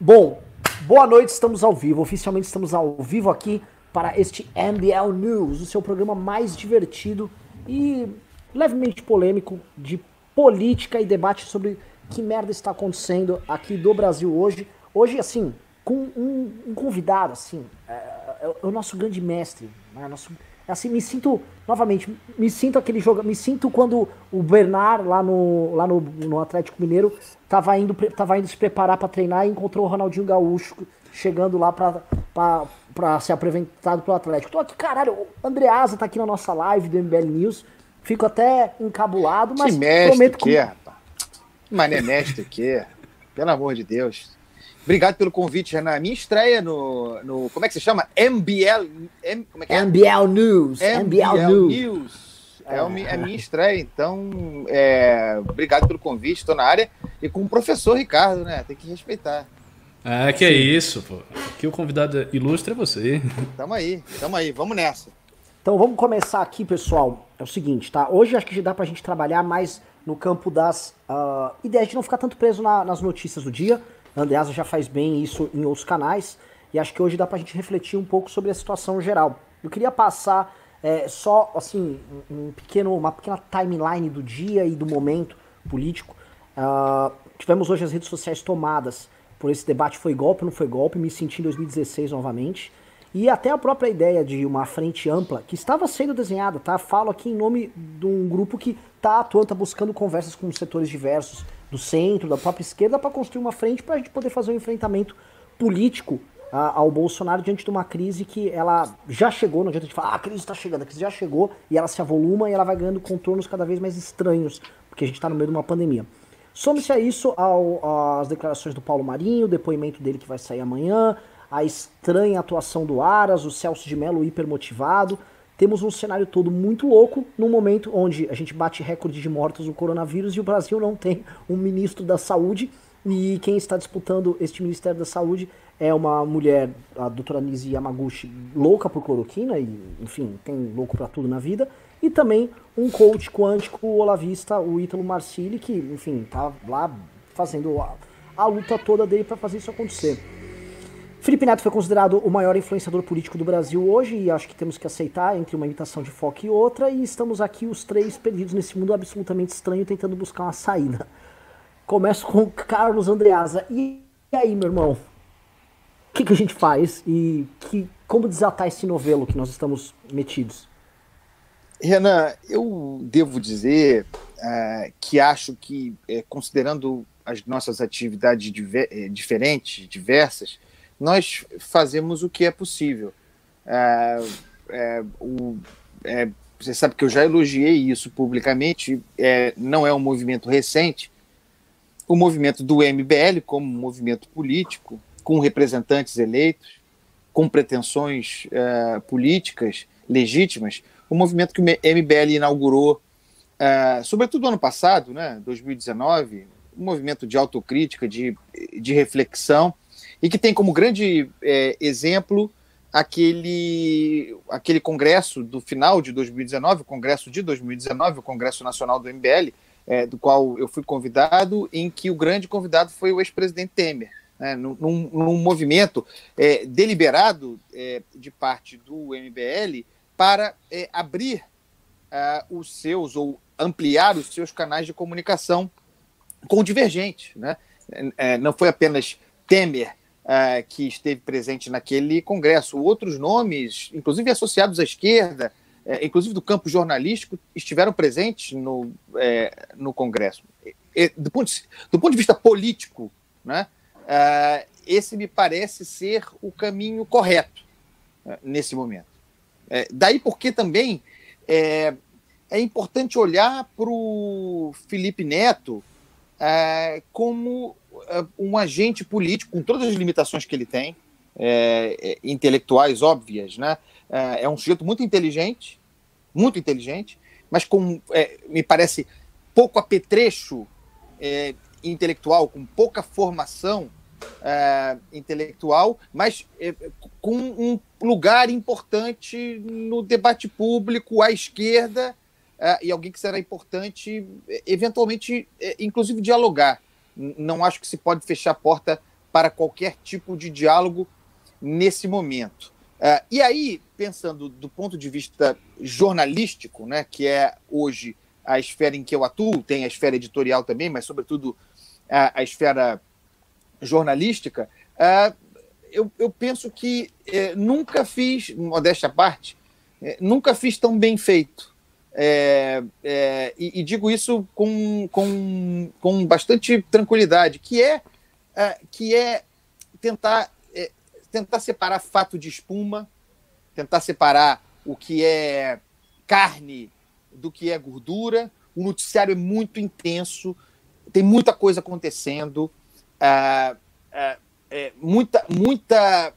Bom, boa noite, estamos ao vivo. Oficialmente estamos ao vivo aqui para este MBL News, o seu programa mais divertido e levemente polêmico de política e debate sobre que merda está acontecendo aqui do Brasil hoje. Hoje, assim, com um, um convidado, assim, é, é, é, o nosso grande mestre, né? Nosso, assim, me sinto, novamente, me sinto aquele jogo, me sinto quando o Bernard lá no, lá no, no Atlético Mineiro tava indo, tava indo se preparar para treinar e encontrou o Ronaldinho Gaúcho chegando lá para ser apresentado pro Atlético. Tô aqui, caralho, o Andreasa tá aqui na nossa live do MBL News, fico até encabulado, mas que mestre prometo que, que... rapaz. Mané mestre que, pelo amor de Deus. Obrigado pelo convite, Renan. Minha estreia no, no. Como é que se chama? MBL. M, como é que é? MBL News. MBL, MBL News. News. É, a é minha estreia, então é, obrigado pelo convite, estou na área. E com o professor Ricardo, né? Tem que respeitar. Ah, que é isso, pô. Aqui o convidado ilustre é você. Tamo aí, tamo aí, vamos nessa. Então vamos começar aqui, pessoal. É o seguinte, tá? Hoje acho que já dá pra gente trabalhar mais no campo das uh, ideias de não ficar tanto preso na, nas notícias do dia. A já faz bem isso em outros canais. E acho que hoje dá pra gente refletir um pouco sobre a situação geral. Eu queria passar é, só, assim, um pequeno, uma pequena timeline do dia e do momento político. Uh, tivemos hoje as redes sociais tomadas por esse debate foi golpe não foi golpe, me senti em 2016 novamente. E até a própria ideia de uma frente ampla que estava sendo desenhada, tá? Falo aqui em nome de um grupo que está atuando, está buscando conversas com setores diversos do centro, da própria esquerda, para construir uma frente para a gente poder fazer um enfrentamento político a, ao Bolsonaro diante de uma crise que ela já chegou, não adianta a gente falar, ah, a crise está chegando, a crise já chegou e ela se avoluma e ela vai ganhando contornos cada vez mais estranhos, porque a gente está no meio de uma pandemia. Some-se a isso ao, as declarações do Paulo Marinho, o depoimento dele que vai sair amanhã, a estranha atuação do Aras, o Celso de Mello hipermotivado. Temos um cenário todo muito louco num momento onde a gente bate recorde de mortos no coronavírus e o Brasil não tem um ministro da saúde. E quem está disputando este Ministério da Saúde é uma mulher, a doutora Nisi Yamaguchi, louca por cloroquina, e enfim, tem louco para tudo na vida e também um coach quântico olavista, o Ítalo Marcilli, que, enfim, tá lá fazendo a, a luta toda dele para fazer isso acontecer. Felipe Neto foi considerado o maior influenciador político do Brasil hoje e acho que temos que aceitar entre uma imitação de foco e outra e estamos aqui os três perdidos nesse mundo absolutamente estranho tentando buscar uma saída. Começo com Carlos Andreasa. E aí, meu irmão? O que, que a gente faz e que, como desatar esse novelo que nós estamos metidos? Renan, eu devo dizer uh, que acho que, uh, considerando as nossas atividades diver uh, diferentes, diversas, nós fazemos o que é possível. O, você sabe que eu já elogiei isso publicamente, não é um movimento recente. O movimento do MBL, como movimento político, com representantes eleitos, com pretensões políticas legítimas, o movimento que o MBL inaugurou, é, sobretudo ano passado, né, 2019, um movimento de autocrítica, de, de reflexão, e que tem como grande é, exemplo aquele, aquele congresso do final de 2019, o congresso de 2019, o Congresso Nacional do MBL, é, do qual eu fui convidado, em que o grande convidado foi o ex-presidente Temer. Né, num, num, movimento é, deliberado é, de parte do MBL para é, abrir uh, os seus ou ampliar os seus canais de comunicação com divergentes. Né? É, não foi apenas Temer uh, que esteve presente naquele congresso, outros nomes, inclusive associados à esquerda, é, inclusive do campo jornalístico, estiveram presentes no, é, no congresso. E, do, ponto de, do ponto de vista político, né, uh, esse me parece ser o caminho correto nesse momento. É, daí porque também é, é importante olhar para o Felipe Neto é, como é, um agente político, com todas as limitações que ele tem, é, é, intelectuais óbvias, né? É, um sujeito muito inteligente, muito inteligente, mas com, me parece, pouco apetrecho intelectual, com pouca formação é, intelectual, mas é, com um lugar importante no debate público à esquerda é, e alguém que será importante, eventualmente, é, inclusive, dialogar. Não acho que se pode fechar a porta para qualquer tipo de diálogo nesse momento. Uh, e aí, pensando do ponto de vista jornalístico, né, que é hoje a esfera em que eu atuo, tem a esfera editorial também, mas sobretudo a, a esfera jornalística, uh, eu, eu, penso que uh, nunca fiz, modéstia à parte, eh, nunca fiz tão bem feito. É, é, e, e, digo isso com, com, com bastante tranquilidade, que é, que é tentar, tentar separar fato de espuma, tentar separar o que é carne do que é gordura. O noticiário é muito intenso, tem muita coisa acontecendo, é, é, é, muita, muita,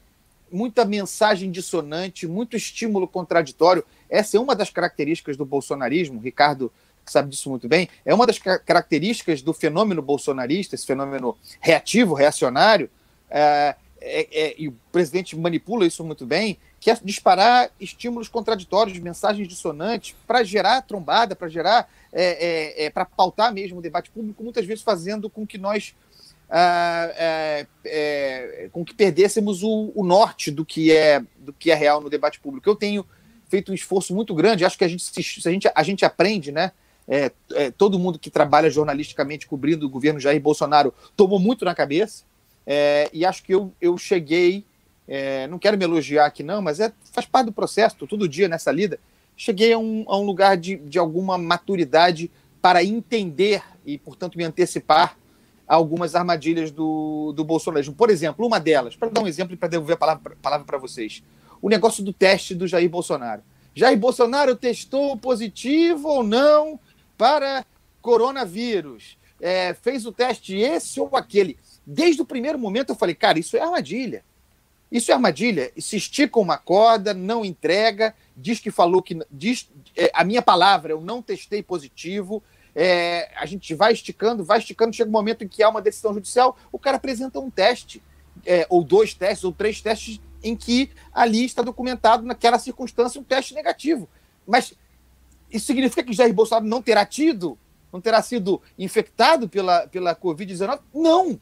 muita mensagem dissonante, muito estímulo contraditório. Essa é uma das características do bolsonarismo, Ricardo sabe disso muito bem, é uma das características do fenômeno bolsonarista, esse fenômeno reativo, reacionário, é, é, é, e o presidente manipula isso muito bem, que é disparar estímulos contraditórios, mensagens dissonantes, para gerar trombada, para gerar, é, é, é para pautar mesmo o debate público, muitas vezes fazendo com que nós ah, com que perdêssemos o, o, norte do que é do que é real no debate público. Eu tenho feito um esforço muito grande. Acho que a gente se, a gente a gente aprende, né? É, é, todo mundo que trabalha jornalisticamente cobrindo o governo Jair Bolsonaro tomou muito na cabeça. É, e acho que eu, eu cheguei é, não quero me elogiar aqui, não, mas é, faz parte do processo, todo dia nessa lida. Cheguei a um, a um lugar de, de alguma maturidade para entender e, portanto, me antecipar a algumas armadilhas do, do bolsonarismo. Por exemplo, uma delas, para dar um exemplo e para devolver a palavra, palavra para vocês, o negócio do teste do Jair Bolsonaro. Jair Bolsonaro testou positivo ou não para coronavírus? É, fez o teste esse ou aquele? Desde o primeiro momento eu falei, cara, isso é armadilha. Isso é armadilha. Se estica uma corda, não entrega, diz que falou que. Diz, é, a minha palavra, eu não testei positivo. É, a gente vai esticando, vai esticando, chega um momento em que há uma decisão judicial, o cara apresenta um teste, é, ou dois testes, ou três testes, em que ali está documentado, naquela circunstância, um teste negativo. Mas isso significa que Jair Bolsonaro não terá tido, não terá sido infectado pela, pela Covid-19? Não!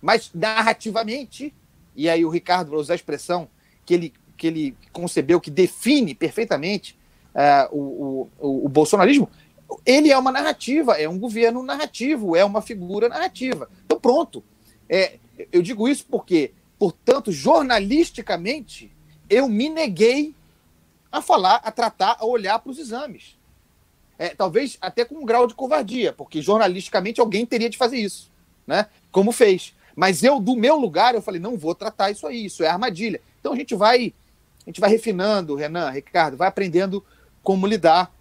Mas narrativamente e aí o Ricardo vai usar a expressão que ele, que ele concebeu, que define perfeitamente uh, o, o, o bolsonarismo, ele é uma narrativa, é um governo narrativo, é uma figura narrativa. Então, pronto. É, eu digo isso porque, portanto, jornalisticamente, eu me neguei a falar, a tratar, a olhar para os exames. É, talvez até com um grau de covardia, porque jornalisticamente alguém teria de fazer isso, né? Como fez. Mas eu, do meu lugar, eu falei, não vou tratar isso aí, isso é armadilha. Então a gente vai, a gente vai refinando, Renan, Ricardo, vai aprendendo como lidar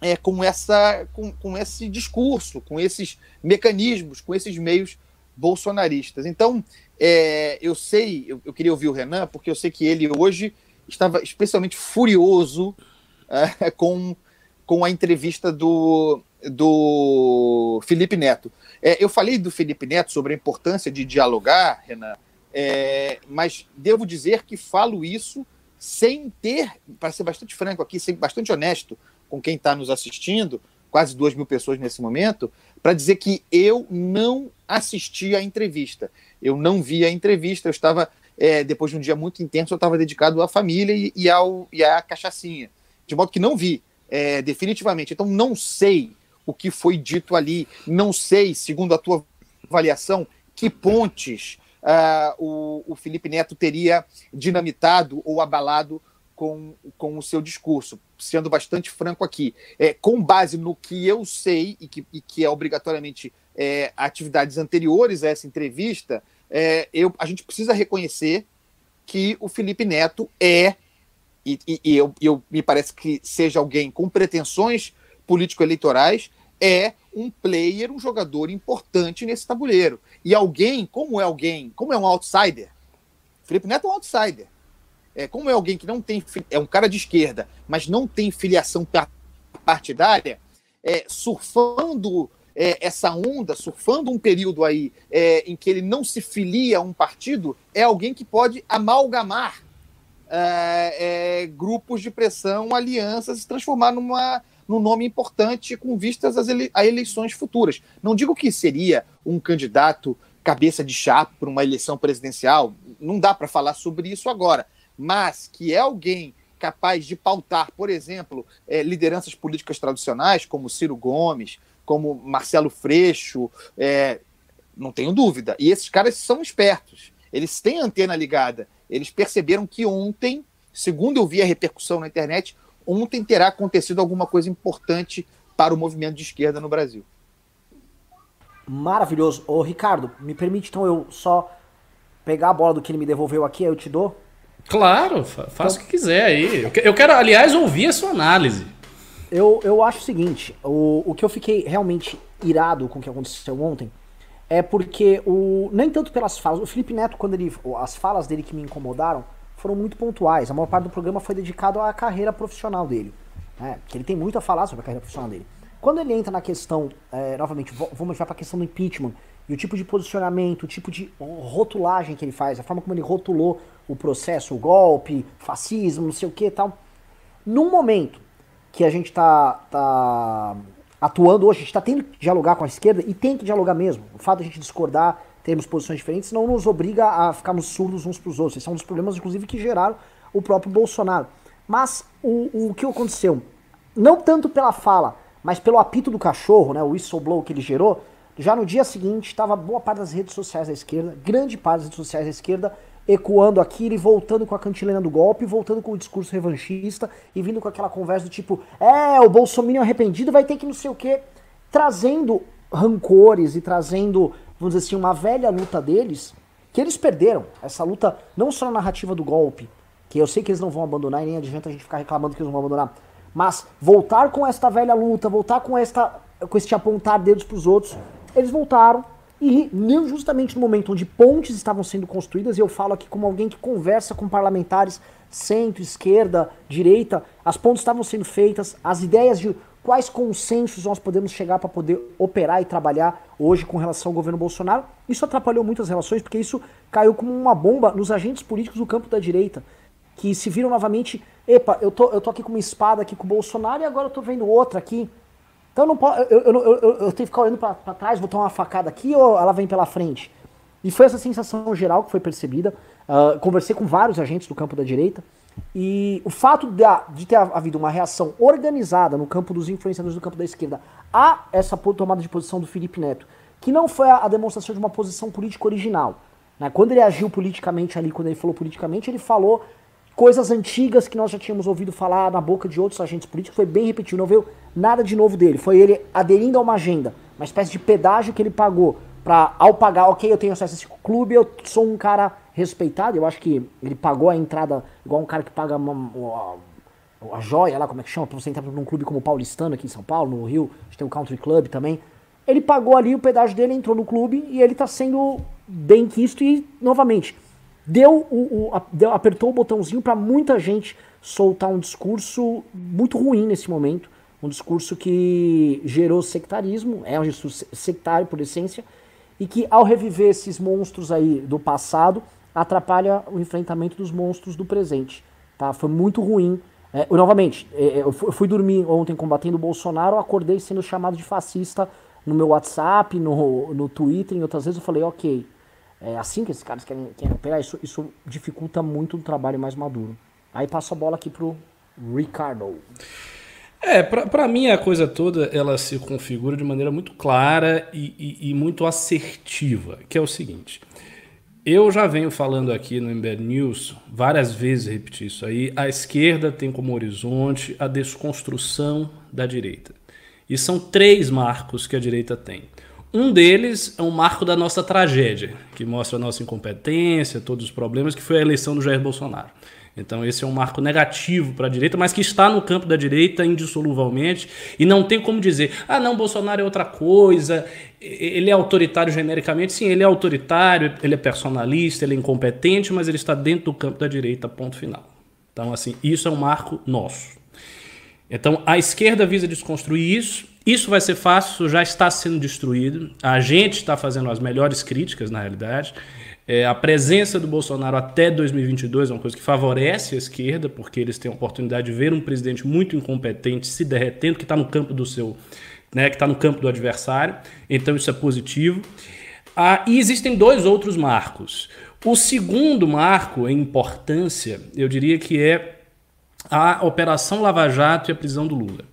é, com, essa, com, com esse discurso, com esses mecanismos, com esses meios bolsonaristas. Então, é, eu sei, eu, eu, queria ouvir o Renan, porque eu sei que ele hoje estava especialmente furioso é, com, com a entrevista do, do Felipe Neto. É, eu falei do Felipe Neto sobre a importância de dialogar, Renan, é, mas devo dizer que falo isso sem ter, para ser bastante franco aqui, ser bastante honesto com quem está nos assistindo, quase duas mil pessoas nesse momento, para dizer que eu não assisti à entrevista. Eu não vi a entrevista, eu estava, é, depois de um dia muito intenso, eu estava dedicado à família e, e, ao, e à cachaçinha. De modo que não vi, é, definitivamente. Então não sei o que foi dito ali. Não sei, segundo a tua avaliação, que pontes uh, o, o Felipe Neto teria dinamitado ou abalado com, com o seu discurso, sendo bastante franco aqui. É, com base no que eu sei, e que, e que é obrigatoriamente é, atividades anteriores a essa entrevista, é, eu, a gente precisa reconhecer que o Felipe Neto é, e, e, e eu, eu, me parece que seja alguém com pretensões político-eleitorais, é um player, um jogador importante nesse tabuleiro. E alguém, como é alguém, como é um outsider, Felipe Neto é um outsider. É, como é alguém que não tem, é um cara de esquerda, mas não tem filiação partidária, é, surfando é, essa onda, surfando um período aí é, em que ele não se filia a um partido, é alguém que pode amalgamar é, é, grupos de pressão, alianças, se transformar numa, num nome importante com vistas às ele a eleições futuras. Não digo que seria um candidato cabeça de chapa para uma eleição presidencial, não dá para falar sobre isso agora, mas que é alguém capaz de pautar, por exemplo, é, lideranças políticas tradicionais, como Ciro Gomes, como Marcelo Freixo, é, não tenho dúvida. E esses caras são espertos, eles têm antena ligada, eles perceberam que ontem, segundo eu vi a repercussão na internet, ontem terá acontecido alguma coisa importante para o movimento de esquerda no Brasil. Maravilhoso. Ô, Ricardo, me permite então eu só pegar a bola do que ele me devolveu aqui, aí eu te dou? Claro, faça então, o que quiser aí. Eu quero, aliás, ouvir a sua análise. Eu, eu acho o seguinte, o, o que eu fiquei realmente irado com o que aconteceu ontem é porque o nem tanto pelas falas, o Felipe Neto quando ele as falas dele que me incomodaram foram muito pontuais. A maior parte do programa foi dedicado à carreira profissional dele, né? Que ele tem muito a falar sobre a carreira profissional dele. Quando ele entra na questão, é, novamente, vamos já para a questão do impeachment e o tipo de posicionamento, o tipo de rotulagem que ele faz, a forma como ele rotulou o processo, o golpe, fascismo, não sei o que tal. Num momento que a gente está tá atuando hoje, a gente está tendo que dialogar com a esquerda e tem que dialogar mesmo. O fato de a gente discordar, termos posições diferentes, não nos obriga a ficarmos surdos uns para os outros. Esse é um dos problemas, inclusive, que geraram o próprio Bolsonaro. Mas o, o que aconteceu, não tanto pela fala, mas pelo apito do cachorro, né, o whistleblow que ele gerou, já no dia seguinte estava boa parte das redes sociais da esquerda, grande parte das redes sociais da esquerda, ecoando aquilo e voltando com a cantilena do golpe, voltando com o discurso revanchista e vindo com aquela conversa do tipo, é, o Bolsonaro arrependido vai ter que não sei o quê, trazendo rancores e trazendo, vamos dizer assim, uma velha luta deles, que eles perderam. Essa luta, não só na narrativa do golpe, que eu sei que eles não vão abandonar e nem adianta a gente ficar reclamando que eles vão abandonar, mas voltar com esta velha luta, voltar com esta com este apontar dedos para os outros, eles voltaram e justamente no momento onde pontes estavam sendo construídas, e eu falo aqui como alguém que conversa com parlamentares centro, esquerda, direita, as pontes estavam sendo feitas, as ideias de quais consensos nós podemos chegar para poder operar e trabalhar hoje com relação ao governo Bolsonaro. Isso atrapalhou muitas relações, porque isso caiu como uma bomba nos agentes políticos do campo da direita, que se viram novamente, epa, eu tô, eu tô aqui com uma espada aqui com o Bolsonaro e agora eu tô vendo outra aqui. Então eu não posso, eu, eu, eu, eu, tenho que ficar olhando para trás, vou tomar uma facada aqui ou ela vem pela frente? E foi essa sensação geral que foi percebida. Uh, conversei com vários agentes do campo da direita. E o fato de, de, ter havido uma reação organizada no campo dos influenciadores do campo da esquerda a essa tomada de posição do Felipe Neto, que não foi a, a demonstração de uma posição política original. Né? Quando ele agiu politicamente ali, quando ele falou politicamente, ele falou coisas antigas que nós já tínhamos ouvido falar na boca de outros agentes políticos, foi bem repetido, não veio nada de novo dele. Foi ele aderindo a uma agenda, uma espécie de pedágio que ele pagou para ao pagar, ok, eu tenho acesso a esse clube, eu sou um cara respeitado. Eu acho que ele pagou a entrada igual um cara que paga uma, uma, a joia lá, como é que chama, pra você entrar num clube como o Paulistano aqui em São Paulo, no Rio, a gente tem o Country Club também. Ele pagou ali o pedágio dele, entrou no clube e ele tá sendo bem quisto e, novamente, deu o, o deu, apertou o botãozinho para muita gente soltar um discurso muito ruim nesse momento, um discurso que gerou sectarismo, é um discurso sectário por essência, e que ao reviver esses monstros aí do passado, atrapalha o enfrentamento dos monstros do presente. Tá? Foi muito ruim. É, novamente, é, eu fui dormir ontem combatendo o Bolsonaro, acordei sendo chamado de fascista no meu WhatsApp, no, no Twitter, e outras vezes eu falei, ok, é assim que esses caras querem, querem operar, isso, isso dificulta muito o trabalho mais maduro. Aí passo a bola aqui pro Ricardo. É, para mim a coisa toda ela se configura de maneira muito clara e, e, e, muito assertiva, que é o seguinte. Eu já venho falando aqui no Embed News várias vezes repetir isso aí. A esquerda tem como horizonte a desconstrução da direita. E são três marcos que a direita tem. Um deles é um marco da nossa tragédia, que mostra a nossa incompetência, todos os problemas, que foi a eleição do Jair Bolsonaro. Então, esse é um marco negativo para a direita, mas que está no campo da direita indissoluvelmente e não tem como dizer, ah, não, Bolsonaro é outra coisa, ele é autoritário genericamente. Sim, ele é autoritário, ele é personalista, ele é incompetente, mas ele está dentro do campo da direita, ponto final. Então, assim, isso é um marco nosso. Então, a esquerda visa desconstruir isso isso vai ser fácil, já está sendo destruído. A gente está fazendo as melhores críticas, na realidade. É, a presença do Bolsonaro até 2022 é uma coisa que favorece a esquerda, porque eles têm a oportunidade de ver um presidente muito incompetente se derretendo, que está no campo do seu, né, que está no campo do adversário. Então isso é positivo. Ah, e existem dois outros marcos. O segundo marco em importância, eu diria que é a Operação Lava Jato e a prisão do Lula.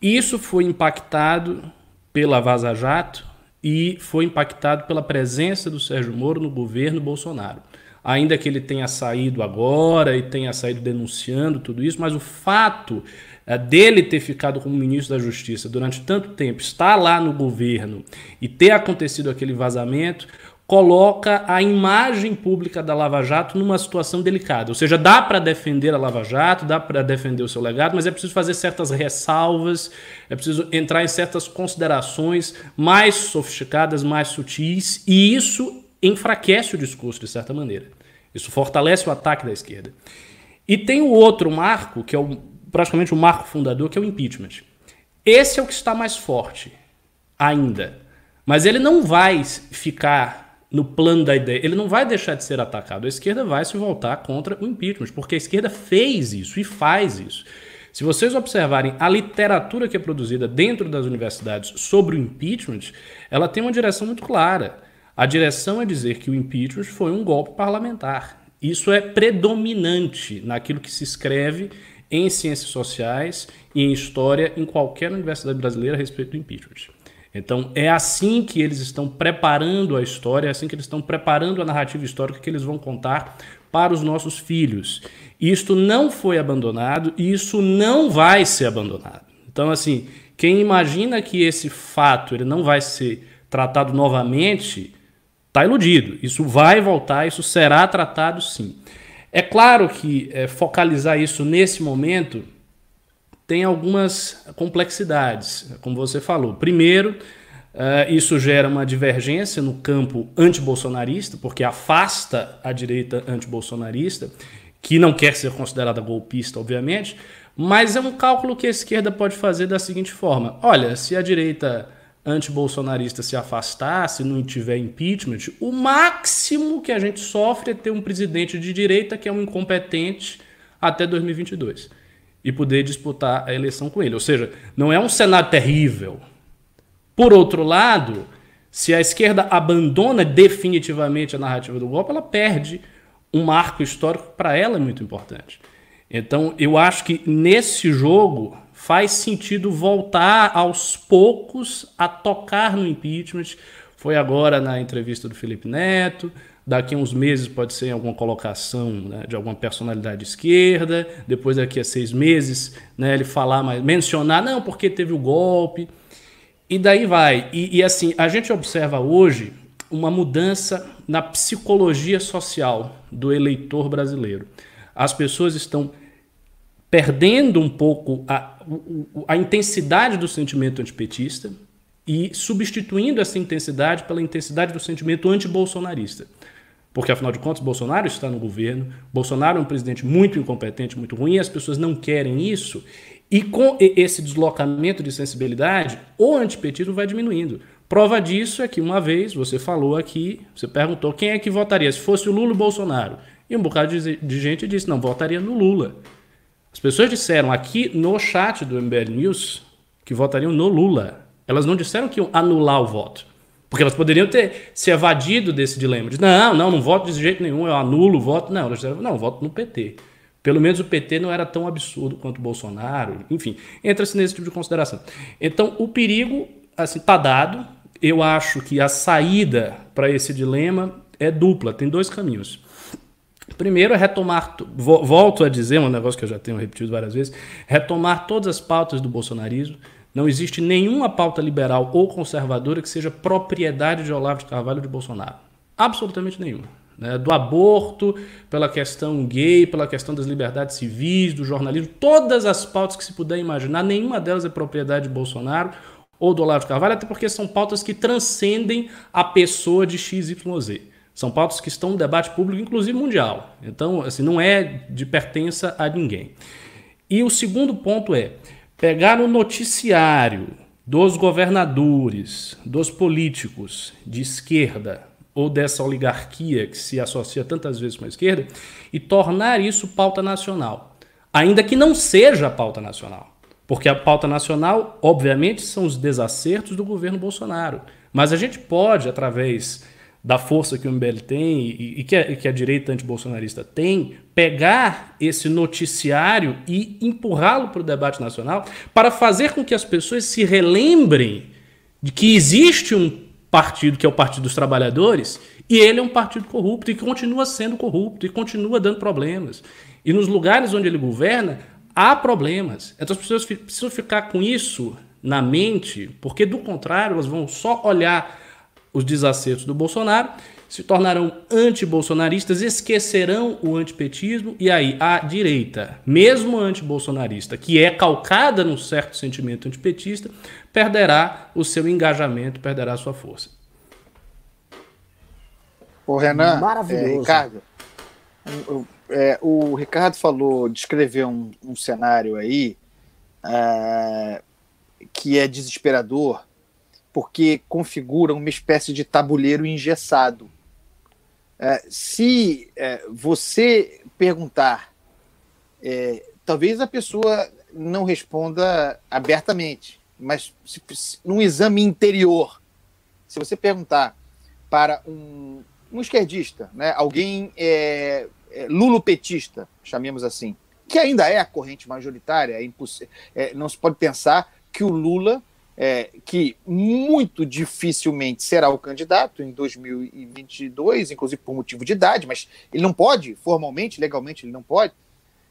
Isso foi impactado pela Vaza Jato e foi impactado pela presença do Sérgio Moro no governo Bolsonaro. Ainda que ele tenha saído agora e tenha saído denunciando tudo isso, mas o fato é, dele ter ficado como ministro da Justiça durante tanto tempo, estar lá no governo e ter acontecido aquele vazamento, coloca a imagem pública da Lava Jato numa situação delicada. Ou seja, dá para defender a Lava Jato, dá para defender o seu legado, mas é preciso fazer certas ressalvas, é preciso entrar em certas considerações mais sofisticadas, mais sutis, e isso enfraquece o discurso de certa maneira. Isso fortalece o ataque da esquerda. E tem o outro marco, que é o, praticamente o marco fundador, que é o impeachment. Esse é o que está mais forte ainda. Mas ele não vai ficar no plano da ideia. Ele não vai deixar de ser atacado. A esquerda vai se voltar contra o impeachment, porque a esquerda fez isso e faz isso. Se vocês observarem a literatura que é produzida dentro das universidades sobre o impeachment, ela tem uma direção muito clara. A direção é dizer que o impeachment foi um golpe parlamentar. Isso é predominante naquilo que se escreve em ciências sociais e em história em qualquer universidade brasileira a respeito do impeachment. Então é assim que eles estão preparando a história, é assim que eles estão preparando a narrativa histórica que eles vão contar para os nossos filhos. Isto não foi abandonado e isso não vai ser abandonado. Então assim, quem imagina que esse fato ele não vai ser tratado novamente, está iludido. Isso vai voltar, isso será tratado sim. É claro que é, focalizar isso nesse momento tem algumas complexidades, como você falou. Primeiro, uh, isso gera uma divergência no campo antibolsonarista, porque afasta a direita antibolsonarista, que não quer ser considerada golpista, obviamente, mas é um cálculo que a esquerda pode fazer da seguinte forma: olha, se a direita antibolsonarista se afastar, se não tiver impeachment, o máximo que a gente sofre é ter um presidente de direita que é um incompetente até 2022 e poder disputar a eleição com ele. Ou seja, não é um cenário terrível. Por outro lado, se a esquerda abandona definitivamente a narrativa do golpe, ela perde um marco histórico que para ela é muito importante. Então, eu acho que nesse jogo faz sentido voltar aos poucos a tocar no impeachment. Foi agora na entrevista do Felipe Neto, daqui a uns meses pode ser alguma colocação né, de alguma personalidade de esquerda, depois daqui a seis meses né, ele falar mais, mencionar, não, porque teve o golpe, e daí vai. E, e assim, a gente observa hoje uma mudança na psicologia social do eleitor brasileiro. As pessoas estão perdendo um pouco a, a intensidade do sentimento antipetista e substituindo essa intensidade pela intensidade do sentimento antibolsonarista. Porque, afinal de contas, Bolsonaro está no governo, Bolsonaro é um presidente muito incompetente, muito ruim, as pessoas não querem isso. E com esse deslocamento de sensibilidade, o antipetismo vai diminuindo. Prova disso é que uma vez você falou aqui, você perguntou quem é que votaria se fosse o Lula ou Bolsonaro. E um bocado de gente disse, não, votaria no Lula. As pessoas disseram aqui no chat do MBL News que votariam no Lula. Elas não disseram que iam anular o voto. Porque elas poderiam ter se evadido desse dilema. De, não, não, não voto de jeito nenhum, eu anulo o voto. Não, elas disseram, não, voto no PT. Pelo menos o PT não era tão absurdo quanto o Bolsonaro. Enfim, entra-se nesse tipo de consideração. Então, o perigo assim está dado. Eu acho que a saída para esse dilema é dupla, tem dois caminhos. Primeiro é retomar, volto a dizer um negócio que eu já tenho repetido várias vezes, retomar todas as pautas do bolsonarismo, não existe nenhuma pauta liberal ou conservadora que seja propriedade de Olavo de Carvalho ou de Bolsonaro. Absolutamente nenhuma. Né? Do aborto, pela questão gay, pela questão das liberdades civis, do jornalismo, todas as pautas que se puder imaginar, nenhuma delas é propriedade de Bolsonaro ou do Olavo de Carvalho, até porque são pautas que transcendem a pessoa de XYZ. São pautas que estão no debate público, inclusive mundial. Então, assim, não é de pertença a ninguém. E o segundo ponto é, pegar o noticiário dos governadores, dos políticos de esquerda ou dessa oligarquia que se associa tantas vezes com a esquerda e tornar isso pauta nacional, ainda que não seja pauta nacional. Porque a pauta nacional, obviamente, são os desacertos do governo Bolsonaro. Mas a gente pode, através da força que o MBL tem e, e que, a, que a direita antibolsonarista tem, pegar esse noticiário e empurrá-lo para o debate nacional para fazer com que as pessoas se relembrem de que existe um partido que é o Partido dos Trabalhadores e ele é um partido corrupto e continua sendo corrupto e continua dando problemas. E nos lugares onde ele governa, há problemas. Então as pessoas precisam ficar com isso na mente, porque do contrário, elas vão só olhar os desacertos do Bolsonaro, se tornarão antibolsonaristas, esquecerão o antipetismo e aí a direita, mesmo antibolsonarista, que é calcada num certo sentimento antipetista, perderá o seu engajamento, perderá a sua força. O Renan, é, Ricardo, é, o Ricardo falou, descreveu um, um cenário aí é, que é desesperador, porque configura uma espécie de tabuleiro engessado. É, se é, você perguntar, é, talvez a pessoa não responda abertamente, mas se, se, num exame interior, se você perguntar para um, um esquerdista, né, alguém é, é, lulopetista, chamemos assim, que ainda é a corrente majoritária, é é, não se pode pensar que o Lula, é, que muito dificilmente será o candidato em 2022, inclusive por motivo de idade, mas ele não pode, formalmente, legalmente, ele não pode.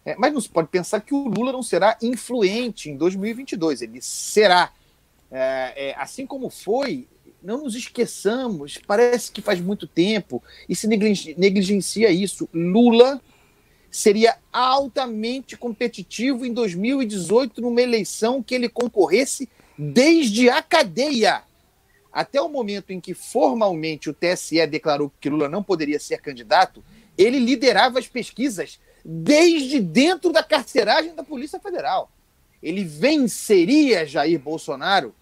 É, mas não se pode pensar que o Lula não será influente em 2022, ele será. É, é, assim como foi não nos esqueçamos, parece que faz muito tempo e se negligencia isso. Lula seria altamente competitivo em 2018 numa eleição que ele concorresse desde a cadeia. Até o momento em que formalmente o TSE declarou que Lula não poderia ser candidato, ele liderava as pesquisas desde dentro da carceragem da Polícia Federal. Ele venceria Jair Bolsonaro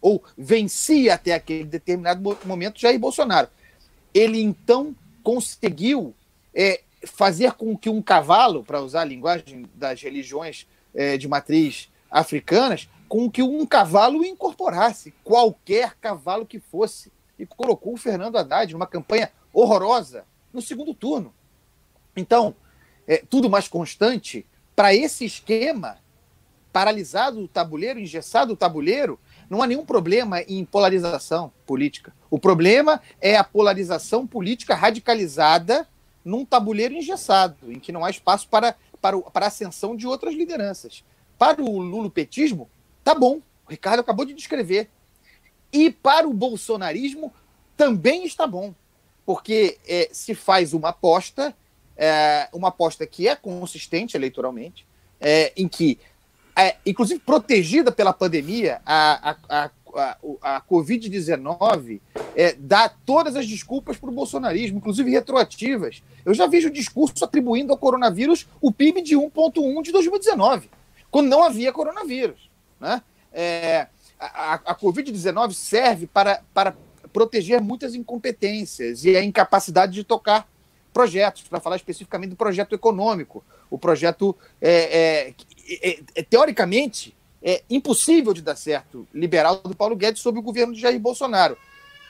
ou vencia até aquele determinado momento Jair Bolsonaro. Ele então conseguiu é, fazer com que um cavalo, para usar a linguagem das religiões é, de matriz africanas, com que um cavalo incorporasse, qualquer cavalo que fosse, e colocou o Fernando Haddad numa campanha horrorosa no segundo turno. Então, é, tudo mais constante, para esse esquema, paralisado o tabuleiro, engessado o tabuleiro, não há nenhum problema em polarização política. O problema é a polarização política radicalizada num tabuleiro engessado, em que não há espaço para, para, para a ascensão de outras lideranças. Para o lulopetismo, tá bom. O Ricardo acabou de descrever. E para o bolsonarismo, também está bom. Porque é, se faz uma aposta, é, uma aposta que é consistente eleitoralmente, é, em que é, inclusive protegida pela pandemia, a, a, a, a, a Covid-19 é, dá todas as desculpas para o bolsonarismo, inclusive retroativas. Eu já vejo discurso atribuindo ao coronavírus o PIB de 1,1 de 2019, quando não havia coronavírus. Né? É, a, a Covid-19 serve para, para proteger muitas incompetências e a incapacidade de tocar projetos, para falar especificamente do projeto econômico, o projeto é, é, é, é, teoricamente é impossível de dar certo liberal do Paulo Guedes sob o governo de Jair Bolsonaro.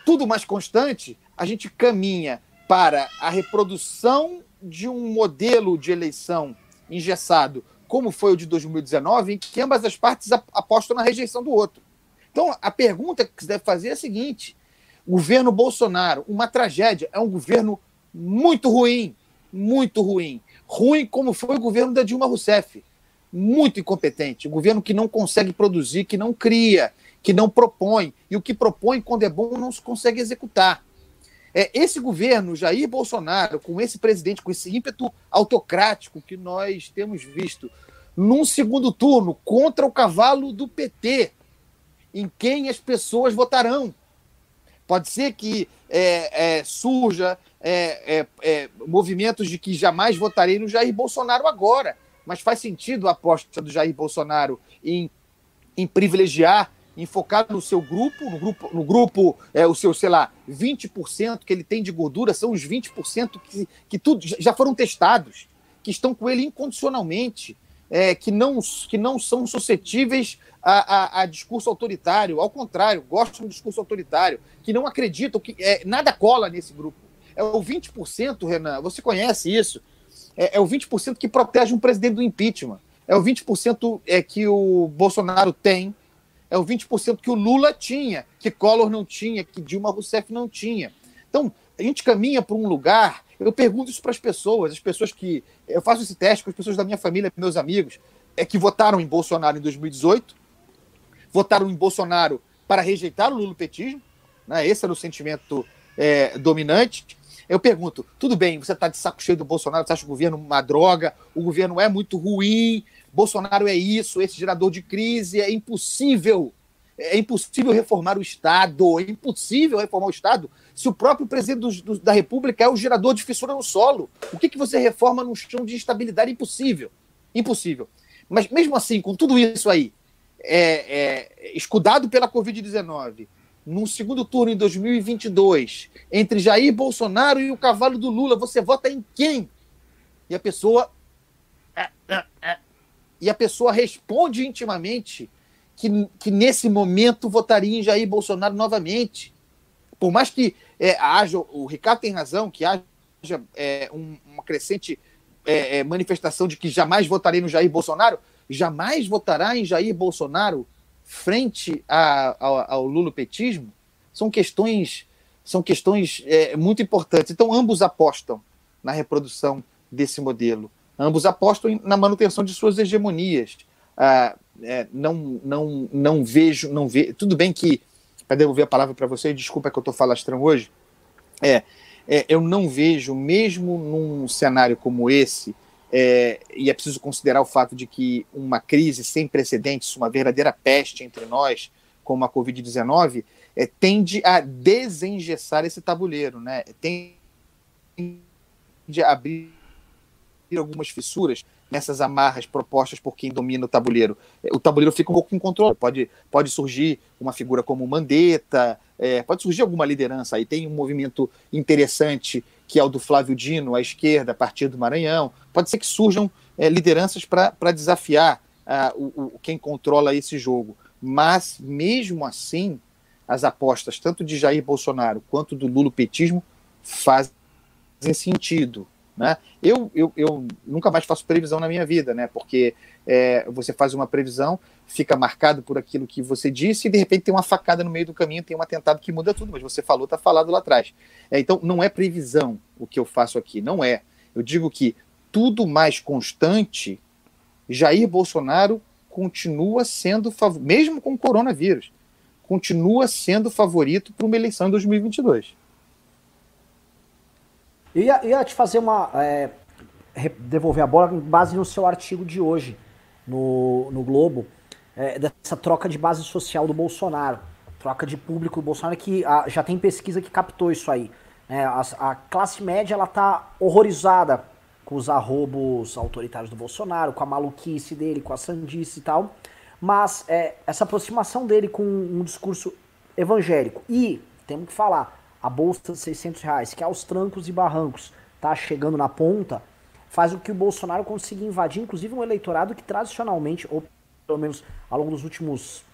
Tudo mais constante, a gente caminha para a reprodução de um modelo de eleição engessado, como foi o de 2019, em que ambas as partes apostam na rejeição do outro. Então, a pergunta que se deve fazer é a seguinte: governo Bolsonaro, uma tragédia, é um governo muito ruim, muito ruim. Ruim como foi o governo da Dilma Rousseff muito incompetente, um governo que não consegue produzir, que não cria, que não propõe, e o que propõe, quando é bom, não se consegue executar. É, esse governo, Jair Bolsonaro, com esse presidente, com esse ímpeto autocrático que nós temos visto, num segundo turno, contra o cavalo do PT, em quem as pessoas votarão. Pode ser que é, é, surja é, é, é movimentos de que jamais votarei no Jair Bolsonaro agora mas faz sentido a aposta do Jair Bolsonaro em, em privilegiar, em focar no seu grupo, no grupo, no grupo é, o seu, sei lá, 20% que ele tem de gordura, são os 20% que, que tudo, já foram testados, que estão com ele incondicionalmente. é, que, não, que não são suscetíveis a, a, a, discurso autoritário, ao contrário, gostam do discurso autoritário, que não acreditam que é, nada cola nesse grupo. É o 20%, Renan, você conhece isso, é, é o 20% que protege um presidente do impeachment, é o 20% é, que o Bolsonaro tem, é o 20% que o Lula tinha, que Collor não tinha, que Dilma Rousseff não tinha. Então, a gente caminha para um lugar. Eu pergunto isso para as pessoas, as pessoas que. Eu faço esse teste com as pessoas da minha família, meus amigos, é que votaram em Bolsonaro em 2018, votaram em Bolsonaro para rejeitar o lulopetismo, né? esse era o sentimento é, dominante. Eu pergunto, tudo bem, você está de saco cheio do Bolsonaro, você acha o governo uma droga, o governo é muito ruim, Bolsonaro é isso, esse gerador de crise, é impossível, é impossível reformar o Estado, é impossível reformar o Estado se o próprio presidente do, do, da República é o gerador de fissura no solo. O que, que você reforma num chão de instabilidade? Impossível. Impossível. Mas mesmo assim, com tudo isso aí, é, é, escudado pela Covid-19, num segundo turno em 2022, entre Jair Bolsonaro e o cavalo do Lula, você vota em quem? E a pessoa. É, é, é, e a pessoa responde intimamente que, que nesse momento votaria em Jair Bolsonaro novamente. Por mais que é, haja, o Ricardo tem razão, que haja é, um, uma crescente é, é, manifestação de que jamais votarei no Jair Bolsonaro, jamais votará em Jair Bolsonaro frente a, ao, ao lulopetismo, são questões são questões é, muito importantes. Então, ambos apostam na reprodução desse modelo. Ambos apostam na manutenção de suas hegemonias. Ah, é, não, não, não vejo, não ve... tudo bem que para devolver a palavra para você, desculpa que eu estou falastrão hoje, é, é, eu não vejo, mesmo num cenário como esse, é, e é preciso considerar o fato de que uma crise sem precedentes, uma verdadeira peste entre nós, como a Covid-19, é, tende a desengessar esse tabuleiro, né? tende a abrir algumas fissuras nessas amarras propostas por quem domina o tabuleiro. O tabuleiro fica um pouco em controle. Pode, pode surgir uma figura como Mandetta, é, pode surgir alguma liderança. Aí tem um movimento interessante que é o do Flávio Dino, à esquerda, a partir do Maranhão. Pode ser que surjam é, lideranças para desafiar o, o, quem controla esse jogo. Mas, mesmo assim, as apostas, tanto de Jair Bolsonaro quanto do lulopetismo, fazem sentido. Né? Eu, eu, eu nunca mais faço previsão na minha vida, né? porque é, você faz uma previsão, fica marcado por aquilo que você disse, e de repente tem uma facada no meio do caminho, tem um atentado que muda tudo, mas você falou, está falado lá atrás. É, então, não é previsão o que eu faço aqui, não é. Eu digo que tudo mais constante, Jair Bolsonaro continua sendo, mesmo com o coronavírus, continua sendo favorito para uma eleição em 2022. Ia, ia te fazer uma. É, devolver a bola com base no seu artigo de hoje no, no Globo, é, dessa troca de base social do Bolsonaro. Troca de público do Bolsonaro, que a, já tem pesquisa que captou isso aí. É, a, a, classe média ela tá horrorizada com os arrobos autoritários do Bolsonaro, com a maluquice dele, com a sandice e tal. Mas é, essa aproximação dele com um discurso evangélico. E, temos que falar, a bolsa de 600 reais, que aos trancos e barrancos tá chegando na ponta, faz com que o Bolsonaro consiga invadir, inclusive, um eleitorado que tradicionalmente, ou pelo menos ao longo dos últimos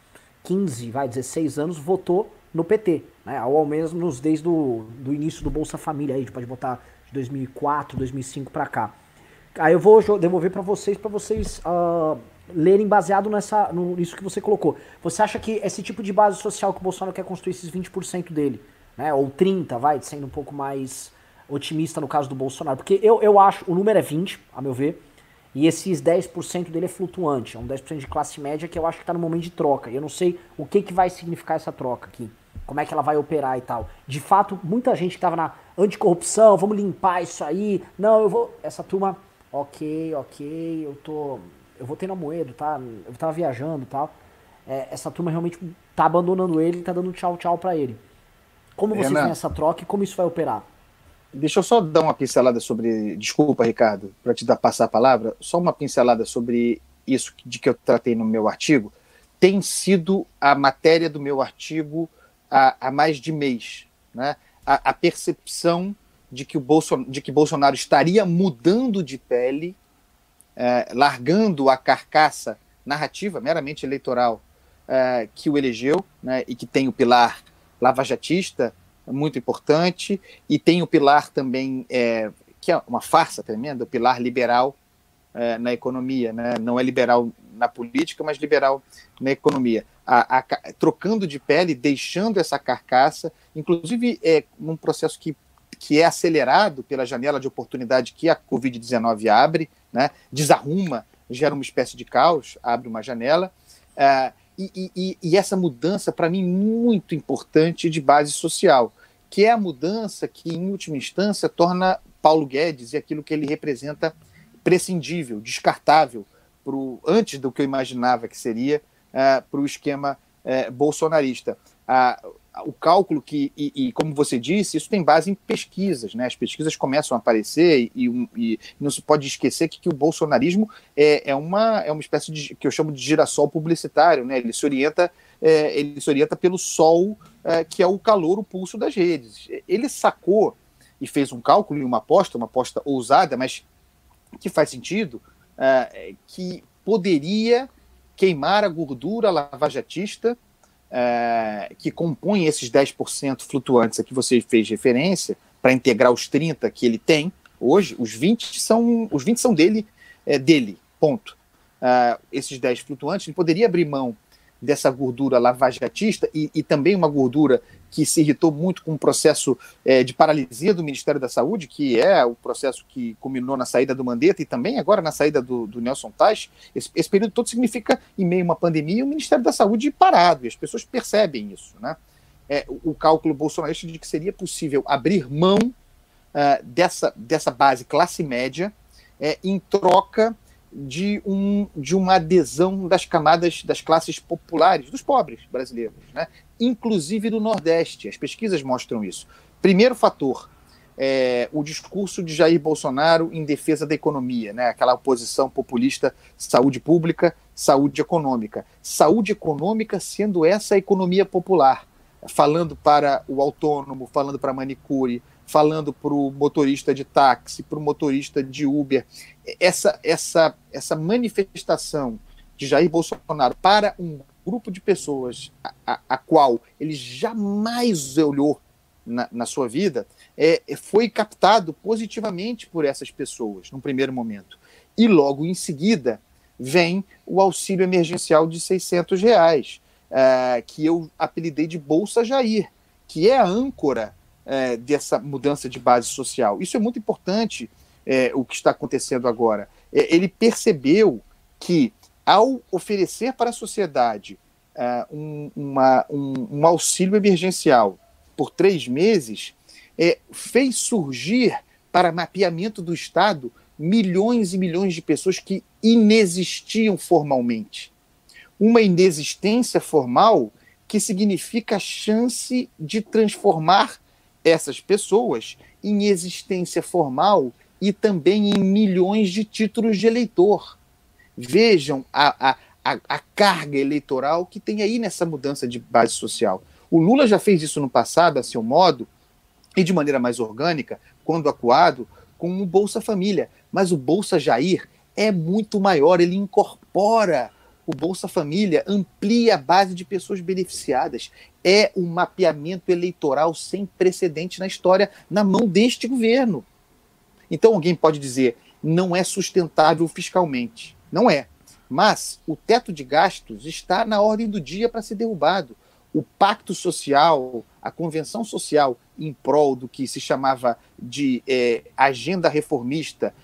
15, vai, 16 anos, votou no PT, né? ou ao menos desde o do início do Bolsa Família, aí, a gente pode botar de 2004, 2005 para cá. Aí eu vou devolver para vocês, para vocês uh, lerem baseado nessa, no, nisso que você colocou. Você acha que esse tipo de base social que o Bolsonaro quer construir, esses 20% dele, né? Ou 30, vai, sendo um pouco mais otimista no caso do Bolsonaro. Porque eu, eu acho, o número é 20, a meu ver, e esses 10% dele é flutuante, é um 10% de classe média que eu acho que está no momento de troca. E eu não sei o que, que vai significar essa troca aqui. Como é que ela vai operar e tal. De fato, muita gente que estava na anticorrupção, vamos limpar isso aí. Não, eu vou. Essa turma, ok, ok, eu tô. Eu vou ter na moeda, tá? Eu tava viajando e tal. É, essa turma realmente tá abandonando ele tá dando tchau, tchau para ele. Como vocês Renan, essa troca e como isso vai operar? Deixa eu só dar uma pincelada sobre. Desculpa, Ricardo, para te dar passar a palavra. Só uma pincelada sobre isso de que eu tratei no meu artigo. Tem sido a matéria do meu artigo há, há mais de mês. Né? A, a percepção de que, o Bolson, de que Bolsonaro estaria mudando de pele é, largando a carcaça narrativa meramente eleitoral é, que o elegeu, né, e que tem o pilar lavajatista muito importante, e tem o pilar também, é, que é uma farsa tremenda, o pilar liberal é, na economia, né? não é liberal na política, mas liberal na economia. A, a, trocando de pele, deixando essa carcaça, inclusive é, num processo que, que é acelerado pela janela de oportunidade que a Covid-19 abre, né? desarruma, gera uma espécie de caos, abre uma janela. É, e, e, e, essa mudança, para mim, muito importante de base social, que é a mudança que, em última instância, torna Paulo Guedes e aquilo que ele representa prescindível, descartável, pro, antes do que eu imaginava que seria, uh, é, para o esquema uh, bolsonarista. Uh, o cálculo que, e, e, como você disse, isso tem base em pesquisas, né? As pesquisas começam a aparecer e, e, não se pode esquecer que, que, o bolsonarismo é, é, uma, é uma espécie de que eu chamo de girassol publicitário, né? Ele se orienta, é, ele se orienta pelo sol, é, que é o calor, o pulso das redes. Ele sacou e fez um cálculo e uma aposta, uma aposta ousada, mas que faz sentido, é, que poderia queimar a gordura lavajatista é, que compõe esses 10% flutuantes a que você fez referência, para integrar os 30 que ele tem hoje, os 20 são, os 20 são dele, é, dele, ponto. Uh, esses 10 flutuantes, ele poderia abrir mão dessa gordura lavajatista e, e também uma gordura que se irritou muito com o processo é, de paralisia do Ministério da Saúde, que é o processo que culminou na saída do Mandetta e também agora na saída do, do Nelson Tais. Esse, esse, período todo significa, em meio a uma pandemia, o Ministério da Saúde parado, e as pessoas percebem isso. Né? É, o, o cálculo bolsonarista de que seria possível abrir mão uh, dessa, dessa base classe média é, em troca de, um, de uma adesão das camadas das classes populares, dos pobres brasileiros, né? Inclusive do Nordeste. As pesquisas mostram isso. Primeiro fator, é, o discurso de Jair Bolsonaro em defesa da economia, né? aquela oposição populista, saúde pública, saúde econômica. Saúde econômica sendo essa economia popular, falando para o autônomo, falando para a manicure, falando para o motorista de táxi, para o motorista de Uber. Essa, essa, essa manifestação de Jair Bolsonaro para um grupo de pessoas a, a, a qual ele jamais olhou na, na sua vida, é, foi captado positivamente por essas pessoas, num primeiro momento. E logo em seguida vem o auxílio emergencial de 600 reais, é, que eu apelidei de Bolsa Jair, que é a âncora é, dessa mudança de base social. Isso é muito importante, é, o que está acontecendo agora. É, ele percebeu que, ao oferecer para a sociedade é, um, uma, um, um, auxílio emergencial por três meses, é, fez surgir para mapeamento do Estado milhões e milhões de pessoas que inexistiam formalmente. Uma inexistência formal que significa a chance de transformar essas pessoas em existência formal e também em milhões de títulos de eleitor. Vejam a, a, a, carga eleitoral que tem aí nessa mudança de base social. O Lula já fez isso no passado, a seu modo, e de maneira mais orgânica, quando acuado, com o Bolsa Família. Mas o Bolsa Jair é muito maior, ele incorpora o Bolsa Família amplia a base de pessoas beneficiadas. É um mapeamento eleitoral sem precedente na história na mão deste governo. Então alguém pode dizer, não é sustentável fiscalmente. Não é. Mas o teto de gastos está na ordem do dia para ser derrubado. O pacto social, a convenção social em prol do que se chamava de é, agenda reformista,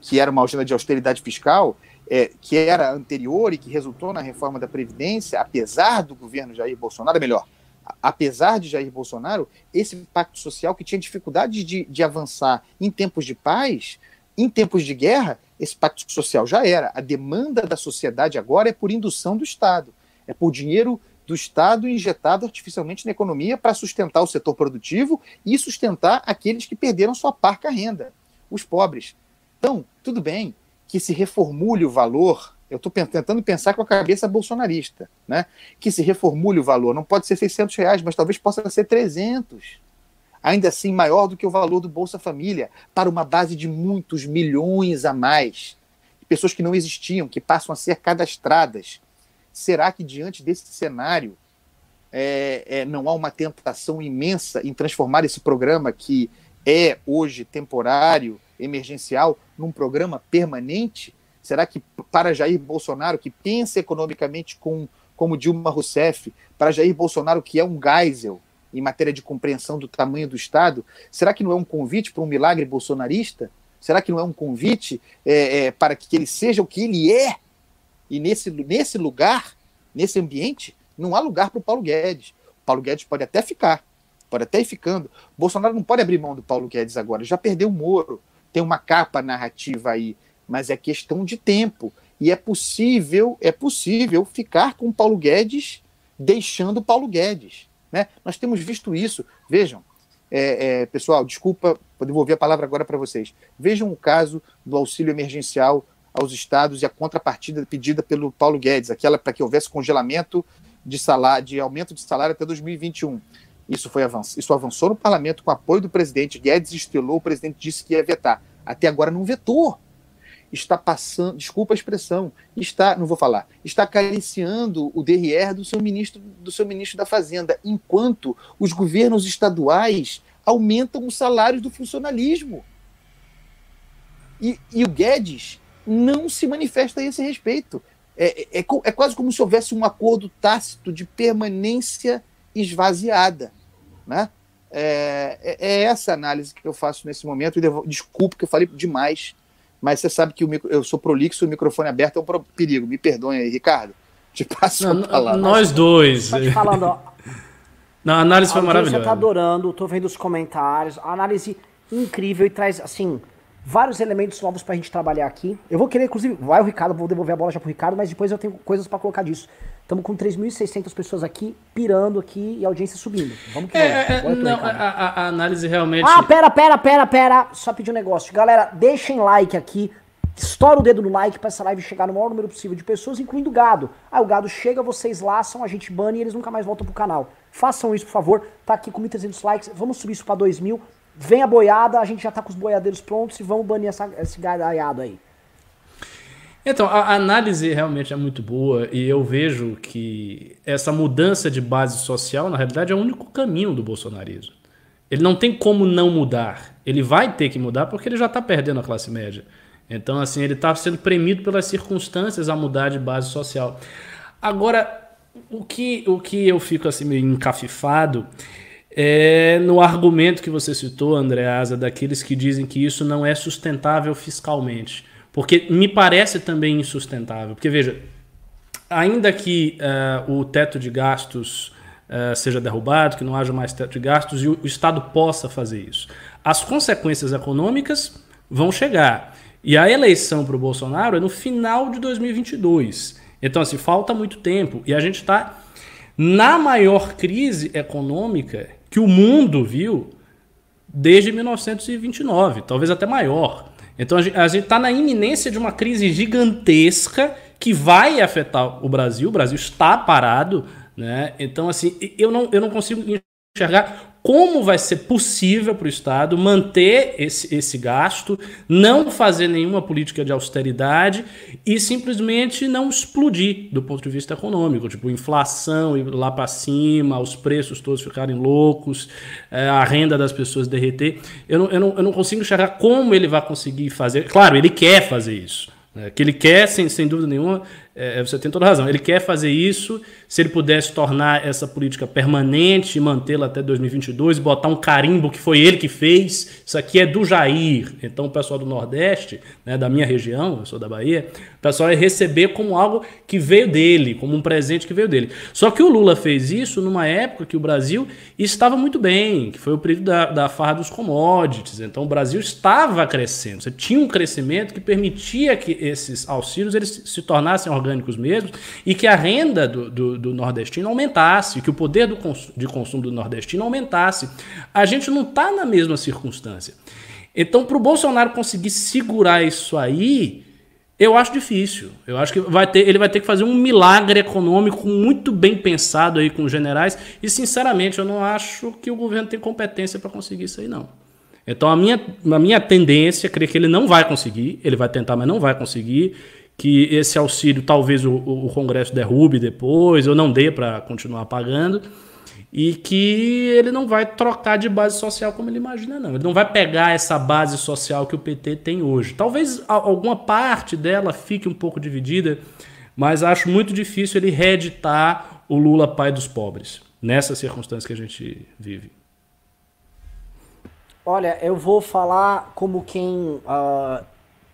que era uma agenda de austeridade fiscal, é, que era anterior e que resultou na reforma da Previdência, apesar do governo Jair Bolsonaro, melhor, apesar de Jair Bolsonaro, esse pacto social que tinha dificuldade de, de avançar em tempos de paz, em tempos de guerra, esse pacto social já era. A demanda da sociedade agora é por indução do Estado, é por dinheiro do Estado injetado artificialmente na economia para sustentar o setor produtivo e sustentar aqueles que perderam sua parca renda, os pobres. Então, tudo bem, que se reformule o valor. Eu estou tentando pensar com a cabeça bolsonarista, né? Que se reformule o valor. Não pode ser 600 reais, mas talvez possa ser 300. Ainda assim, maior do que o valor do Bolsa Família, para uma base de muitos milhões a mais. pessoas que não existiam, que passam a ser cadastradas. Será que diante desse cenário é, é, não há uma tentação imensa em transformar esse programa que é hoje temporário, emergencial, num programa permanente? Será que para Jair Bolsonaro, que pensa economicamente com, como Dilma Rousseff, para Jair Bolsonaro, que é um Geisel em matéria de compreensão do tamanho do Estado, será que não é um convite para um milagre bolsonarista? Será que não é um convite é, é, para que ele seja o que ele é? E nesse, nesse lugar, nesse ambiente, não há lugar para o Paulo Guedes. O Paulo Guedes pode até ficar, pode até ir ficando. Bolsonaro não pode abrir mão do Paulo Guedes agora, já perdeu o Moro, tem uma capa narrativa aí, mas é questão de tempo. E é possível, é possível ficar com o Paulo Guedes deixando o Paulo Guedes. Né? Nós temos visto isso. Vejam, é, é, pessoal, desculpa, vou devolver a palavra agora para vocês. Vejam o caso do auxílio emergencial aos estados e a contrapartida pedida pelo Paulo Guedes, aquela para que houvesse congelamento de salário, de aumento de salário até 2021. Isso foi avanço, isso avançou no parlamento com apoio do presidente Guedes, estelou, o presidente disse que ia vetar. Até agora não vetou está passando, desculpa a expressão, está, não vou falar, está acariciando o DRR do seu ministro, do seu ministro da Fazenda, enquanto os governos estaduais aumentam os salários do funcionalismo. E, e o Guedes não se manifesta a esse respeito. É, é, é, é quase como se houvesse um acordo tácito de permanência esvaziada. Né? É, é, é essa análise que eu faço nesse momento. E desculpe que eu falei demais mas você sabe que o micro, eu sou prolixo, o microfone aberto é um perigo. Me perdoe aí, Ricardo. Te passo não, a palavra. Nós dois. Só te falando, ó. Não, a análise foi maravilhosa. Você tá adorando, tô vendo os comentários, a análise incrível e traz, assim, vários elementos novos pra gente trabalhar aqui. Eu vou querer, inclusive, vai o Ricardo, vou devolver a bola já pro Ricardo, mas depois eu tenho coisas para colocar disso. Estamos com 3.600 pessoas aqui, pirando aqui e a audiência subindo. Vamos que é, vamos. É, não, a, a, a, análise realmente. Ah, pera, pera, pera, pera. Só pedir um negócio. Galera, deixem like aqui. Estoura o dedo no like para essa live chegar no maior número possível de pessoas, incluindo o gado. Ah, o gado chega, vocês laçam, a gente bane e eles nunca mais voltam pro canal. Façam isso, por favor. Tá aqui com 1.300 likes. Vamos subir isso para 2.000. Vem a boiada, a gente já tá com os boiadeiros prontos e vamos banir essa, esse gadaiado aí. Então, a análise realmente é muito boa e eu vejo que essa mudança de base social, na realidade, é o único caminho do bolsonarismo. Ele não tem como não mudar. Ele vai ter que mudar porque ele já está perdendo a classe média. Então, assim, ele está sendo premido pelas circunstâncias a mudar de base social. Agora, o que, o que eu fico assim meio encafifado é no argumento que você citou, Andreasa, daqueles que dizem que isso não é sustentável fiscalmente. Porque me parece também insustentável. Porque, veja, ainda que uh, o teto de gastos uh, seja derrubado, que não haja mais teto de gastos e o, o Estado possa fazer isso, as consequências econômicas vão chegar. E a eleição para o Bolsonaro é no final de 2022. Então, assim, falta muito tempo. E a gente está na maior crise econômica que o mundo viu desde 1929, talvez até maior. Então a gente está na iminência de uma crise gigantesca que vai afetar o Brasil. O Brasil está parado, né? Então, assim, eu não, eu não consigo enxergar como vai ser possível para o Estado manter esse, esse gasto, não fazer nenhuma política de austeridade e simplesmente não explodir do ponto de vista econômico, tipo inflação ir lá para cima, os preços todos ficarem loucos, é, a renda das pessoas derreter. Eu não, eu, não, eu não consigo enxergar como ele vai conseguir fazer. Claro, ele quer fazer isso. Né? Que ele quer, sem, sem dúvida nenhuma, é, você tem toda razão. Ele quer fazer isso. Se ele pudesse tornar essa política permanente e mantê-la até 2022, botar um carimbo que foi ele que fez, isso aqui é do Jair. Então, o pessoal do Nordeste, né, da minha região, eu sou da Bahia, o pessoal ia receber como algo que veio dele, como um presente que veio dele. Só que o Lula fez isso numa época que o Brasil estava muito bem, que foi o período da, da farra dos commodities. Então, o Brasil estava crescendo. Você tinha um crescimento que permitia que esses auxílios eles se tornassem orgânicos mesmo e que a renda do, do, do nordestino aumentasse, que o poder do cons de consumo do nordestino aumentasse. A gente não está na mesma circunstância. Então, para o Bolsonaro conseguir segurar isso aí, eu acho difícil. Eu acho que vai ter, ele vai ter que fazer um milagre econômico muito bem pensado aí com os generais. E, sinceramente, eu não acho que o governo tem competência para conseguir isso aí, não. Então a minha, a minha tendência é crer que ele não vai conseguir, ele vai tentar, mas não vai conseguir, que esse auxílio talvez o, o Congresso derrube depois, ou não dê para continuar pagando, e que ele não vai trocar de base social como ele imagina, não. Ele não vai pegar essa base social que o PT tem hoje. Talvez alguma parte dela fique um pouco dividida, mas acho muito difícil ele reeditar o Lula pai dos pobres, nessa circunstância que a gente vive. Olha, eu vou falar como quem uh,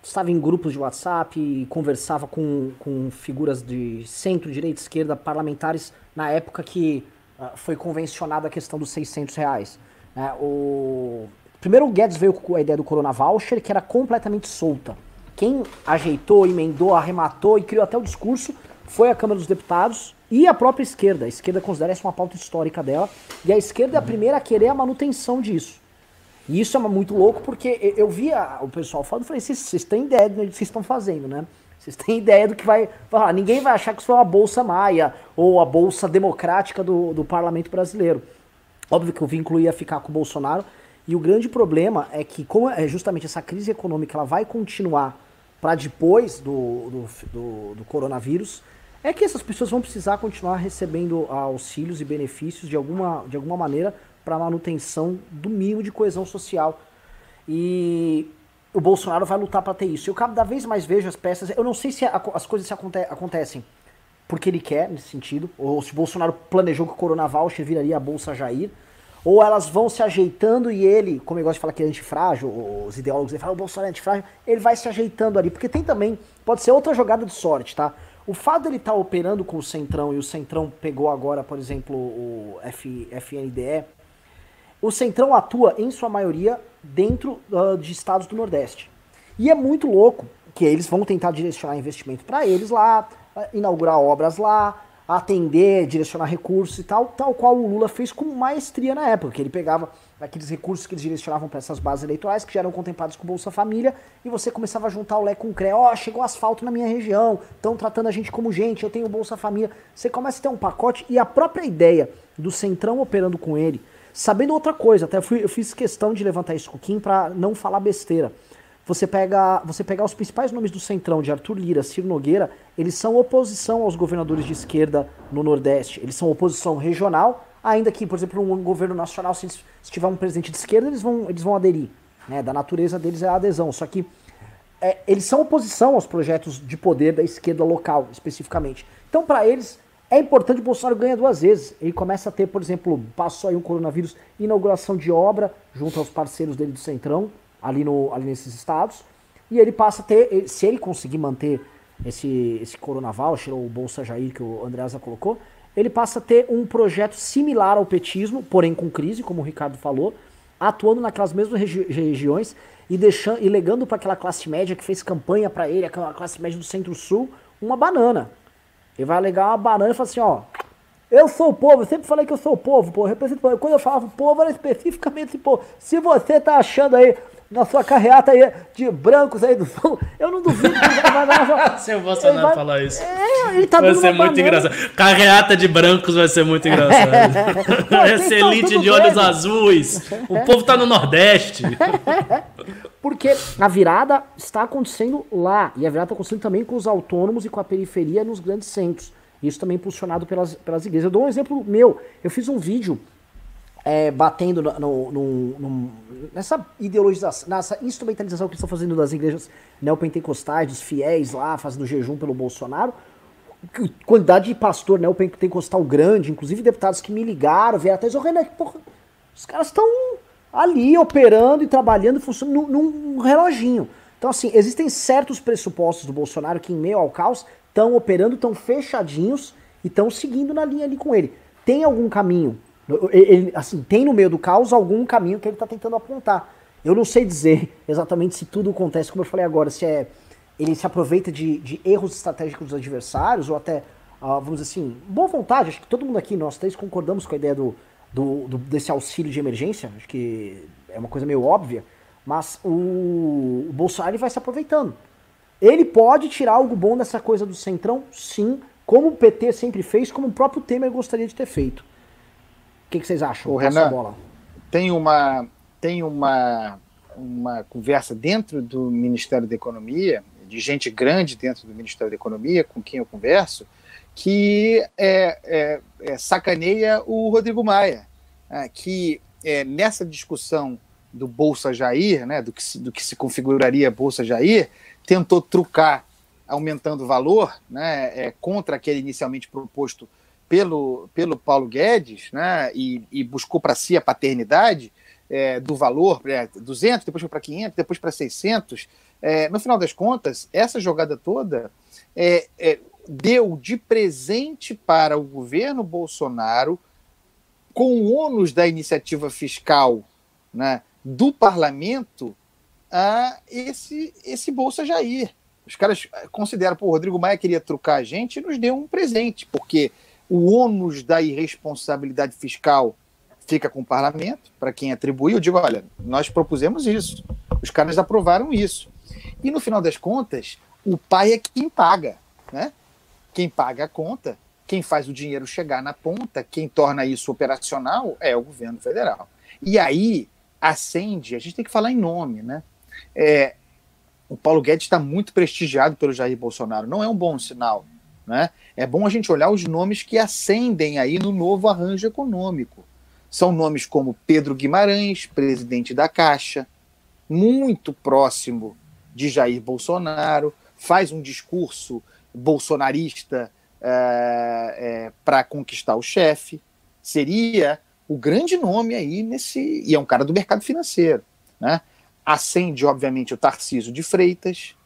estava em grupos de WhatsApp e conversava com, com figuras de centro, direita, esquerda, parlamentares, na época que uh, foi convencionada a questão dos 600 reais. Né? O... Primeiro o Guedes veio com a ideia do Corona Voucher, que era completamente solta. Quem ajeitou, emendou, arrematou e criou até o discurso foi a Câmara dos Deputados e a própria esquerda. A esquerda considera essa uma pauta histórica dela. E a esquerda é a primeira a querer a manutenção disso. E isso é muito louco porque eu via o pessoal falando, falei, vocês têm ideia do que vocês estão fazendo, né? Vocês têm ideia do que vai falar. Ninguém vai achar que isso foi uma bolsa maia ou a bolsa democrática do, do parlamento brasileiro. Óbvio que o vínculo ia ficar com o Bolsonaro. E o grande problema é que, como é justamente essa crise econômica ela vai continuar para depois do, do, do, do coronavírus, é que essas pessoas vão precisar continuar recebendo auxílios e benefícios de alguma, de alguma maneira para manutenção do mínimo de coesão social. E o Bolsonaro vai lutar para ter isso. Eu cada vez mais vejo as peças. Eu não sei se a, as coisas aconte, acontecem porque ele quer, nesse sentido, ou se Bolsonaro planejou que o Corona Voucher viraria a Bolsa Jair, ou elas vão se ajeitando e ele, como eu gosto de falar que é antifrágil, os ideólogos falam, o Bolsonaro é antifrágil, ele vai se ajeitando ali, porque tem também, pode ser outra jogada de sorte, tá? O fato dele estar tá operando com o Centrão e o Centrão pegou agora, por exemplo, o F, FNDE, o Centrão atua, em sua maioria, dentro uh, de estados do Nordeste. E é muito louco que eles vão tentar direcionar investimento para eles lá, uh, inaugurar obras lá, atender, direcionar recursos e tal, tal qual o Lula fez com maestria na época, que ele pegava aqueles recursos que eles direcionavam para essas bases eleitorais que já eram contemplados com Bolsa Família e você começava a juntar o Lé com o CRE, ó, oh, chegou asfalto na minha região, estão tratando a gente como gente, eu tenho Bolsa Família. Você começa a ter um pacote e a própria ideia do Centrão operando com ele, Sabendo outra coisa, até eu, fui, eu fiz questão de levantar isso com o Kim para não falar besteira. Você pega, você pegar os principais nomes do Centrão, de Arthur Lira, Ciro Nogueira, eles são oposição aos governadores de esquerda no Nordeste. Eles são oposição regional, ainda que, por exemplo, um governo nacional, se, se tiver um presidente de esquerda, eles vão, eles vão aderir. Né? Da natureza deles é a adesão. Só que é, eles são oposição aos projetos de poder da esquerda local, especificamente. Então, para eles, é importante o Bolsonaro ganha duas vezes. Ele começa a ter, por exemplo, passou aí um coronavírus, inauguração de obra junto aos parceiros dele do Centrão, ali, no, ali nesses estados. E ele passa a ter, se ele conseguir manter esse, esse Corona Voucher, ou Bolsa Jair que o Andreasa colocou, ele passa a ter um projeto similar ao petismo, porém com crise, como o Ricardo falou, atuando naquelas mesmas regi regiões e deixando e legando para aquela classe média que fez campanha para ele, aquela classe média do Centro-Sul, uma banana. Ele vai alegar uma banana e fala assim, ó. Eu sou o povo, eu sempre falei que eu sou o povo, pô. Eu represento o povo. Quando eu falava o povo, era especificamente esse povo. Se você tá achando aí na sua carreata aí de brancos aí do sul, eu não duvido que ele vai dar Se o Bolsonaro vai... falar isso. É, ele tá vai ser muito banana. engraçado. Carreata de brancos vai ser muito engraçado. ser elite de olhos azuis. O povo tá no Nordeste. Porque a virada está acontecendo lá. E a virada está acontecendo também com os autônomos e com a periferia nos grandes centros. Isso também impulsionado pelas, pelas igrejas. Eu dou um exemplo meu. Eu fiz um vídeo é, batendo no, no, no, nessa ideologização, nessa instrumentalização que estão fazendo das igrejas neopentecostais, dos fiéis lá, fazendo jejum pelo Bolsonaro. Quantidade de pastor neopentecostal grande, inclusive deputados que me ligaram, vieram até dizer, Renan, porra, os caras estão ali operando e trabalhando funcionando num, num reloginho. Então, assim, existem certos pressupostos do Bolsonaro que, em meio ao caos, estão operando, estão fechadinhos e estão seguindo na linha ali com ele. Tem algum caminho, ele, assim, tem no meio do caos algum caminho que ele está tentando apontar. Eu não sei dizer exatamente se tudo acontece, como eu falei agora, se é ele se aproveita de, de erros estratégicos dos adversários ou até, uh, vamos dizer assim, boa vontade. Acho que todo mundo aqui, nós três, concordamos com a ideia do, do, do, desse auxílio de emergência, acho que é uma coisa meio óbvia, mas o, o Bolsonaro vai se aproveitando. Ele pode tirar algo bom dessa coisa do Centrão, sim, como o PT sempre fez, como o próprio Temer gostaria de ter feito. O que, que vocês acham? Renan, tem uma tem uma, uma conversa dentro do Ministério da Economia, de gente grande dentro do Ministério da Economia, com quem eu converso, que é, é, é sacaneia o Rodrigo Maia, é, que é, nessa discussão do Bolsa Jair, né, do, que se, do que se configuraria Bolsa Jair, tentou trucar aumentando o valor né, é, contra aquele inicialmente proposto pelo, pelo Paulo Guedes né, e, e buscou para si a paternidade é, do valor, é, 200, depois foi para 500, depois para 600. É, no final das contas, essa jogada toda é, é, deu de presente para o governo Bolsonaro, com o ônus da iniciativa fiscal né, do parlamento, a esse, esse Bolsa Jair. Os caras consideram, pô, o Rodrigo Maia queria trucar a gente e nos deu um presente, porque o ônus da irresponsabilidade fiscal fica com o parlamento, para quem atribui. Eu digo, olha, nós propusemos isso, os caras aprovaram isso. E no final das contas, o pai é quem paga, né? Quem paga a conta, quem faz o dinheiro chegar na ponta, quem torna isso operacional é o governo federal. E aí acende, a gente tem que falar em nome, né? É, o Paulo Guedes está muito prestigiado pelo Jair Bolsonaro. Não é um bom sinal. Né? É bom a gente olhar os nomes que ascendem aí no novo arranjo econômico. São nomes como Pedro Guimarães, presidente da Caixa, muito próximo de Jair Bolsonaro, faz um discurso bolsonarista é, é, para conquistar o chefe. Seria o grande nome aí nesse. E é um cara do mercado financeiro. Né? Acende, obviamente, o Tarciso de Freitas,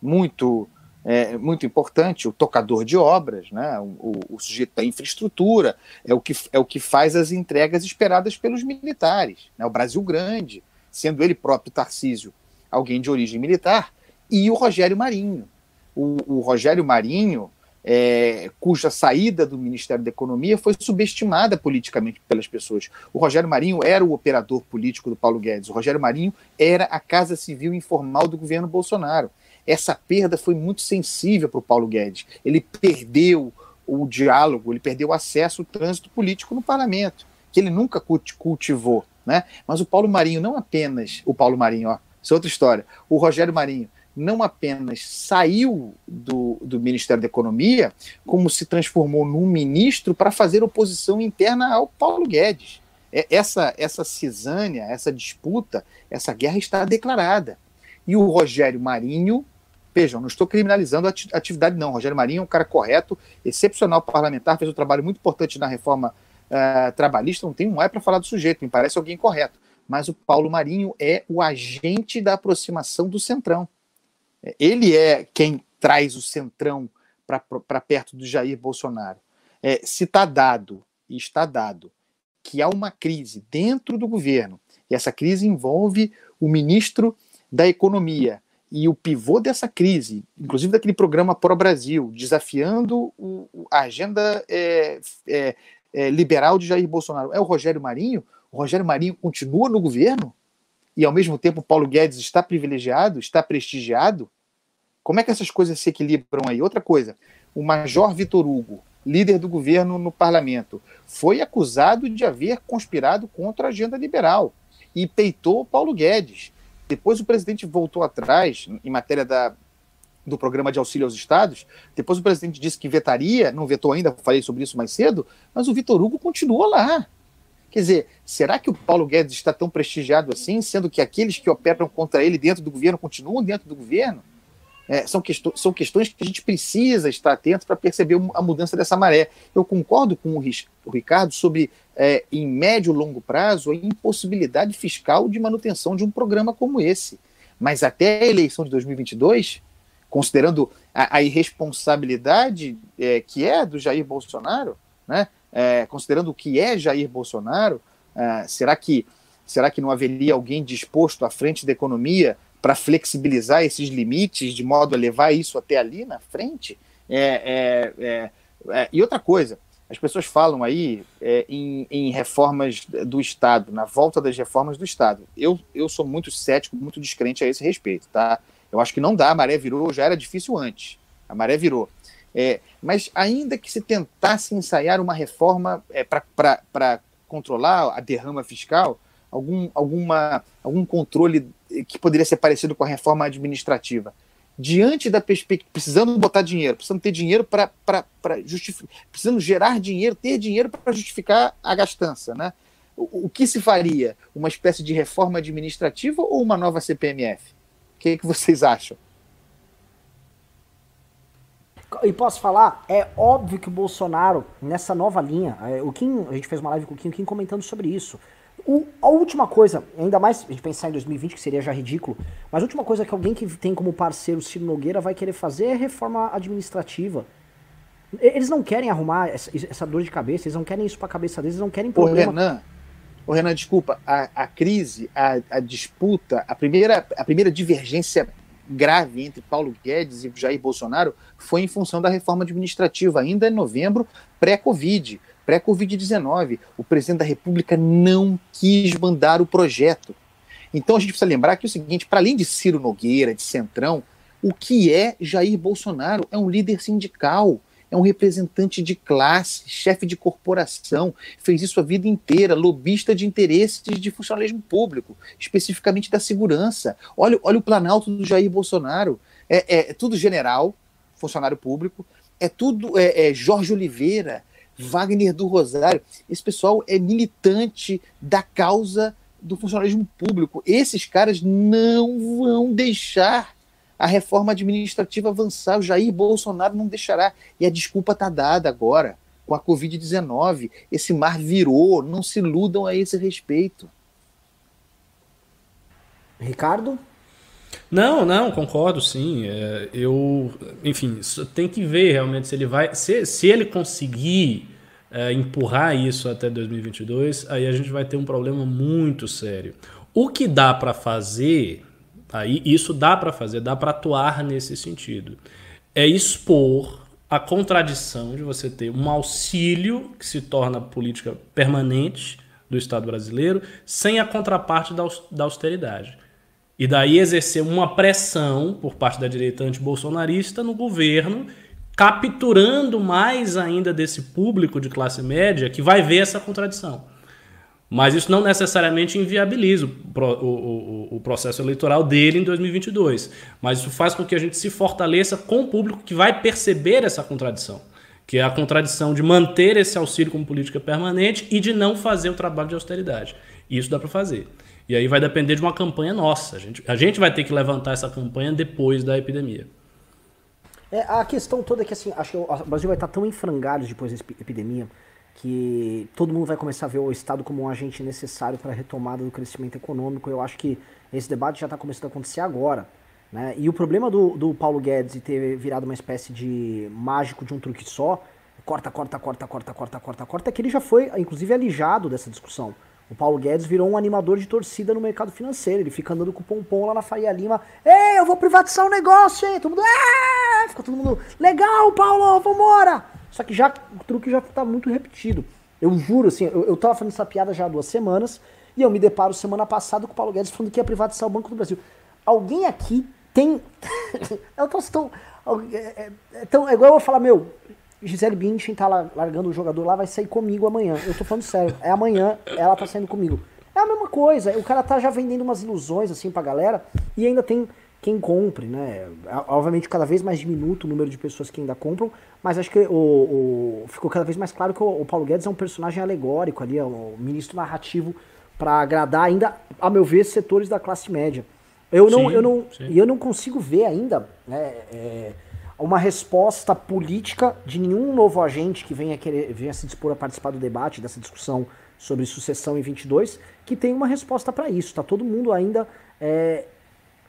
muito é, muito importante, o tocador de obras, né? o, o, sujeito da infraestrutura, é o, que, é o que faz as entregas esperadas pelos militares. Né? O Brasil Grande, sendo ele próprio Tarcísio alguém de origem militar, e o Rogério Marinho. O, o Rogério Marinho, é, cuja saída do Ministério da Economia foi subestimada politicamente pelas pessoas. O Rogério Marinho era o operador político do Paulo Guedes. O Rogério Marinho era a Casa Civil informal do governo Bolsonaro. Essa perda foi muito sensível para o Paulo Guedes. Ele perdeu o diálogo, ele perdeu o acesso ao trânsito político no parlamento, que ele nunca cultivou. Né? Mas o Paulo Marinho não apenas. O Paulo Marinho, ó, isso é outra história. O Rogério Marinho não apenas saiu do, do Ministério da Economia, como se transformou num ministro para fazer oposição interna ao Paulo Guedes. É, essa, essa cisânia, essa disputa, essa guerra está declarada. E o Rogério Marinho, vejam, não estou criminalizando a atividade, não. Rogério Marinho é um cara correto, excepcional parlamentar, fez um trabalho muito importante na reforma uh, trabalhista. Não tem um ai para falar do sujeito, me parece alguém correto. Mas o Paulo Marinho é o agente da aproximação do Centrão. Ele é quem traz o centrão para perto do Jair Bolsonaro. É, se está dado, e está dado, que há uma crise dentro do governo, e essa crise envolve o ministro da Economia, e o pivô dessa crise, inclusive daquele programa Pro Brasil, desafiando o, a agenda é, é, é, liberal de Jair Bolsonaro, é o Rogério Marinho. O Rogério Marinho continua no governo e, ao mesmo tempo, Paulo Guedes está privilegiado, está prestigiado. Como é que essas coisas se equilibram aí? Outra coisa, o Major Vitor Hugo, líder do governo no parlamento, foi acusado de haver conspirado contra a agenda liberal e peitou Paulo Guedes. Depois o presidente voltou atrás, em matéria da, do programa de auxílio aos estados. Depois o presidente disse que vetaria, não vetou ainda, falei sobre isso mais cedo, mas o Vitor Hugo continuou lá. Quer dizer, será que o Paulo Guedes está tão prestigiado assim, sendo que aqueles que operam contra ele dentro do governo continuam dentro do governo? É, são, são questões que a gente precisa estar atento para perceber a mudança dessa maré. Eu concordo com o Ricardo sobre, é, em médio e longo prazo, a impossibilidade fiscal de manutenção de um programa como esse. Mas até a eleição de 2022, considerando a, a irresponsabilidade é, que é do Jair Bolsonaro, né, é, considerando o que é Jair Bolsonaro, é, será que será que não haveria alguém disposto à frente da economia para flexibilizar esses limites de modo a levar isso até ali na frente. É, é, é, é e outra coisa, as pessoas falam aí é, em, em, reformas do Estado, na volta das reformas do Estado. Eu, eu sou muito cético, muito descrente a esse respeito, tá? Eu acho que não dá, a maré virou, já era difícil antes. A maré virou. É, mas ainda que se tentasse ensaiar uma reforma é, para controlar a derrama fiscal, algum, alguma, algum controle que poderia ser parecido com a reforma administrativa. Diante da perspectiva, precisando botar dinheiro, precisando ter dinheiro para justificar, precisando gerar dinheiro, ter dinheiro para justificar a gastança, né? O, o, que se faria? Uma espécie de reforma administrativa ou uma nova CPMF? O que, que vocês acham? E posso falar, é óbvio que o Bolsonaro, nessa nova linha, é, o Kim, a gente fez uma live com o Kim, o Kim comentando sobre isso. O, a última coisa, ainda mais a gente pensar em 2020, que seria já ridículo, mas a última coisa que alguém que tem como parceiro o Ciro Nogueira vai querer fazer é reforma administrativa. Eles não querem arrumar essa, essa dor de cabeça, eles não querem isso pra cabeça deles, eles não querem problema. Ô, Renan, ô, Renan desculpa, a, a crise, a, a disputa, a primeira, a primeira divergência grave entre Paulo Guedes e Jair Bolsonaro foi em função da reforma administrativa, ainda em novembro, pré-Covid, pré-Covid-19. O presidente da República não quis mandar o projeto. Então a gente precisa lembrar que é o seguinte: para além de Ciro Nogueira, de Centrão, o que é Jair Bolsonaro? É um líder sindical é um representante de classe, chefe de corporação, fez isso a vida inteira, lobista de interesses de funcionalismo público, especificamente da segurança. Olha, olha o Planalto do Jair Bolsonaro. É, é, é tudo general, funcionário público, é tudo é, é Jorge Oliveira, Wagner do Rosário. Esse pessoal é militante da causa do funcionalismo público. Esses caras não vão deixar a reforma administrativa avançar. O Jair Bolsonaro não deixará. E a desculpa está dada agora, com a Covid-19. Esse mar virou, não se iludam a esse respeito. Ricardo? Não, não, concordo sim. É, eu, enfim, tem que ver realmente se ele vai. Se, se ele conseguir é, empurrar isso até 2022, aí a gente vai ter um problema muito sério. O que dá para fazer Aí isso dá para fazer, dá para atuar nesse sentido. É expor a contradição de você ter um auxílio que se torna política permanente do Estado brasileiro sem a contraparte da austeridade. E daí exercer uma pressão por parte da direita antibolsonarista no governo, capturando mais ainda desse público de classe média que vai ver essa contradição. Mas isso não necessariamente inviabiliza o, o, o, o, processo eleitoral dele em 2022. Mas isso faz com que a gente se fortaleça com o público que vai perceber essa contradição. Que é a contradição de manter esse auxílio como política permanente e de não fazer o trabalho de austeridade. Isso dá para fazer. E aí vai depender de uma campanha nossa. A gente, a gente vai ter que levantar essa campanha depois da epidemia. É, a questão toda é que assim, acho que o Brasil vai estar tão em frangalhos depois da epidemia que todo mundo vai começar a ver o Estado como um agente necessário para a retomada do crescimento econômico. Eu acho que esse debate já está começando a acontecer agora. Né? E o problema do, do Paulo Guedes ter virado uma espécie de mágico de um truque só, corta, corta, corta, corta, corta, corta, corta, é que ele já foi, inclusive, alijado dessa discussão. O Paulo Guedes virou um animador de torcida no mercado financeiro. Ele fica andando com o pompom lá na Faria Lima. Ei, eu vou privatizar o um negócio, hein? Todo mundo. Ah! Fica todo mundo. Legal, Paulo, vambora! Só que já o truque já tá muito repetido. Eu juro, assim, eu, eu tava fazendo essa piada já há duas semanas e eu me deparo semana passada com o Paulo Guedes falando que ia privatizar o Banco do Brasil. Alguém aqui tem. eu tô tão. É, é, é, tão, é igual eu falar, meu, Gisele Bündchen tá lá, largando o jogador lá, vai sair comigo amanhã. Eu tô falando sério. É amanhã, ela tá saindo comigo. É a mesma coisa. O cara tá já vendendo umas ilusões assim pra galera e ainda tem quem compre, né? Obviamente cada vez mais diminuto o número de pessoas que ainda compram, mas acho que o, o ficou cada vez mais claro que o, o, Paulo Guedes é um personagem alegórico ali, é um ministro narrativo para agradar ainda, a meu ver, setores da classe média. Eu não, sim, eu não, sim. eu não consigo ver ainda né, é, uma resposta política de nenhum novo agente que venha, querer, venha se dispor a participar do debate, dessa discussão sobre sucessão em 22, que tenha uma resposta para isso. Está todo mundo ainda é,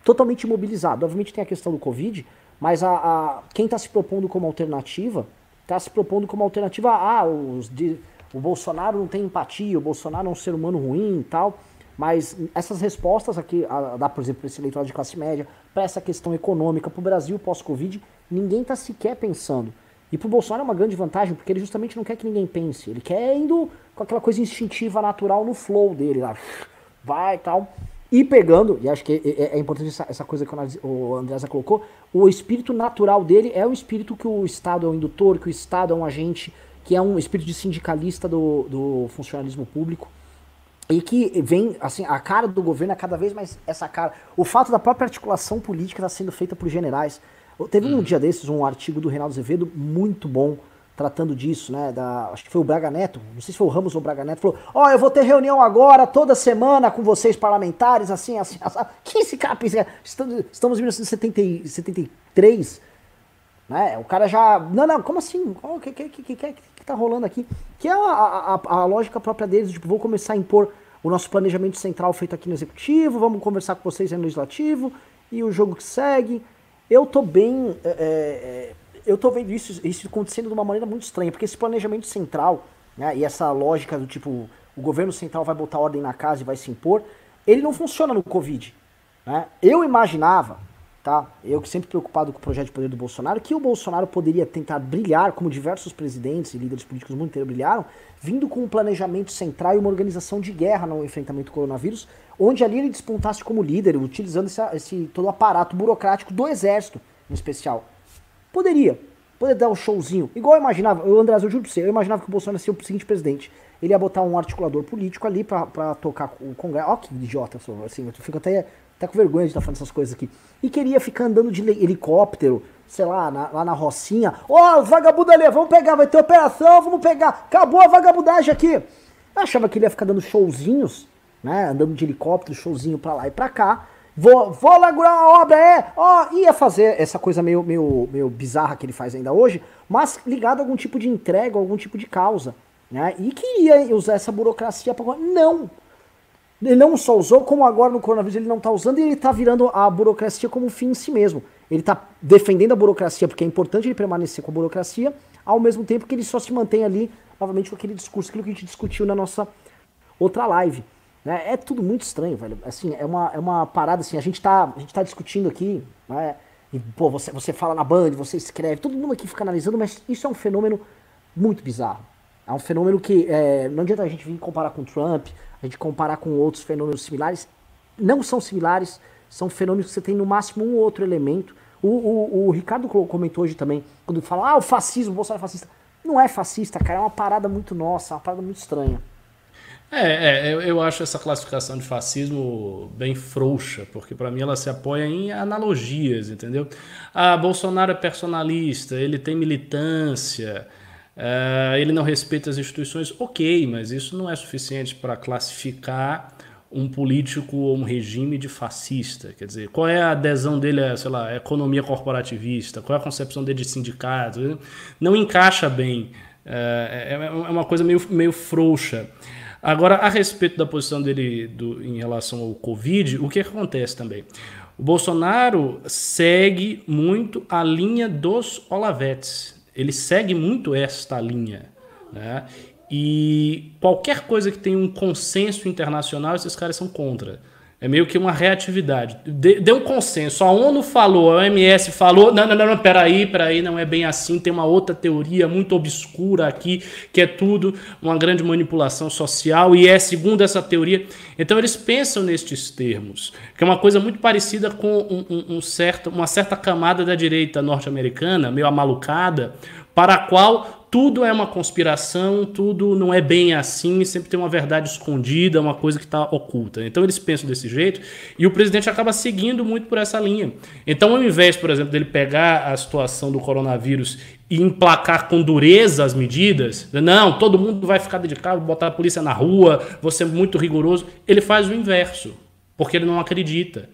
totalmente imobilizado. Obviamente tem a questão do Covid, mas a, a quem está se propondo como alternativa, está se propondo como alternativa a ah, os de, o Bolsonaro não tem empatia, o Bolsonaro é um ser humano ruim e tal. Mas essas respostas aqui, a, dá, por exemplo, para esse eleitorado de classe média, para essa questão econômica, para o Brasil pós-Covid, ninguém está sequer pensando. E para o Bolsonaro é uma grande vantagem, porque ele justamente não quer que ninguém pense. Ele quer indo com aquela coisa instintiva, natural no flow dele lá. Vai e tal. E pegando, e acho que é, é, é importante essa, essa, coisa que o Andresa colocou, o espírito natural dele é o espírito que o Estado é um indutor, que o Estado é um agente, que é um espírito de sindicalista do, do funcionalismo público. e que vem, assim, a cara do governo é cada vez mais essa cara. O fato da própria articulação política está sendo feita por generais. Teve um hum. dia desses um artigo do Reinaldo Azevedo muito bom tratando disso, né? Da, acho que foi o Braga Neto, não sei se foi o Ramos ou o Braga Neto, falou: Ó, oh, eu vou ter reunião agora, toda semana, com vocês parlamentares, assim, assim, assim. Quem esse cara Estamos, estamos em 1973, né? O cara já. Não, não, como assim? O que, que, que, que, que, que tá rolando aqui? Que é a, a, a, lógica própria deles, tipo, vou começar a impor o nosso planejamento central feito aqui no executivo, vamos conversar com vocês aí no legislativo, e o jogo que segue. Eu tô bem. É, é, eu tô vendo isso, isso acontecendo de uma maneira muito estranha, porque esse planejamento central, né, e essa lógica do tipo, o governo central vai botar ordem na casa e vai se impor, ele não funciona no Covid. Né? Eu imaginava, tá? Eu que sempre preocupado com o projeto de poder do Bolsonaro, que o Bolsonaro poderia tentar brilhar, como diversos presidentes e líderes políticos do mundo inteiro brilharam, vindo com um planejamento central e uma organização de guerra no enfrentamento do coronavírus, onde ali ele despontasse como líder, utilizando esse, esse todo o aparato burocrático do exército, em especial. Poderia. Poderia dar um showzinho. Igual eu imaginava, eu, André, eu juro pra você, eu imaginava que o Bolsonaro ia ser o seguinte presidente. Ele ia botar um articulador político ali pra, tocar o Congresso. Ó, que idiota, assim, eu fico até, até com vergonha de estar falando essas coisas aqui. E queria ficar andando de helicóptero, sei lá, na, lá na Rocinha. Ó, oh, vagabundo ali, vamos pegar, vai ter operação, vamos pegar. Acabou a vagabundagem aqui. Eu achava que ele ia ficar dando showzinhos, né? Andando de helicóptero, showzinho pra lá e pra cá. Vou, vou inaugurar a obra, é! Ó, ia fazer essa coisa meio, meio, meio bizarra que ele faz ainda hoje, mas ligado a algum tipo de entrega, algum tipo de causa. Né? E queria usar essa burocracia para. Não! Ele não só usou, como agora no coronavírus ele não está usando e ele está virando a burocracia como um fim em si mesmo. Ele está defendendo a burocracia porque é importante ele permanecer com a burocracia, ao mesmo tempo que ele só se mantém ali, novamente, com aquele discurso, aquilo que a gente discutiu na nossa outra live. Né? É tudo muito estranho, velho. Assim, é uma, é uma parada assim, a gente tá, a gente tá discutindo aqui, né? E, pô, você, você fala na Band, você escreve, todo mundo aqui fica analisando, mas isso é um fenômeno muito bizarro. É um fenômeno que é, não adianta a gente vir comparar com Trump, a gente comparar com outros fenômenos similares. Não são similares, são fenômenos que você tem no máximo um ou outro elemento. O, o, o Ricardo comentou hoje também, quando fala, ah, o fascismo, o Bolsonaro é fascista. Não é fascista, cara, é uma parada muito nossa, uma parada muito estranha. É, é eu, eu, acho essa classificação de fascismo bem frouxa, porque para mim ela se apoia em analogias, entendeu? Ah, Bolsonaro é personalista, ele tem militância, uh, ele não respeita as instituições, ok, mas isso não é suficiente para classificar um político ou um regime de fascista. Quer dizer, qual é a adesão dele a, sei lá, a economia corporativista? Qual é a concepção dele de sindicato? Não encaixa bem. É, é uma coisa meio, meio frouxa. Agora, a respeito da posição dele do, em relação ao Covid, o que acontece também? O Bolsonaro segue muito a linha dos Olavetes. Ele segue muito esta linha. Né? E qualquer coisa que tenha um consenso internacional, esses caras são contra. É meio que uma reatividade. Deu um consenso. A ONU falou, a OMS falou. Não, não, não, não, peraí, peraí, não é bem assim. Tem uma outra teoria muito obscura aqui, que é tudo uma grande manipulação social, e é segundo essa teoria. Então eles pensam nestes termos, que é uma coisa muito parecida com um, um, um certo, uma certa camada da direita norte-americana, meio amalucada, para a qual tudo é uma conspiração, tudo não é bem assim, sempre tem uma verdade escondida, uma coisa que está oculta. Então eles pensam desse jeito e o presidente acaba seguindo muito por essa linha. Então, ao invés, por exemplo, dele pegar a situação do coronavírus e emplacar com dureza as medidas, não, todo mundo vai ficar dedicado, botar a polícia na rua, vou ser muito rigoroso, ele faz o inverso, porque ele não acredita.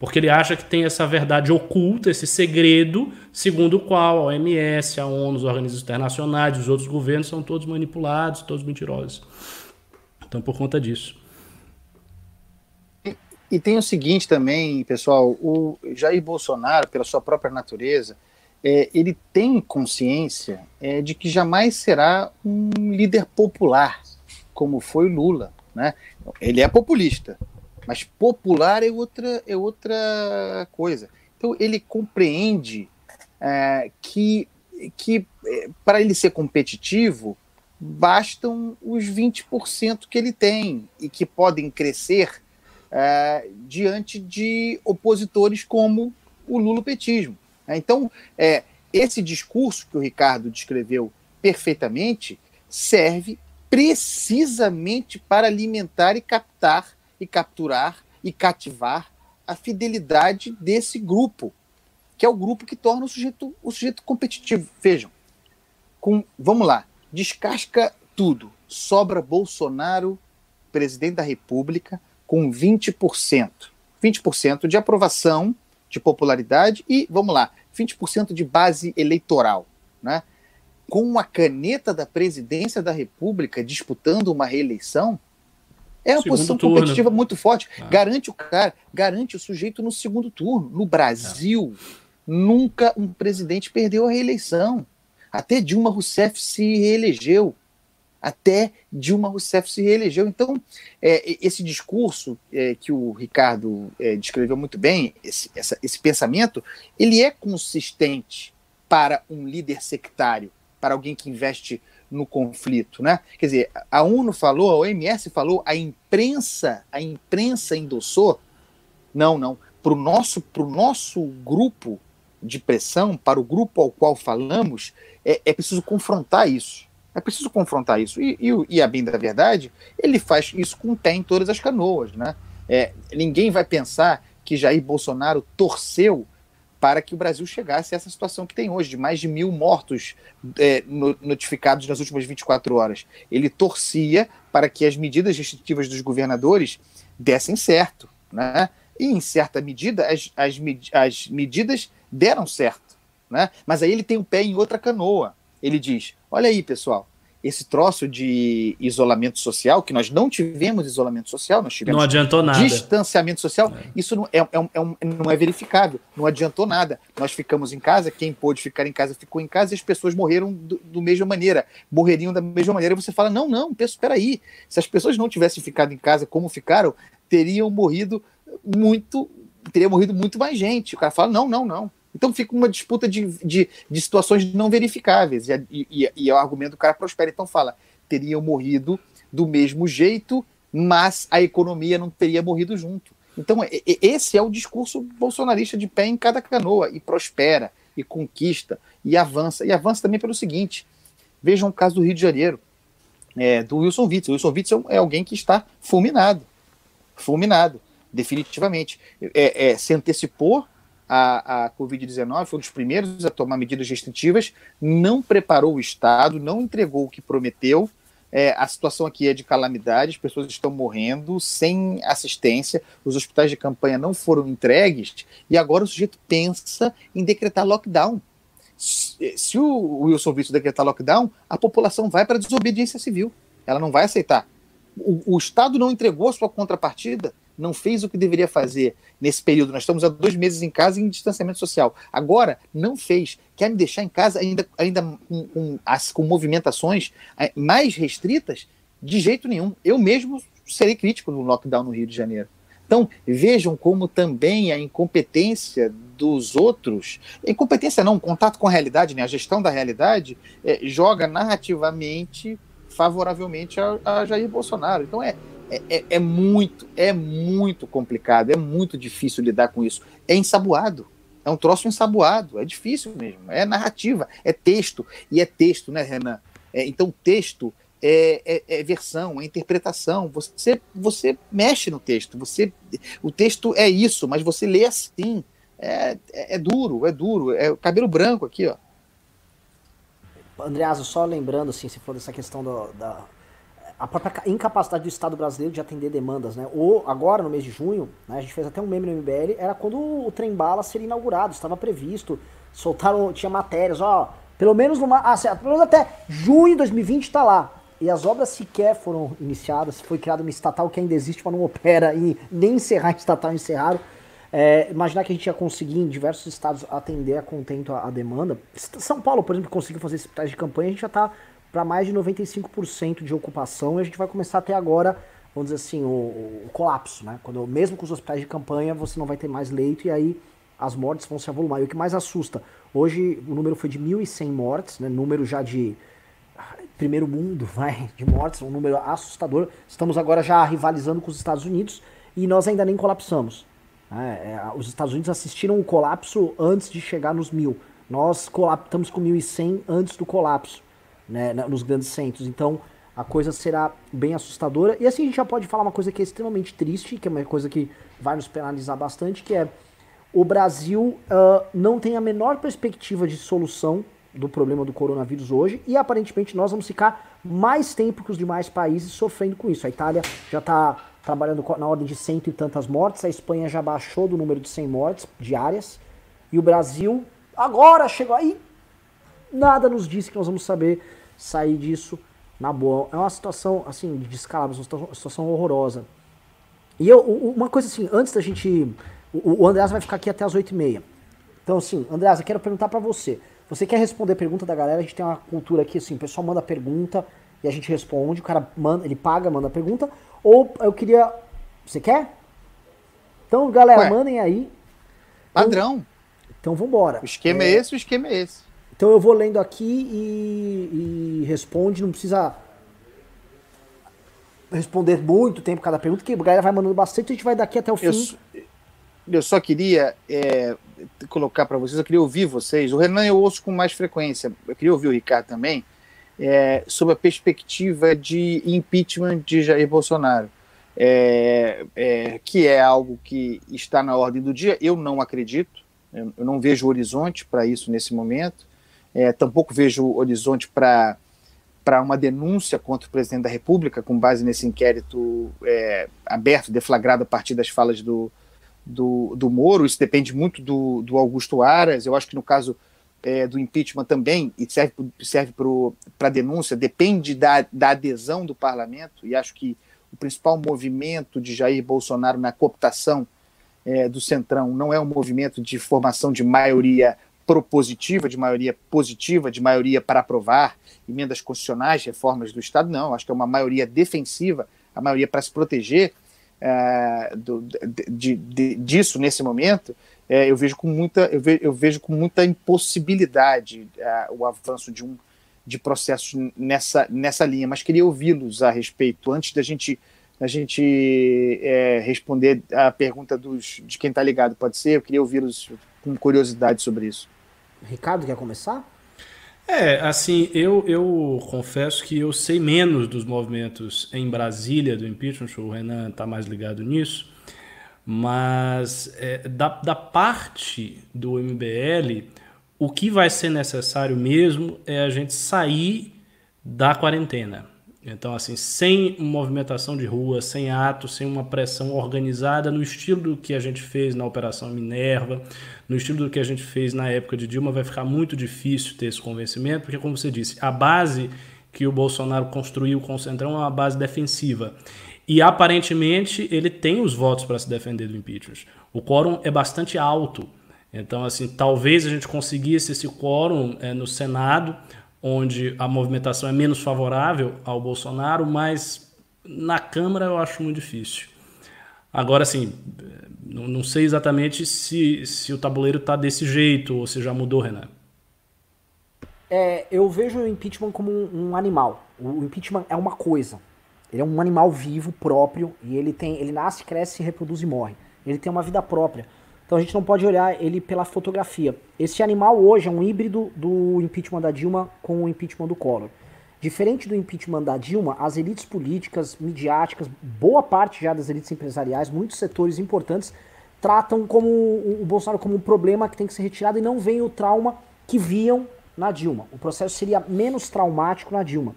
Porque ele acha que tem essa verdade oculta, esse segredo, segundo o qual a OMS, a ONU, os organismos internacionais, os outros governos são todos manipulados, todos mentirosos. Então, por conta disso. E, e tem o seguinte também, pessoal: o Jair Bolsonaro, pela sua própria natureza, é, ele tem consciência é, de que jamais será um líder popular, como foi Lula. Né? Ele é populista, mas popular é outra, é outra coisa. Então ele compreende é, que, que é, para ele ser competitivo, bastam os 20% que ele tem e que podem crescer é, diante de opositores como o lulopetismo. Então, é, esse discurso que o Ricardo descreveu perfeitamente serve precisamente para alimentar e captar e capturar e cativar a fidelidade desse grupo, que é o grupo que torna o sujeito, o sujeito competitivo. Vejam, com, vamos lá, descasca tudo, sobra Bolsonaro, presidente da República, com 20%. 20% de aprovação, de popularidade e, vamos lá, 20% de base eleitoral. Né? Com a caneta da presidência da República disputando uma reeleição, é uma segundo posição turno. competitiva muito forte. Ah. Garante o cara, garante o sujeito no segundo turno. No Brasil, ah. nunca um presidente perdeu a reeleição. Até Dilma Rousseff se reelegeu. Até Dilma Rousseff se reelegeu. Então, é, esse discurso é, que o Ricardo é, descreveu muito bem, esse, essa, esse pensamento, ele é consistente para um líder sectário, para alguém que investe no conflito, né? Quer dizer, a ONU falou, a OMS falou, a imprensa, a imprensa endossou. Não, não. Para o nosso, pro nosso grupo de pressão, para o grupo ao qual falamos, é, é preciso confrontar isso. É preciso confrontar isso. E, e, e, a bem da verdade, ele faz isso com o pé em todas as canoas, né? É, ninguém vai pensar que Jair Bolsonaro torceu para que o Brasil chegasse a essa situação que tem hoje, de mais de mil mortos é, notificados nas últimas 24 horas. Ele torcia para que as medidas restritivas dos governadores dessem certo. Né? E, em certa medida, as, as, as medidas deram certo. Né? Mas aí ele tem o um pé em outra canoa. Ele diz: olha aí, pessoal, esse troço de isolamento social, que nós não tivemos isolamento social, nós tivemos não adiantou nada. distanciamento social, é. isso não é, é, é um, não é verificável, não adiantou nada. Nós ficamos em casa, quem pôde ficar em casa ficou em casa e as pessoas morreram do, do mesma maneira, morreriam da mesma maneira. E você fala: não, não, espera aí, se as pessoas não tivessem ficado em casa como ficaram, teriam morrido muito, teria morrido muito mais gente. O cara fala: não, não, não. Então fica uma disputa de, de, de situações não verificáveis. E, e, e, é o argumento do cara prospera. Então fala, teriam morrido do mesmo jeito, mas a economia não teria morrido junto. Então esse é o discurso bolsonarista de pé em cada canoa, e prospera, e conquista, e avança. E avança também pelo seguinte, vejam o caso do Rio de Janeiro, é, do Wilson Witzel. O Wilson Witzel é alguém que está fulminado, fulminado, definitivamente. É, é, se antecipou a, a Covid-19, foi um dos primeiros a tomar medidas restritivas, não preparou o Estado, não entregou o que prometeu. É, a situação aqui é de calamidade, as pessoas estão morrendo sem assistência, os hospitais de campanha não foram entregues e agora o sujeito pensa em decretar lockdown. Se, se o Wilson Vício decretar lockdown, a população vai para a desobediência civil. Ela não vai aceitar. O, o Estado não entregou a sua contrapartida, não fez o que deveria fazer nesse período. Nós estamos há dois meses em casa em distanciamento social. Agora, não fez. Quer me deixar em casa ainda, ainda com, com, com movimentações eh, mais restritas? De jeito nenhum. Eu mesmo serei crítico no lockdown no Rio de Janeiro. Então, vejam como também a incompetência dos outros, incompetência não, contato com a realidade, né, a gestão da realidade, é, joga narrativamente favoravelmente a, a Jair Bolsonaro. Então, é, é, é, é, muito, é muito complicado, é muito difícil lidar com isso. É ensaboado. É um troço ensaboado, é difícil mesmo. É narrativa, é texto. E é texto, né, Renan? É, então, texto é, é, é, versão, é interpretação. Você, você mexe no texto. Você, o texto é isso, mas você lê assim. É, é, é duro, é duro. É cabelo branco aqui, ó. Andreasa, só lembrando, assim, se for dessa questão do, da, a própria incapacidade do Estado brasileiro de atender demandas, né? Ou agora, no mês de junho, né, a gente fez até um meme no MBL, era quando o trem bala seria inaugurado, estava previsto, soltaram, tinha matérias, ó, pelo menos numa, ah, pelo menos até junho de 2020 está lá. E as obras sequer foram iniciadas, foi criada uma estatal que ainda existe, mas não opera e nem encerrar a estatal encerraram. É, imaginar que a gente ia conseguir em diversos estados atender a contento a, a demanda. São Paulo, por exemplo, conseguiu fazer esse de campanha, a gente já está para mais de 95% de ocupação e a gente vai começar a ter agora, vamos dizer assim, o, o, colapso, né? Quando mesmo com os hospitais de campanha você não vai ter mais leito e aí as mortes vão se avolumar. E o que mais assusta, hoje o número foi de 1.100 mortes, né? Número já de primeiro mundo, vai, de mortes, um número assustador. Estamos agora já rivalizando com os Estados Unidos e nós ainda nem colapsamos. É, é, os Estados Unidos assistiram o colapso antes de chegar nos mil. Nós estamos com 1.100 antes do colapso né, nos grandes centros. Então, a coisa será bem assustadora. E assim a gente já pode falar uma coisa que é extremamente triste, que é uma coisa que vai nos penalizar bastante, que é o Brasil uh, não tem a menor perspectiva de solução do problema do coronavírus hoje e aparentemente nós vamos ficar mais tempo que os demais países sofrendo com isso. A Itália já está trabalhando na ordem de cento e tantas mortes, a Espanha já baixou do número de 100 mortes diárias e o Brasil agora chegou aí. Nada nos disse que nós vamos saber sair disso na boa. É uma situação assim de descalabro, uma situação horrorosa. E eu, uma coisa assim, antes da gente. O, o Andreas vai ficar aqui até as 8h30. Então, assim, Andreas, eu quero perguntar para você. Você quer responder pergunta da galera? A gente tem uma cultura aqui, assim, o pessoal manda pergunta e a gente responde, o cara manda, ele paga, manda pergunta. Ou eu queria. Você quer? Então, galera, Ué, mandem aí. Padrão. Então, então vambora. O esquema é, é esse, o esquema é esse. Então eu vou lendo aqui e, e responde, não precisa responder muito tempo cada pergunta, que a galera vai mandando bastante, a gente vai daqui até o fim. Eu, eu só queria é, colocar para vocês, eu queria ouvir vocês. O Renan eu ouço com mais frequência, eu queria ouvir o Ricardo também, é, sobre a perspectiva de impeachment de Jair Bolsonaro. É, é, que é algo que está na ordem do dia. Eu não acredito, eu, eu não vejo horizonte para isso nesse momento. É, tampouco vejo horizonte para para uma denúncia contra o presidente da República, com base nesse inquérito é, aberto, deflagrado a partir das falas do, do, do Moro. Isso depende muito do, do Augusto Aras. Eu acho que no caso é, do impeachment também, e serve, serve para denúncia, depende da, da adesão do parlamento, e acho que o principal movimento de Jair Bolsonaro na cooptação é, do Centrão não é um movimento de formação de maioria propositiva, de maioria positiva, de maioria para aprovar emendas constitucionais, reformas do Estado, não. Acho que é uma maioria defensiva, a maioria para se proteger é, do, de, de, disso nesse momento. É, eu vejo com muita eu vejo, eu vejo com muita impossibilidade é, o avanço de um de processos nessa nessa linha. Mas queria ouvi-los a respeito antes da gente a gente é, responder a pergunta dos, de quem está ligado, pode ser? Eu queria ouvi-los com curiosidade sobre isso. Ricardo, quer começar? É, assim, eu, eu confesso que eu sei menos dos movimentos em Brasília do impeachment, o Renan está mais ligado nisso, mas é, da, da parte do MBL, o que vai ser necessário mesmo é a gente sair da quarentena. Então, assim, sem movimentação de rua, sem atos, sem uma pressão organizada no estilo do que a gente fez na Operação Minerva, no estilo do que a gente fez na época de Dilma, vai ficar muito difícil ter esse convencimento, porque, como você disse, a base que o Bolsonaro construiu com o Centrão é uma base defensiva. E aparentemente ele tem os votos para se defender do impeachment. O quórum é bastante alto. Então, assim, talvez a gente conseguisse esse quórum é, no Senado onde a movimentação é menos favorável ao Bolsonaro, mas na Câmara eu acho muito difícil. Agora, assim, não sei exatamente se, se o tabuleiro está desse jeito ou se já mudou, Renan. É, eu vejo o impeachment como um, um, animal. O impeachment é uma coisa. Ele é um animal vivo, próprio, e ele tem, ele nasce, cresce, reproduz e morre. Ele tem uma vida própria. Então a gente não pode olhar ele pela fotografia. Esse animal hoje é um híbrido do impeachment da Dilma com o impeachment do Collor. Diferente do impeachment da Dilma, as elites políticas, midiáticas, boa parte já das elites empresariais, muitos setores importantes tratam como o Bolsonaro como um problema que tem que ser retirado e não veem o trauma que viam na Dilma. O processo seria menos traumático na Dilma.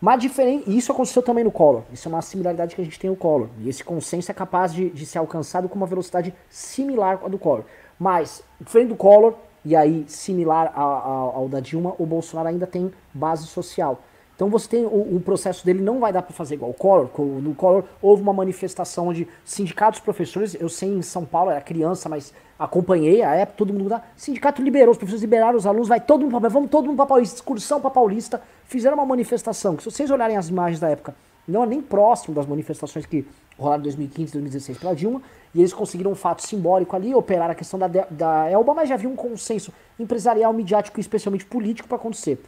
Mas diferente, isso aconteceu também no Collor. Isso é uma similaridade que a gente tem no Collor. E esse consenso é capaz de, de ser alcançado com uma velocidade similar à do Collor. Mas, diferente do Collor, e aí similar a, a, ao da Dilma, o Bolsonaro ainda tem base social. Então você tem o, o processo dele não vai dar para fazer igual o Collor. No Collor houve uma manifestação onde sindicatos professores, eu sei em São Paulo, era criança, mas acompanhei a época, todo mundo. Sindicato liberou, os professores liberaram os alunos, vai todo mundo para vamos todo mundo para Paulista, excursão para Paulista. Fizeram uma manifestação que se vocês olharem as imagens da época, não é nem próximo das manifestações que rolaram em 2015, 2016 pela Dilma, e eles conseguiram um fato simbólico ali, operar a questão da, da Elba, mas já havia um consenso empresarial, midiático e especialmente político para acontecer.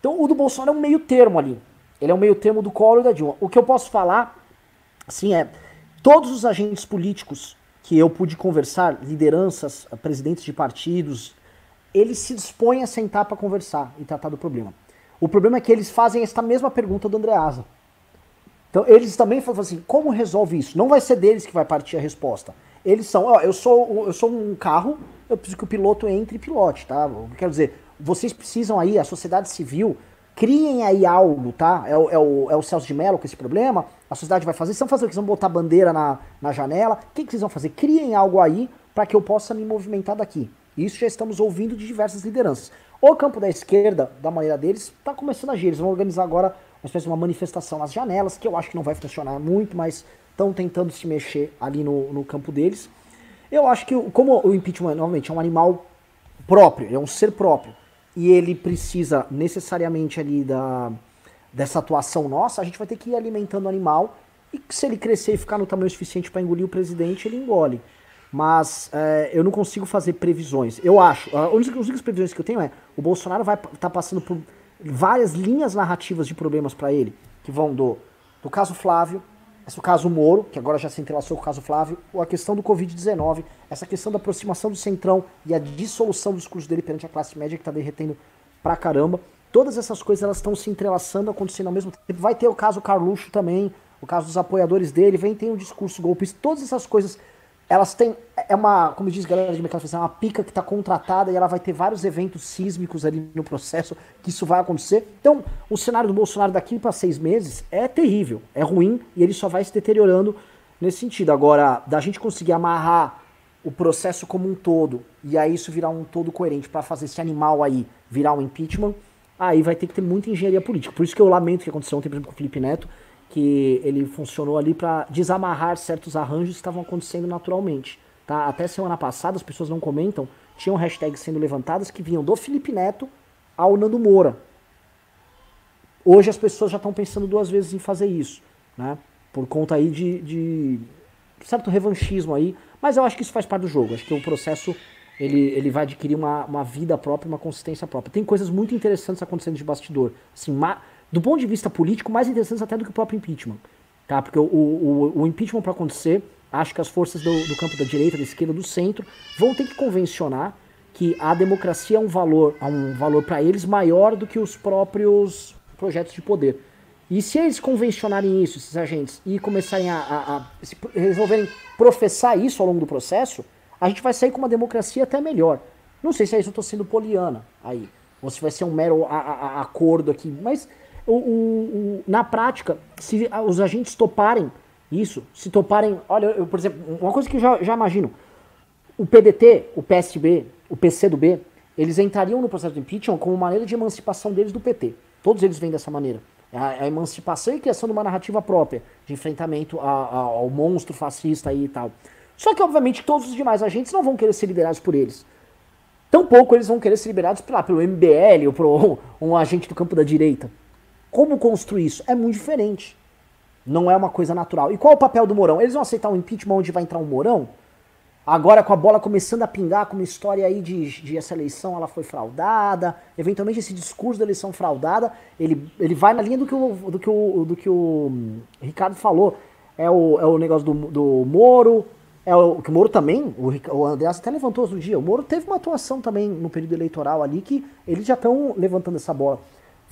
Então o do Bolsonaro é um meio termo ali. Ele é um meio termo do Collor e da Dilma. O que eu posso falar, assim, é todos os agentes políticos que eu pude conversar, lideranças, presidentes de partidos, eles se dispõem a sentar para conversar e tratar do problema. O problema é que eles fazem esta mesma pergunta do Andreasa. Então eles também falam assim, como resolve isso? Não vai ser deles que vai partir a resposta. Eles são, ó, eu sou, eu sou um carro, eu preciso que o piloto entre e pilote, tá? Quero dizer, vocês precisam aí, a sociedade civil, criem aí algo, tá? É o, é o, é o Celso de Mello com esse problema, a sociedade vai fazer, vocês vão fazer o que? Vocês vão botar bandeira na, na janela, o que, que vocês vão fazer? Criem algo aí para que eu possa me movimentar daqui. Isso já estamos ouvindo de diversas lideranças. O campo da esquerda, da maneira deles, está começando a agir. Eles vão organizar agora uma espécie de uma manifestação nas janelas, que eu acho que não vai funcionar muito, mas estão tentando se mexer ali no, no campo deles. Eu acho que, como o impeachment, novamente, é um animal próprio, é um ser próprio, e ele precisa necessariamente ali da, dessa atuação nossa, a gente vai ter que ir alimentando o animal, e se ele crescer e ficar no tamanho suficiente para engolir o presidente, ele engole. Mas é, eu não consigo fazer previsões. Eu acho, as únicas previsões que eu tenho é, o Bolsonaro vai estar tá passando por várias linhas narrativas de problemas para ele, que vão do, do caso Flávio, esse é o caso Moro, que agora já se entrelaçou com o caso Flávio, ou a questão do Covid-19, essa questão da aproximação do Centrão e a dissolução do discurso dele perante a classe média que está derretendo pra caramba. Todas essas coisas elas estão se entrelaçando, acontecendo ao mesmo tempo. Vai ter o caso Carluxo também, o caso dos apoiadores dele, vem tem o discurso golpista, todas essas coisas elas têm. É uma, como diz a galera de mercado é uma pica que está contratada e ela vai ter vários eventos sísmicos ali no processo que isso vai acontecer. Então, o cenário do Bolsonaro daqui para seis meses é terrível, é ruim e ele só vai se deteriorando nesse sentido. Agora, da gente conseguir amarrar o processo como um todo e aí isso virar um todo coerente para fazer esse animal aí virar um impeachment, aí vai ter que ter muita engenharia política. Por isso que eu lamento o que aconteceu ontem, por exemplo, com o Felipe Neto que ele funcionou ali para desamarrar certos arranjos que estavam acontecendo naturalmente. Tá? Até semana passada, as pessoas não comentam, tinham hashtags sendo levantadas que vinham do Felipe Neto ao Nando Moura. Hoje as pessoas já estão pensando duas vezes em fazer isso, né? Por conta aí de, de certo revanchismo aí, mas eu acho que isso faz parte do jogo. Acho que o processo ele, ele vai adquirir uma, uma vida própria, uma consistência própria. Tem coisas muito interessantes acontecendo de bastidor. Assim, do ponto de vista político, mais interessantes até do que o próprio impeachment. Tá? Porque o, o, o impeachment, para acontecer, acho que as forças do, do, campo da direita, da esquerda, do centro, vão ter que convencionar que a democracia é um valor, é um valor para eles maior do que os próprios projetos de poder. E se eles convencionarem isso, esses agentes, e começarem a, a, a resolverem professar isso ao longo do processo, a gente vai sair com uma democracia até melhor. Não sei se é isso eu estou sendo poliana aí, ou se vai ser um mero a, acordo aqui, mas o, o, o, na prática, se os agentes toparem isso, se toparem. Olha, eu, por exemplo, uma coisa que eu já, já imagino: o PDT, o PSB, o PCdoB, eles entrariam no processo de impeachment como maneira de emancipação deles do PT. Todos eles vêm dessa maneira. É a, a emancipação e criação de uma narrativa própria de enfrentamento a, a, ao monstro fascista e tal. Só que, obviamente, todos os demais agentes não vão querer ser liderados por eles. Tampouco eles vão querer ser liberados lá, pelo MBL ou por um agente do campo da direita. Como construir isso? É muito diferente. Não é uma coisa natural. E qual é o papel do Mourão? Eles vão aceitar um impeachment onde vai entrar um Mourão? Agora com a bola começando a pingar, com uma história aí de, de essa eleição ela foi fraudada, eventualmente esse discurso da eleição fraudada, ele, ele vai na linha do que o, do que o, do que o Ricardo falou. É o, é o negócio do, do Moro, é o que o Moro também, o, o até levantou outro dia, o Moro teve uma atuação também no período eleitoral ali que eles já estão levantando essa bola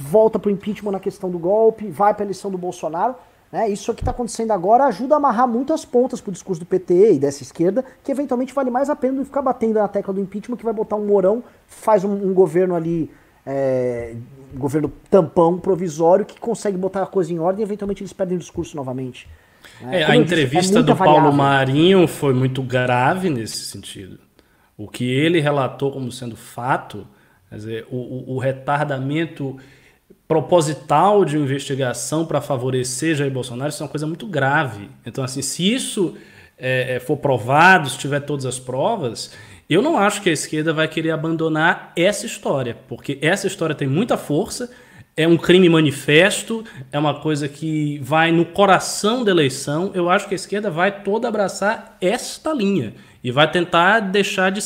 volta para o impeachment na questão do golpe, vai para a eleição do Bolsonaro. Né? Isso que está acontecendo agora ajuda a amarrar muitas pontas para o discurso do PT e dessa esquerda, que eventualmente vale mais a pena do que ficar batendo na tecla do impeachment, que vai botar um morão, faz um, um governo ali, é, um governo tampão, provisório, que consegue botar a coisa em ordem e eventualmente eles perdem o discurso novamente. Né? É, a entrevista disse, é do variável. Paulo Marinho foi muito grave nesse sentido. O que ele relatou como sendo fato, quer dizer, o, o, o retardamento proposital de investigação para favorecer Jair Bolsonaro, isso é uma coisa muito grave. Então, assim, se isso é, é, for provado, se tiver todas as provas, eu não acho que a esquerda vai querer abandonar essa história, porque essa história tem muita força, é um crime manifesto, é uma coisa que vai no coração da eleição. Eu acho que a esquerda vai toda abraçar esta linha e vai tentar deixar de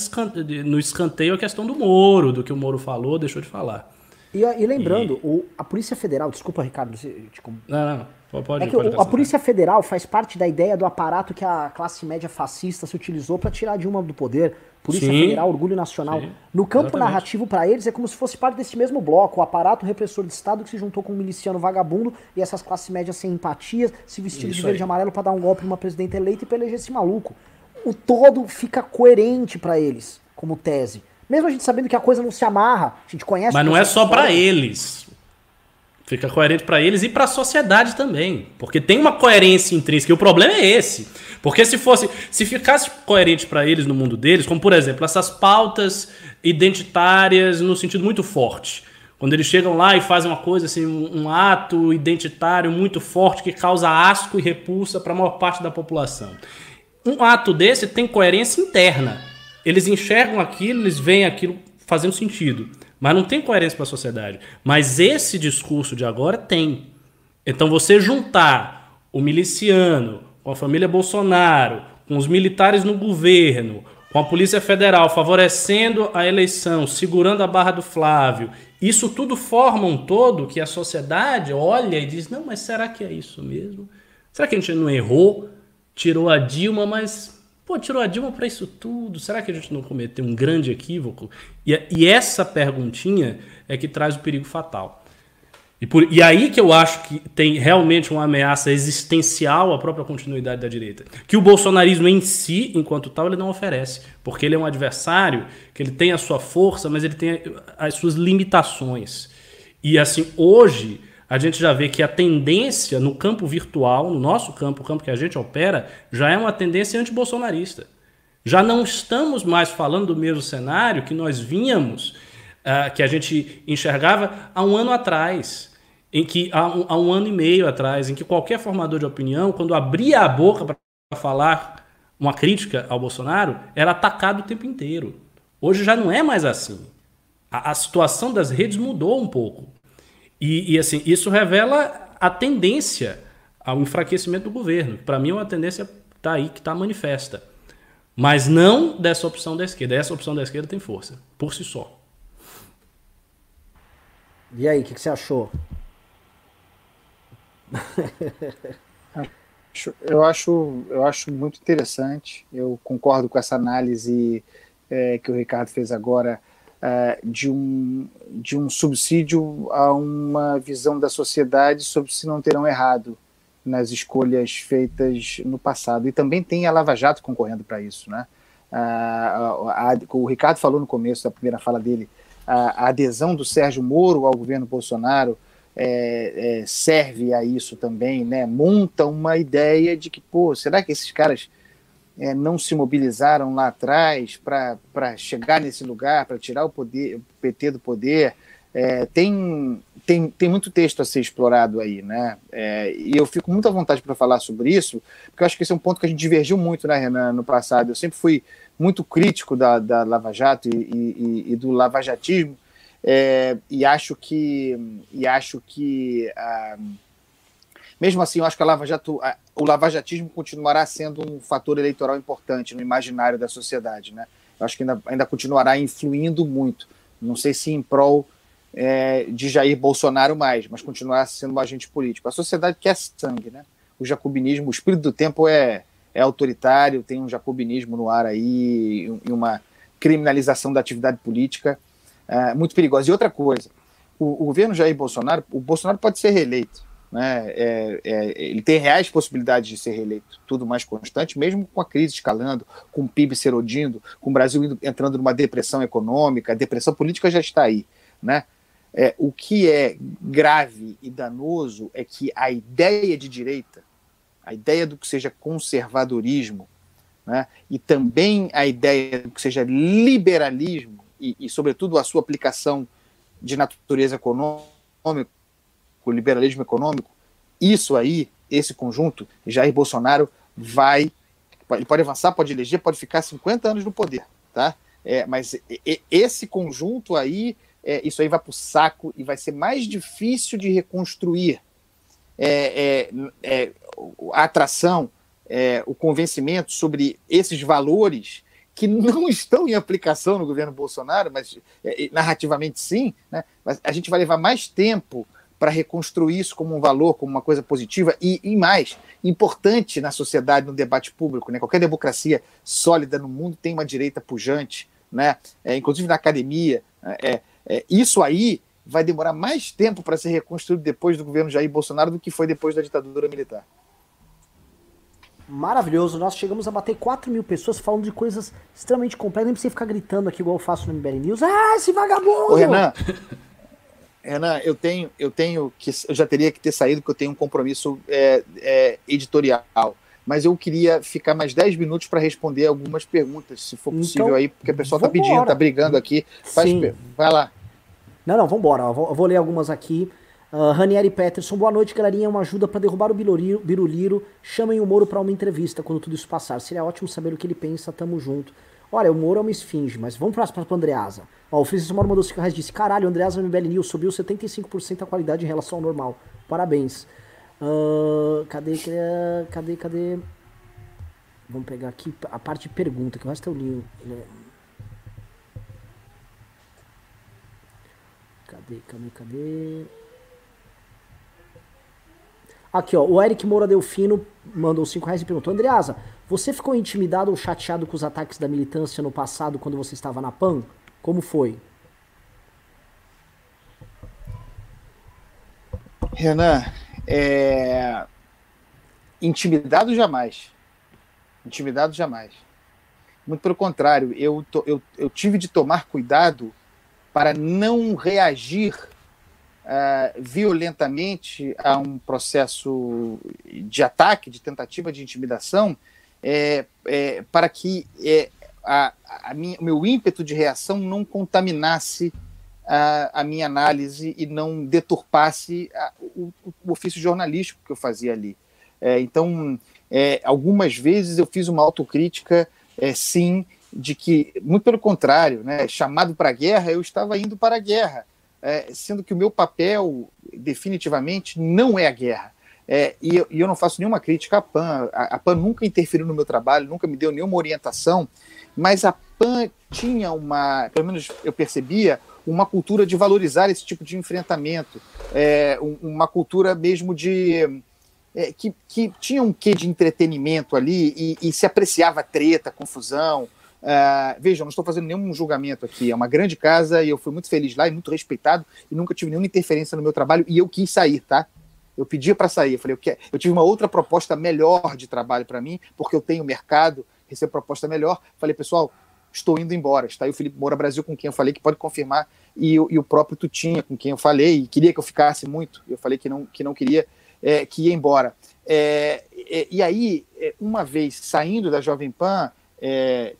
no escanteio a questão do Moro, do que o Moro falou, deixou de falar. E, e lembrando, e... O, a Polícia Federal, desculpa, Ricardo, tipo, não, não. Pode, é que o, a Polícia Federal faz parte da ideia do aparato que a classe média fascista se utilizou para tirar Dilma do poder, Polícia Sim. Federal, Orgulho Nacional. Sim. No campo Exatamente. narrativo, para eles, é como se fosse parte desse mesmo bloco, o aparato repressor de Estado que se juntou com um miliciano vagabundo e essas classes médias sem empatia, se vestindo de verde e amarelo para dar um golpe numa presidenta eleita e para eleger esse maluco. O todo fica coerente para eles, como tese. Mesmo a gente sabendo que a coisa não se amarra, a gente conhece. Mas não é só para eles. Fica coerente para eles e para a sociedade também. Porque tem uma coerência intrínseca. E o problema é esse. Porque se fosse, se ficasse coerente para eles no mundo deles, como por exemplo, essas pautas identitárias no sentido muito forte. Quando eles chegam lá e fazem uma coisa assim, um, ato identitário muito forte que causa asco e repulsa para a maior parte da população. Um ato desse tem coerência interna. Eles enxergam aquilo, eles veem aquilo fazendo sentido. Mas não tem coerência para a sociedade. Mas esse discurso de agora tem. Então você juntar o miliciano com a família Bolsonaro, com os militares no governo, com a Polícia Federal favorecendo a eleição, segurando a barra do Flávio, isso tudo forma um todo que a sociedade olha e diz: não, mas será que é isso mesmo? Será que a gente não errou? Tirou a Dilma, mas Pô, tirou a Dilma para isso tudo. Será que a gente não cometeu um grande equívoco? E, e essa perguntinha é que traz o perigo fatal. E, por, e aí que eu acho que tem realmente uma ameaça existencial à própria continuidade da direita. Que o bolsonarismo em si, enquanto tal, ele não oferece. Porque ele é um adversário, que ele tem a sua força, mas ele tem as suas limitações. E assim, hoje, a gente já vê que a tendência no campo virtual, no nosso campo, o campo que a gente opera, já é uma tendência antibolsonarista. Já não estamos mais falando do mesmo cenário que nós vínhamos, uh, que a gente enxergava há um ano atrás, em que há um, há um ano e meio atrás, em que qualquer formador de opinião, quando abria a boca para falar uma crítica ao Bolsonaro, era atacado o tempo inteiro. Hoje já não é mais assim. A, a situação das redes mudou um pouco. E, e, assim, isso revela a tendência ao enfraquecimento do governo. Para mim, é uma tendência tá aí que está manifesta. Mas não dessa opção da esquerda. Essa opção da esquerda tem força, por si só. E aí, o que, que, você achou? eu, acho, eu acho muito interessante. Eu concordo com essa análise é, que o Ricardo fez agora uh, de, um, de um subsídio a uma visão da sociedade sobre se não terão errado nas escolhas feitas no passado. E também tem a Lava Jato concorrendo para isso. Né? Uh, a, a, o Ricardo falou no começo da primeira fala dele, a, a adesão do Sérgio Moro ao governo Bolsonaro é, é, serve a isso também, né? monta uma ideia de que, pô, será que esses caras é, não se mobilizaram lá atrás para chegar nesse lugar, para tirar o, poder, o PT do poder. É, tem, tem, tem muito texto a ser explorado aí, né? É, e eu fico muito à vontade para falar sobre isso, porque eu acho que esse é um ponto que a gente divergiu muito, né, Renan, no passado. Eu sempre fui muito crítico da, da Lava Jato e, e, e do lavajatismo, é, e acho que, e acho que ah, mesmo assim, eu acho que Lava Jato, o lavajatismo continuará sendo um fator eleitoral importante no imaginário da sociedade. Né? Eu acho que ainda, ainda continuará influindo muito. Não sei se em prol é, de Jair Bolsonaro mais, mas continuará sendo um agente político. A sociedade quer sangue. Né? O jacobinismo, o espírito do tempo é, é autoritário, tem um jacobinismo no ar aí e uma criminalização da atividade política é, muito perigosa. E outra coisa, o, o governo Jair Bolsonaro, o Bolsonaro pode ser reeleito né? É, é, ele tem reais possibilidades de ser reeleito, tudo mais constante, mesmo com a crise escalando, com o PIB se erodindo, com o Brasil indo, entrando numa depressão econômica, a depressão política já está aí. Né? É, o que é grave e danoso é que a ideia de direita, a ideia do que seja conservadorismo, né, e também a ideia do que seja liberalismo, e, e sobretudo a sua aplicação de natureza econômica, o liberalismo econômico, isso aí, esse conjunto, Jair Bolsonaro vai. Ele pode avançar, pode eleger, pode ficar 50 anos no poder, tá? É, mas esse conjunto aí, é, isso aí vai para o saco e vai ser mais difícil de reconstruir é, é, é a atração, é, o convencimento sobre esses valores que não estão em aplicação no governo Bolsonaro, mas narrativamente sim, né? mas a gente vai levar mais tempo para reconstruir isso como um valor, como uma coisa positiva e, e mais importante na sociedade, no debate público. Né? Qualquer democracia sólida no mundo tem uma direita pujante, né? É, inclusive na academia. É, é, isso aí vai demorar mais tempo para ser reconstruído depois do governo Jair Bolsonaro do que foi depois da ditadura militar. Maravilhoso, nós chegamos a bater 4 mil pessoas falando de coisas extremamente complexas. Nem precisa ficar gritando aqui igual eu faço no MBL News. Ah, esse vagabundo! Ô, Renan, Renan, eu tenho, eu tenho que. Eu já teria que ter saído, porque eu tenho um compromisso é, é, editorial. Mas eu queria ficar mais 10 minutos para responder algumas perguntas, se for possível então, aí, porque a pessoa está pedindo, está brigando aqui. Faz, vai lá. Não, não, vambora. Eu vou, eu vou ler algumas aqui. Uh, Ranieri Peterson, boa noite, galerinha. Uma ajuda para derrubar o Biruliro, Biruliro. Chamem o Moro para uma entrevista quando tudo isso passar. Seria ótimo saber o que ele pensa, tamo junto. Olha, o Moro é uma esfinge, mas vamos para o Andreasa. Ó, o Francisco Moro mandou 5 reais e disse: Caralho, Andreasa MBL News subiu 75% a qualidade em relação ao normal. Parabéns. Uh, cadê, cadê, cadê? Vamos pegar aqui a parte de pergunta, que o resto é o livro. Cadê, cadê, cadê? Aqui, ó, o Eric Moura Delfino mandou 5 reais e perguntou: Andreasa, você ficou intimidado ou chateado com os ataques da militância no passado quando você estava na PAN? Como foi? Renan, é... intimidado jamais. Intimidado jamais. Muito pelo contrário, eu, to, eu, eu tive de tomar cuidado para não reagir uh, violentamente a um processo de ataque, de tentativa de intimidação, é, é, para que é, a, a minha, meu ímpeto de reação não contaminasse a, a minha análise e não deturpasse a, o, o, ofício jornalístico que eu fazia ali. É, então, é, algumas vezes eu fiz uma autocrítica, é, sim, de que, muito pelo contrário, né, chamado para a guerra, eu estava indo para a guerra, sendo que o meu papel, definitivamente, não é a guerra. É, e, eu, e, eu, não faço nenhuma crítica à PAN. A, a, PAN nunca interferiu no meu trabalho, nunca me deu nenhuma orientação, mas a PAN tinha uma, pelo menos eu percebia, uma cultura de valorizar esse tipo de enfrentamento, é, uma cultura mesmo de. É, que, que tinha um quê de entretenimento ali e, e se apreciava treta, confusão. Uh, vejam, não estou fazendo nenhum julgamento aqui. É uma grande casa e eu fui muito feliz lá e muito respeitado e nunca tive nenhuma interferência no meu trabalho e eu quis sair, tá? Eu pedia para sair. Eu falei, eu, quero... eu tive uma outra proposta melhor de trabalho para mim, porque eu tenho mercado, recebo proposta melhor. Falei, pessoal, estou indo embora. Está aí o Felipe Moura Brasil, com quem eu falei, que pode confirmar, e, e o próprio Tutinha, com quem eu falei, e queria que eu ficasse muito. Eu falei que não, que não queria, é, que ia embora. É, é, e aí, é, uma vez saindo da Jovem Pan, é,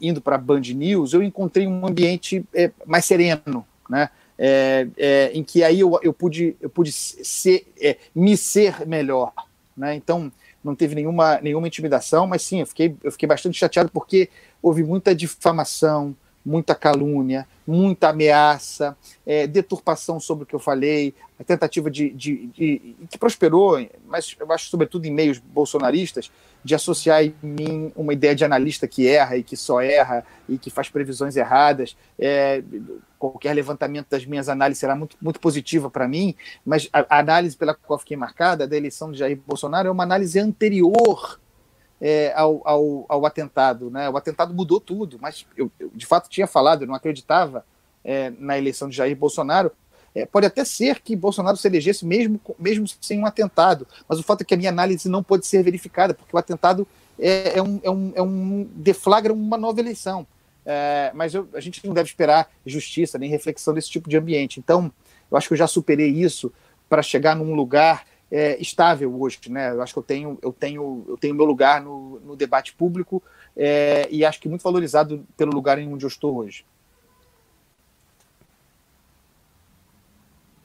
indo para a Band News, eu encontrei um ambiente é, mais sereno, né? É, é, em que aí eu, eu pude, eu pude ser, é, me ser melhor. Né? Então, não teve nenhuma, nenhuma intimidação, mas sim, eu fiquei, eu fiquei bastante chateado porque houve muita difamação, muita calúnia, muita ameaça, é, deturpação sobre o que eu falei, a tentativa de, de, de, que prosperou, mas eu acho sobretudo em meios bolsonaristas, de associar em mim uma ideia de analista que erra e que só erra e que faz previsões erradas. É, qualquer levantamento das minhas análises será muito, muito positiva para mim, mas a, a, análise pela qual fiquei marcada da eleição de Jair Bolsonaro é uma análise anterior é, ao, ao, ao, atentado. Né? O atentado mudou tudo, mas eu, eu de fato tinha falado, eu não acreditava é, na eleição de Jair Bolsonaro. É, pode até ser que Bolsonaro se elegesse mesmo, mesmo sem um atentado, mas o fato é que a minha análise não pode ser verificada, porque o atentado é, é um, é, um, é um deflagra uma nova eleição. É, mas eu, a gente não deve esperar justiça nem reflexão desse tipo de ambiente. Então, eu acho que eu já superei isso para chegar num lugar é, estável hoje. Né? Eu acho que eu tenho, eu tenho, eu tenho meu lugar no, no debate público é, e acho que muito valorizado pelo lugar em onde eu estou hoje.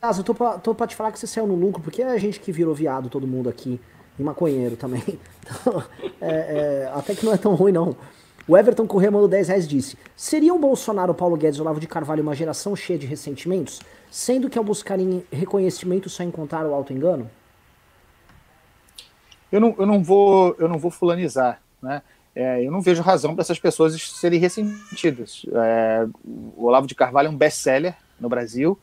Ah, eu tô pra, tô pra te falar que você saiu no lucro, porque é a gente que virou viado, todo mundo aqui, e maconheiro também. Então, é, é, até que não é tão ruim, não. O Everton Corrêa mandou 10 reais disse: Seria o Bolsonaro, Paulo Guedes e Olavo de Carvalho uma geração cheia de ressentimentos, sendo que ao buscarem reconhecimento só encontraram o auto-engano? Eu não, eu, não vou, eu não vou fulanizar, né? É, eu não vejo razão para essas pessoas serem ressentidas. É, o Olavo de Carvalho é um best-seller no Brasil,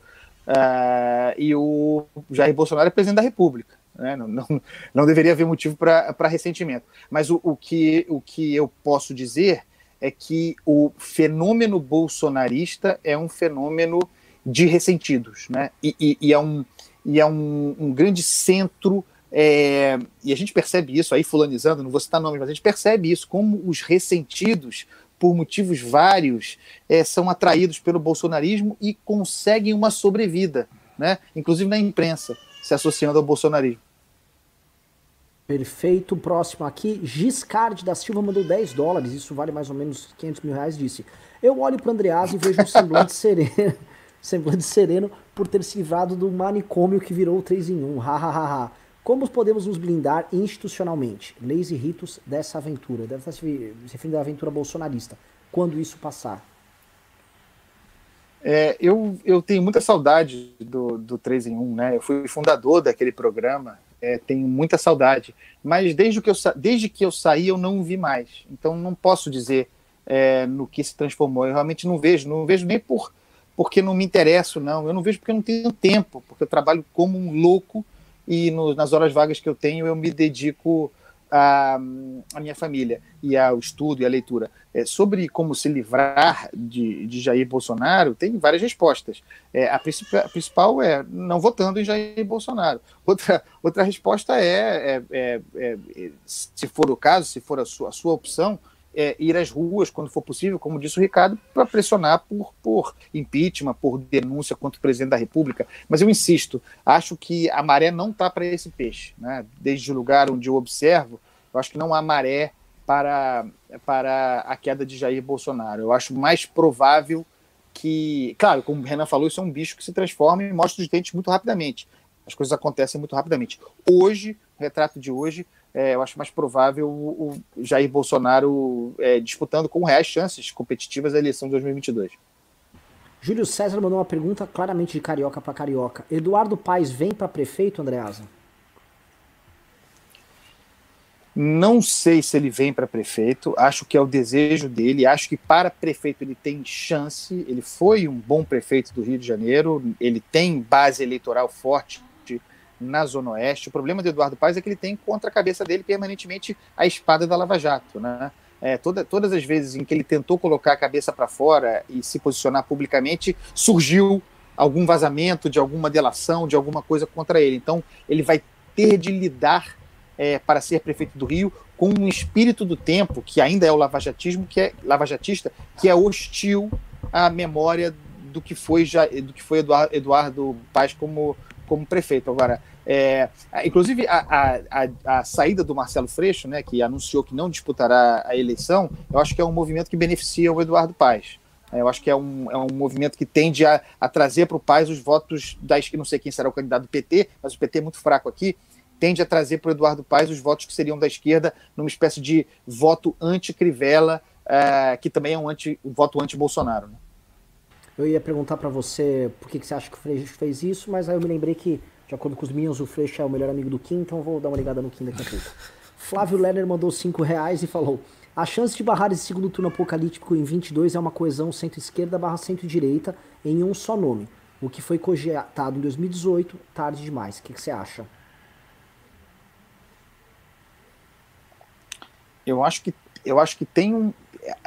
uh, e o Jair Bolsonaro é presidente da República. Né? Não, não, não, deveria haver motivo para ressentimento. Mas o, o, que, o que eu posso dizer é que o fenômeno bolsonarista é um fenômeno de ressentidos, né? e, e, e é, um, e é um, um grande centro é, e a gente percebe isso aí, fulanizando, não vou citar nomes, mas a gente percebe isso, como os ressentidos, por motivos vários, é, são atraídos pelo bolsonarismo e conseguem uma sobrevida, né? inclusive na imprensa, se associando ao bolsonarismo. Perfeito. Próximo aqui, Giscard da Silva mandou 10 dólares, isso vale mais ou menos 500 mil reais, disse. Eu olho para Andreas e vejo um semblante sereno, semblante sereno por ter se livrado do manicômio que virou 3 em 1. Hahaha. Como podemos nos blindar institucionalmente? Leis e ritos dessa aventura. Deve estar se referindo à aventura bolsonarista. Quando isso passar? É, eu, eu tenho muita saudade do, do 3 em 1, né? Eu fui fundador daquele programa, é, tenho muita saudade. Mas desde que, eu, desde que eu saí, eu não vi mais. Então não posso dizer é, no que se transformou. Eu realmente não vejo, não vejo nem por porque não me interesso, não. Eu não vejo porque não tenho tempo, porque eu trabalho como um louco e no, nas horas vagas que eu tenho eu me dedico à, à minha família e ao estudo e à leitura. É, sobre como se livrar de, de Jair Bolsonaro, tem várias respostas. É, a, principal, a, principal é não votando em Jair Bolsonaro. Outra, outra resposta é, é, é, é se for o caso, se for a a sua opção, é, ir às ruas quando for possível, como disse o Ricardo, para pressionar por, por impeachment, por denúncia contra o presidente da República. Mas eu insisto, acho que a maré não está para esse peixe. Né? Desde o lugar onde eu observo, eu acho que não há maré para, para a queda de Jair Bolsonaro. Eu acho mais provável que, claro, como o Renan falou, isso é um bicho que se transforma e mostra os dentes muito rapidamente. As coisas acontecem muito rapidamente. Hoje, o retrato de hoje, é, eu acho mais provável o, o Jair Bolsonaro é, disputando com reais chances competitivas a eleição de 2022. Júlio César mandou uma pergunta claramente de carioca para carioca. Eduardo Paes vem para prefeito, Andreasa? Não sei se ele vem para prefeito, acho que é o desejo dele, acho que para prefeito ele tem chance, ele foi um bom prefeito do Rio de Janeiro, ele tem base eleitoral forte na Zona Oeste. O problema do Eduardo Paes é que ele tem contra a cabeça dele permanentemente a espada da Lava Jato, né? É, toda, todas as vezes em que ele tentou colocar a cabeça para fora e se posicionar publicamente, surgiu algum vazamento de alguma delação, de alguma coisa contra ele. Então, ele vai ter de lidar é, para ser prefeito do Rio com um espírito do tempo que ainda é o lavajatismo, que é lavajatista, que é hostil à memória do que foi já, do que foi Eduardo, Eduardo Paz como como prefeito. Agora, é, inclusive a, a, a, saída do Marcelo Freixo, né, que anunciou que não disputará a eleição, eu acho que é um movimento que beneficia o Eduardo Paes. É, eu acho que é um, é um movimento que tende a, a trazer para o Paes os votos da esquerda, não sei quem será o candidato do PT, mas o PT é muito fraco aqui, tende a trazer para o Eduardo Paes os votos que seriam da esquerda, numa espécie de voto anti-Crivella, é, que também é um, anti, um voto anti-Bolsonaro. Né? Eu ia perguntar para você por que, que você acha que o Freixo fez isso, mas aí eu me lembrei que, de acordo com os Minions, o Freixo é o melhor amigo do Kim, então vou dar uma ligada no Kim daqui a pouco. Flávio Lerner mandou 5 reais e falou: A chance de barrar esse segundo turno apocalíptico em 22 é uma coesão centro-esquerda barra centro-direita em um só nome. O que foi cogitado em 2018, tarde demais. O que, que você acha? Eu acho que eu acho que tem um,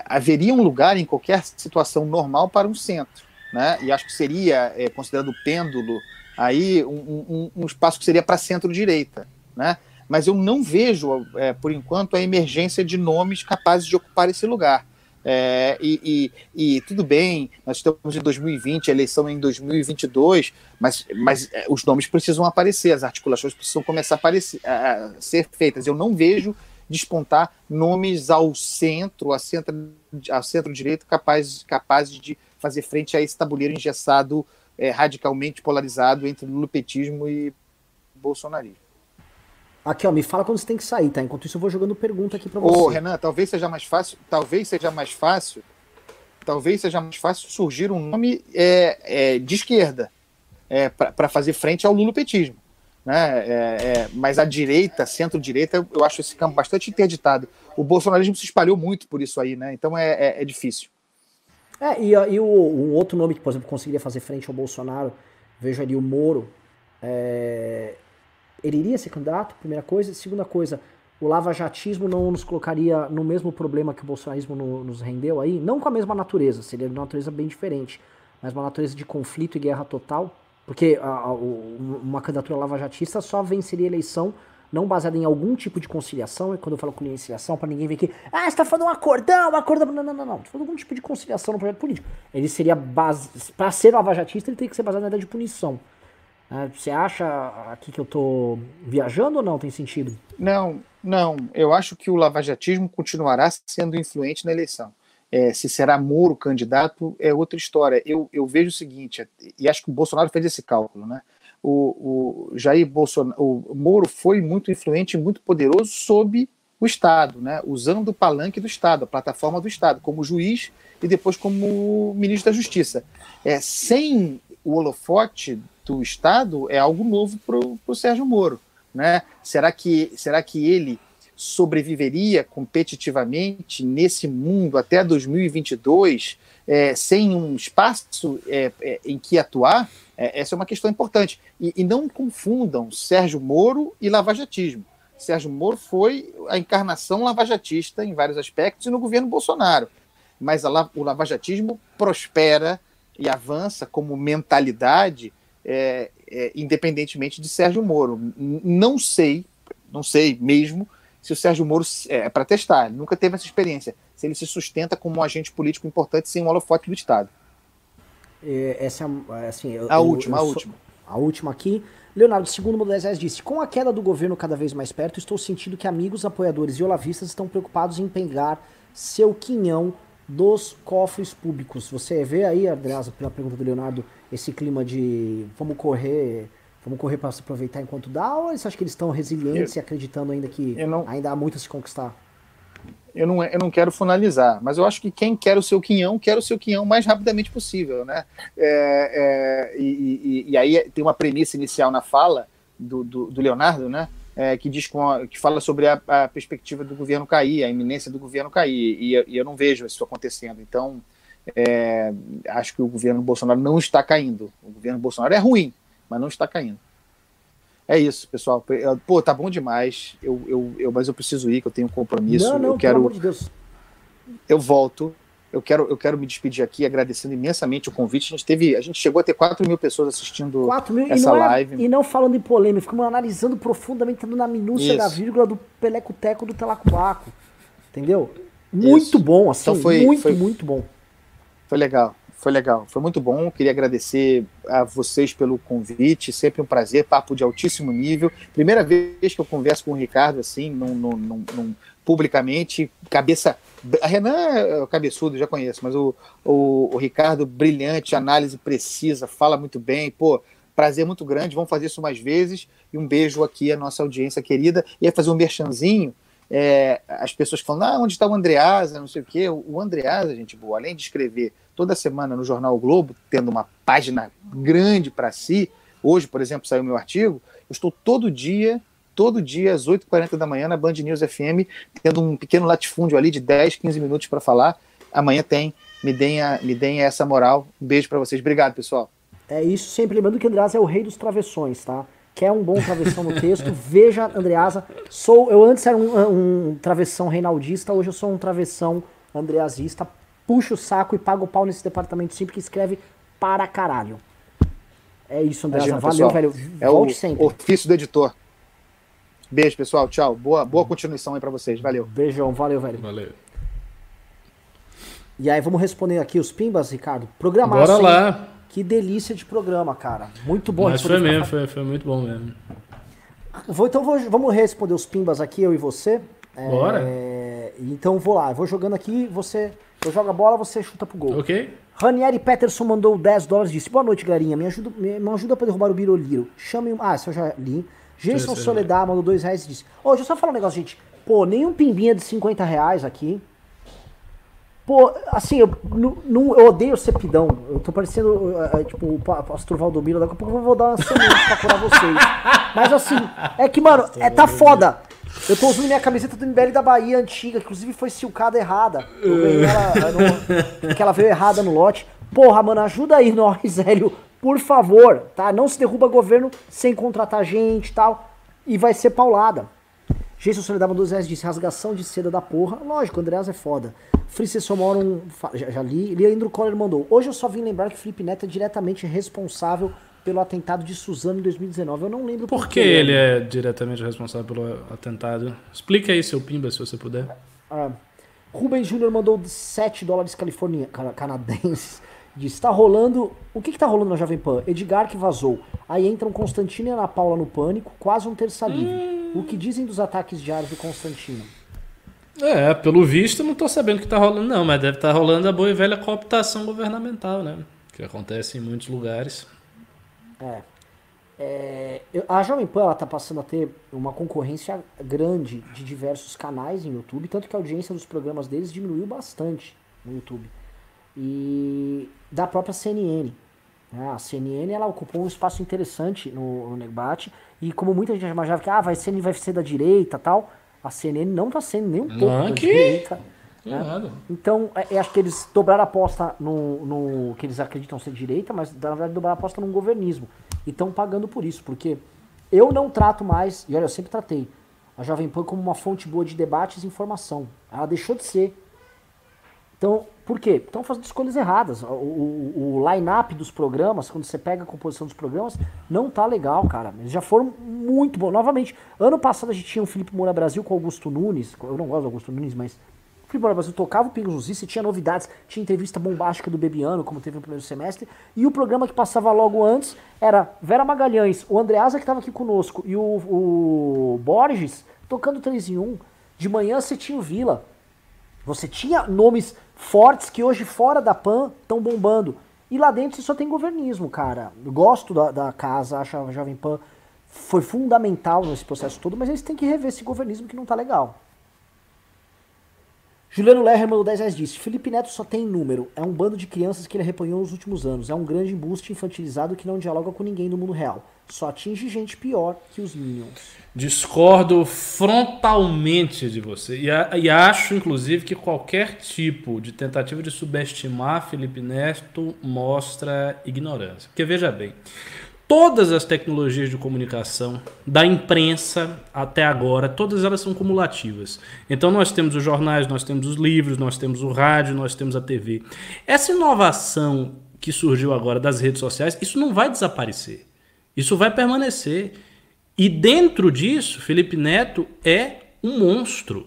haveria um lugar em qualquer situação normal para um centro, né? E acho que seria, é, considerando o pêndulo, aí um, um, um espaço que seria para centro-direita, né? Mas eu não vejo, é, por enquanto, a emergência de nomes capazes de ocupar esse lugar. É, e, e, e, tudo bem, nós estamos em 2020, a eleição é em 2022, mas, mas é, os nomes precisam aparecer, as articulações precisam começar a, aparecer, a ser feitas. Eu não vejo despontar nomes ao centro, a centro, a centro-direita, capazes, capazes de fazer frente a esse tabuleiro engessado, é, radicalmente polarizado entre lupetismo e bolsonarismo. Aqui, ó, me fala quando você tem que sair, tá? Enquanto isso eu vou jogando pergunta aqui para você. Ô, Renan, talvez seja mais fácil, talvez seja mais fácil, talvez seja mais fácil surgir um nome é, é de esquerda é, para fazer frente ao lulopetismo né? É, é, mas a direita, centro-direita, eu acho esse campo bastante interditado. O bolsonarismo se espalhou muito por isso aí, né? Então é, é, é difícil. É, e, e o, um outro nome que, por exemplo, conseguiria fazer frente ao Bolsonaro vejo ali o Moro. É, ele iria ser candidato, primeira coisa. Segunda coisa, o lavajatismo não nos colocaria no mesmo problema que o bolsonarismo no, nos rendeu aí, não com a mesma natureza, seria de uma natureza bem diferente, mas uma natureza de conflito e guerra total, porque a, a, uma candidatura lavajatista só venceria a eleição não baseada em algum tipo de conciliação, e quando eu falo conciliação, para ninguém ver que, ah, você tá falando um acordão, um acordão, não, não, não, não, tô falando algum tipo de conciliação no projeto político. Ele seria base, para ser lavajatista, ele teria que ser baseado na ideia de punição. É, você acha aqui que eu tô viajando ou não? Tem sentido? Não, não. Eu acho que o lavajatismo continuará sendo influente na eleição. É, se será Moro candidato é outra história. Eu, eu vejo o seguinte, e acho que o Bolsonaro fez esse cálculo, né? o, o Jair Bolsonaro, o Moro foi muito influente, muito poderoso sob o Estado, né? usando o palanque do Estado, a plataforma do Estado, como juiz e depois como ministro da Justiça. É, sem o holofote do Estado é algo novo para o Sérgio Moro. Né? Será, que, será que ele sobreviveria competitivamente nesse mundo até 2022 é, sem um espaço é, é, em que atuar? É, essa é uma questão importante. E, e, não confundam Sérgio Moro e lavajatismo. Sérgio Moro foi a encarnação lavajatista em vários aspectos e no governo Bolsonaro. Mas a, o lavajatismo prospera e avança como mentalidade, é, é, independentemente de Sérgio Moro. Não sei, não sei mesmo se o Sérgio Moro é, é para testar. Ele nunca teve essa experiência. Se ele se sustenta como um agente político importante sem um holofote do Estado. É, essa é assim, a eu, última, eu, a última. A última aqui. Leonardo, segundo Modesto Reais disse: Com a queda do governo cada vez mais perto, estou sentindo que amigos, apoiadores e olavistas estão preocupados em pegar seu quinhão dos cofres públicos. Você vê aí, Andreasa, pela pergunta do Leonardo, esse clima de vamos correr, vamos correr para se aproveitar enquanto dá, ou você acha que eles estão resilientes eu, e acreditando ainda que não, ainda há muito a se conquistar? eu não, eu não quero finalizar, mas eu acho que quem quer o seu quinhão, quer o seu quinhão o mais rapidamente possível, né? É, é, e, e, e, aí tem uma premissa inicial na fala do, do, do Leonardo, né? É, que diz a, que fala sobre a, a, perspectiva do governo cair, a iminência do governo cair, e, e eu não vejo isso acontecendo. Então, é, acho que o governo Bolsonaro não está caindo. O governo Bolsonaro é ruim, mas não está caindo. É isso, pessoal. Pô, tá bom demais. Eu, eu, eu, mas eu preciso ir, que eu tenho um compromisso. Não, não, eu quero. Pelo amor de Deus. Eu volto. Eu quero, eu quero me despedir aqui, agradecendo imensamente o convite. A gente teve, a gente chegou a ter 4 mil pessoas assistindo 4 mil, essa e é- live. É, e não falando em polêmica, ficamos analisando profundamente, na minúcia Isso. da vírgula do peleco-teco do telacubaco. Entendeu? Muito Isso. bom, assim, então foi, muito, foi, muito bom. Foi legal. Foi legal, foi muito bom. Queria agradecer a vocês pelo convite, sempre um prazer, papo de altíssimo nível. Primeira vez que eu converso com o Ricardo assim, num, num, num, publicamente, cabeça. A Renan é cabeçudo, já conheço, mas o, o, o, Ricardo, brilhante, análise precisa, fala muito bem. Pô, prazer muito grande, vamos fazer isso mais vezes. E um beijo aqui à nossa audiência querida. Ia fazer um merchanzinho. É, as pessoas falam, ah, onde está o Andreasa, não sei o quê. O Andreasa, gente boa, além de escrever toda semana no jornal o Globo, tendo uma página grande para si. Hoje, por exemplo, saiu meu artigo. Eu estou todo dia, todo dia, às 8h40 da manhã, na Band News FM, tendo um pequeno latifúndio ali de 10, 15 minutos para falar. Amanhã tem. Me deem, a, me deem essa moral. Um beijo para vocês. Obrigado, pessoal. É isso, sempre lembrando que Andreasa é o rei dos travessões, tá? Quer um bom travessão no texto? Veja, Andreasa. Sou, eu antes era um, um travessão reinaldista, hoje eu sou um travessão andreasista puxa o saco e paga o pau nesse departamento sempre que escreve para caralho. É isso, André. Valeu, pessoal. velho. É Volte o sempre. ofício do editor. Beijo, pessoal. Tchau. Boa, boa continuação aí para vocês. Valeu. Beijão. Valeu, velho. Valeu. E aí, vamos responder aqui os pimbas, Ricardo? Programar. Bora lá. Que delícia de programa, cara. Muito bom. Mas foi mesmo, foi, foi muito bom mesmo. Vou, então vou, vamos responder os pimbas aqui, eu e você. Bora. É, então vou lá, eu vou jogando aqui, você eu jogo a bola, você chuta pro gol. Ok. Ranieri Peterson mandou 10 dólares e disse: Boa noite, galerinha. Me ajuda, me, me ajuda pra derrubar o Biroliro. Chame. Ah, isso eu já li. Jason Soledad mandou 2 reais e disse: Ô, oh, deixa eu só falar um negócio, gente. Pô, nenhum pimbinha de 50 reais aqui. Pô, assim, eu, eu odeio ser pidão. Eu tô parecendo, uh, tipo, o pastor Valdomiro. Daqui a pouco eu vou dar uma semente pra curar vocês. Mas assim, é que, mano, é, tá foda. Eu tô usando minha camiseta do MBL da Bahia antiga, inclusive foi silcada errada. Ela, no, que ela veio errada no lote. Porra, mano, ajuda aí nós, velho. Por favor, tá? Não se derruba governo sem contratar gente e tal. E vai ser paulada. Jason Soledad mandou 12 disse, rasgação de seda da porra. Lógico, Andreas é foda. Fritz Somoron, já, já li. Leandro Coller mandou. Hoje eu só vim lembrar que Felipe Neto é diretamente responsável pelo atentado de Suzano em 2019. Eu não lembro por, por que ele é diretamente responsável pelo atentado. Explica aí, seu Pimba, se você puder. Ah, Rubens Júnior mandou 7 dólares california, canadenses. Diz, está rolando. O que, que tá rolando na Jovem Pan? Edgar que vazou. Aí entram Constantino e Ana Paula no pânico, quase um terça livre. Hum. O que dizem dos ataques diários do Constantino? É, pelo visto, não tô sabendo o que tá rolando, não, mas deve estar tá rolando a boa e velha cooptação governamental, né? Que acontece em muitos lugares. É. é a Jovem Pan ela tá passando a ter uma concorrência grande de diversos canais em YouTube, tanto que a audiência dos programas deles diminuiu bastante no YouTube. E da própria CNN. Né? A CNN ela ocupou um espaço interessante no, no debate, e como muita gente imaginava que ah, vai ser, vai ser da direita tal, a CNN não está sendo nem um pouco não, da que... direita. Né? Então, é, acho que eles dobraram a aposta no, no, que eles acreditam ser direita, mas na verdade dobraram a aposta num governismo. E estão pagando por isso, porque eu não trato mais, e olha, eu sempre tratei, a Jovem Pan como uma fonte boa de debates e informação. Ela deixou de ser. Então, por quê? Estão fazendo escolhas erradas. O, o, o line-up dos programas, quando você pega a composição dos programas, não tá legal, cara. Eles já foram muito bons. Novamente, ano passado a gente tinha o Felipe Moura Brasil com o Augusto Nunes. Eu não gosto do Augusto Nunes, mas Futebol Brasil tocava o Pingos nos tinha novidades, tinha entrevista bombástica do Bebiano, como teve no primeiro semestre, e o programa que passava logo antes era Vera Magalhães, o Andreasa que estava aqui conosco, e o, o Borges tocando 3 em 1. De manhã você tinha o Vila. Você tinha nomes fortes que hoje fora da PAN estão bombando. E lá dentro você só tem governismo, cara. Gosto da, da casa, acho a Jovem Pan foi fundamental nesse processo todo, mas eles têm que rever esse governismo que não tá legal. Juliano Lerner mandou 10 reais disse: Felipe Neto só tem número. É um bando de crianças que ele repanhou nos últimos anos. É um grande embuste infantilizado que não dialoga com ninguém no mundo real. Só atinge gente pior que os Minions. Discordo frontalmente de você. E, a, e acho, inclusive, que qualquer tipo de tentativa de subestimar Felipe Neto mostra ignorância. Porque veja bem todas as tecnologias de comunicação, da imprensa até agora, todas elas são cumulativas. Então nós temos os jornais, nós temos os livros, nós temos o rádio, nós temos a TV. Essa inovação que surgiu agora das redes sociais, isso não vai desaparecer. Isso vai permanecer. E dentro disso, Felipe Neto é um monstro.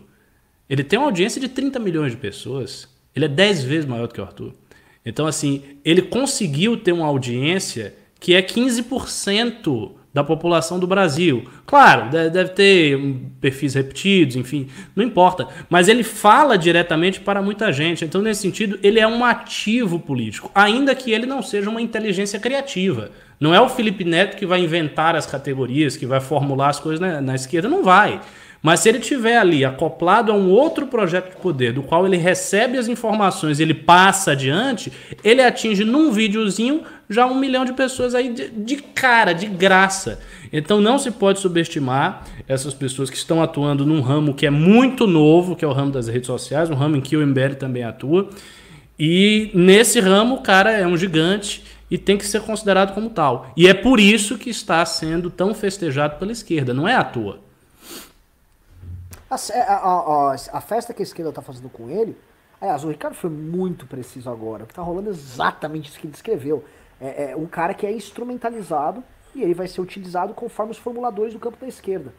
Ele tem uma audiência de 30 milhões de pessoas. Ele é 10 vezes maior do que o Arthur. Então, assim, ele conseguiu ter uma audiência que é 15% da população do Brasil. Claro, deve ter perfis repetidos, enfim, não importa. Mas ele fala diretamente para muita gente. Então, nesse sentido, ele é um ativo político, ainda que ele não seja uma inteligência criativa. Não é o Felipe Neto que vai inventar as categorias, que vai formular as coisas na, na esquerda, não vai. Mas se ele tiver ali acoplado a um outro projeto de poder, do qual ele recebe as informações, ele passa adiante, ele atinge num videozinho já um milhão de pessoas aí de, de cara, de graça. Então não se pode subestimar essas pessoas que estão atuando num ramo que é muito novo, que é o ramo das redes sociais, um ramo em que o MBL também atua. E nesse ramo, o cara é um gigante e tem que ser considerado como tal. E é por isso que está sendo tão festejado pela esquerda, não é à toa. A, a, a, a festa que a esquerda está fazendo com ele, aliás, o Ricardo foi muito preciso agora, que está rolando exatamente isso que ele descreveu. É, é um cara que é instrumentalizado e ele vai ser utilizado conforme os formuladores do campo da esquerda.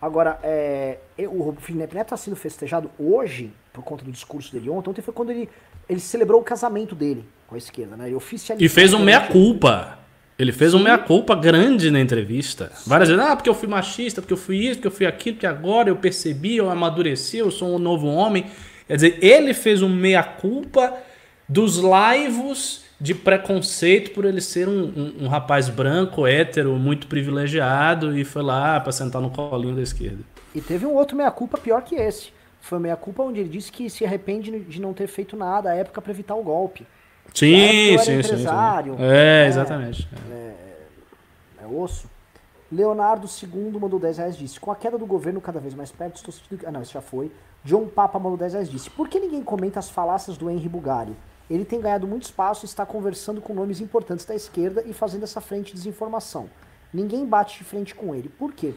Agora, é, o Felipe Neto está sendo festejado hoje, por conta do discurso dele ontem. Ontem foi quando ele, ele celebrou o casamento dele com a esquerda, né? Ele oficializou. E fez um meia-culpa. Ele fez uma meia-culpa grande na entrevista. Várias vezes, ah, porque eu fui machista, porque eu fui isso, porque eu fui aquilo, porque agora eu percebi, eu amadureci, eu sou um novo homem. Quer dizer, ele fez um meia-culpa dos laivos de preconceito por ele ser um, um, um, rapaz branco, hétero, muito privilegiado e foi lá para sentar no colinho da esquerda. E teve um outro meia-culpa pior que esse. Foi uma meia-culpa onde ele disse que se arrepende de não ter feito nada à época para evitar o golpe. Sim, sim, empresário, sim, sim. É, exatamente. É, é, é, osso. Leonardo II mandou 10 reais disse: Com a queda do governo cada vez mais perto, estou sentindo. Ah, não, isso já foi. John Papa mandou 10 reais disse: Por que ninguém comenta as falácias do Henry Bugari? Ele tem ganhado muito espaço e está conversando com nomes importantes da esquerda e fazendo essa frente de desinformação. Ninguém bate de frente com ele. Por quê?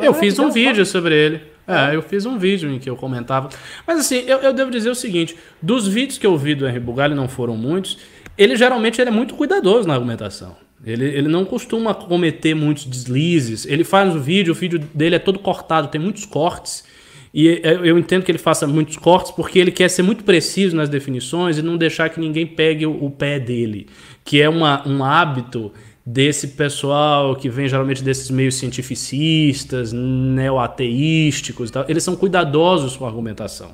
Eu fiz um vídeo sobre ele. É, eu fiz um vídeo em que eu comentava. Mas assim, eu, eu devo dizer o seguinte: dos vídeos que eu vi do Henry Bugalho, não foram muitos, ele geralmente ele é muito cuidadoso na argumentação. Ele, ele não costuma cometer muitos deslizes. Ele faz o vídeo, o vídeo dele é todo cortado, tem muitos cortes. E é, eu entendo que ele faça muitos cortes porque ele quer ser muito preciso nas definições e não deixar que ninguém pegue o, o pé dele, que é uma, um hábito desse pessoal que vem geralmente desses meios cientificistas, neoateísticos e tal. Eles são cuidadosos com a argumentação.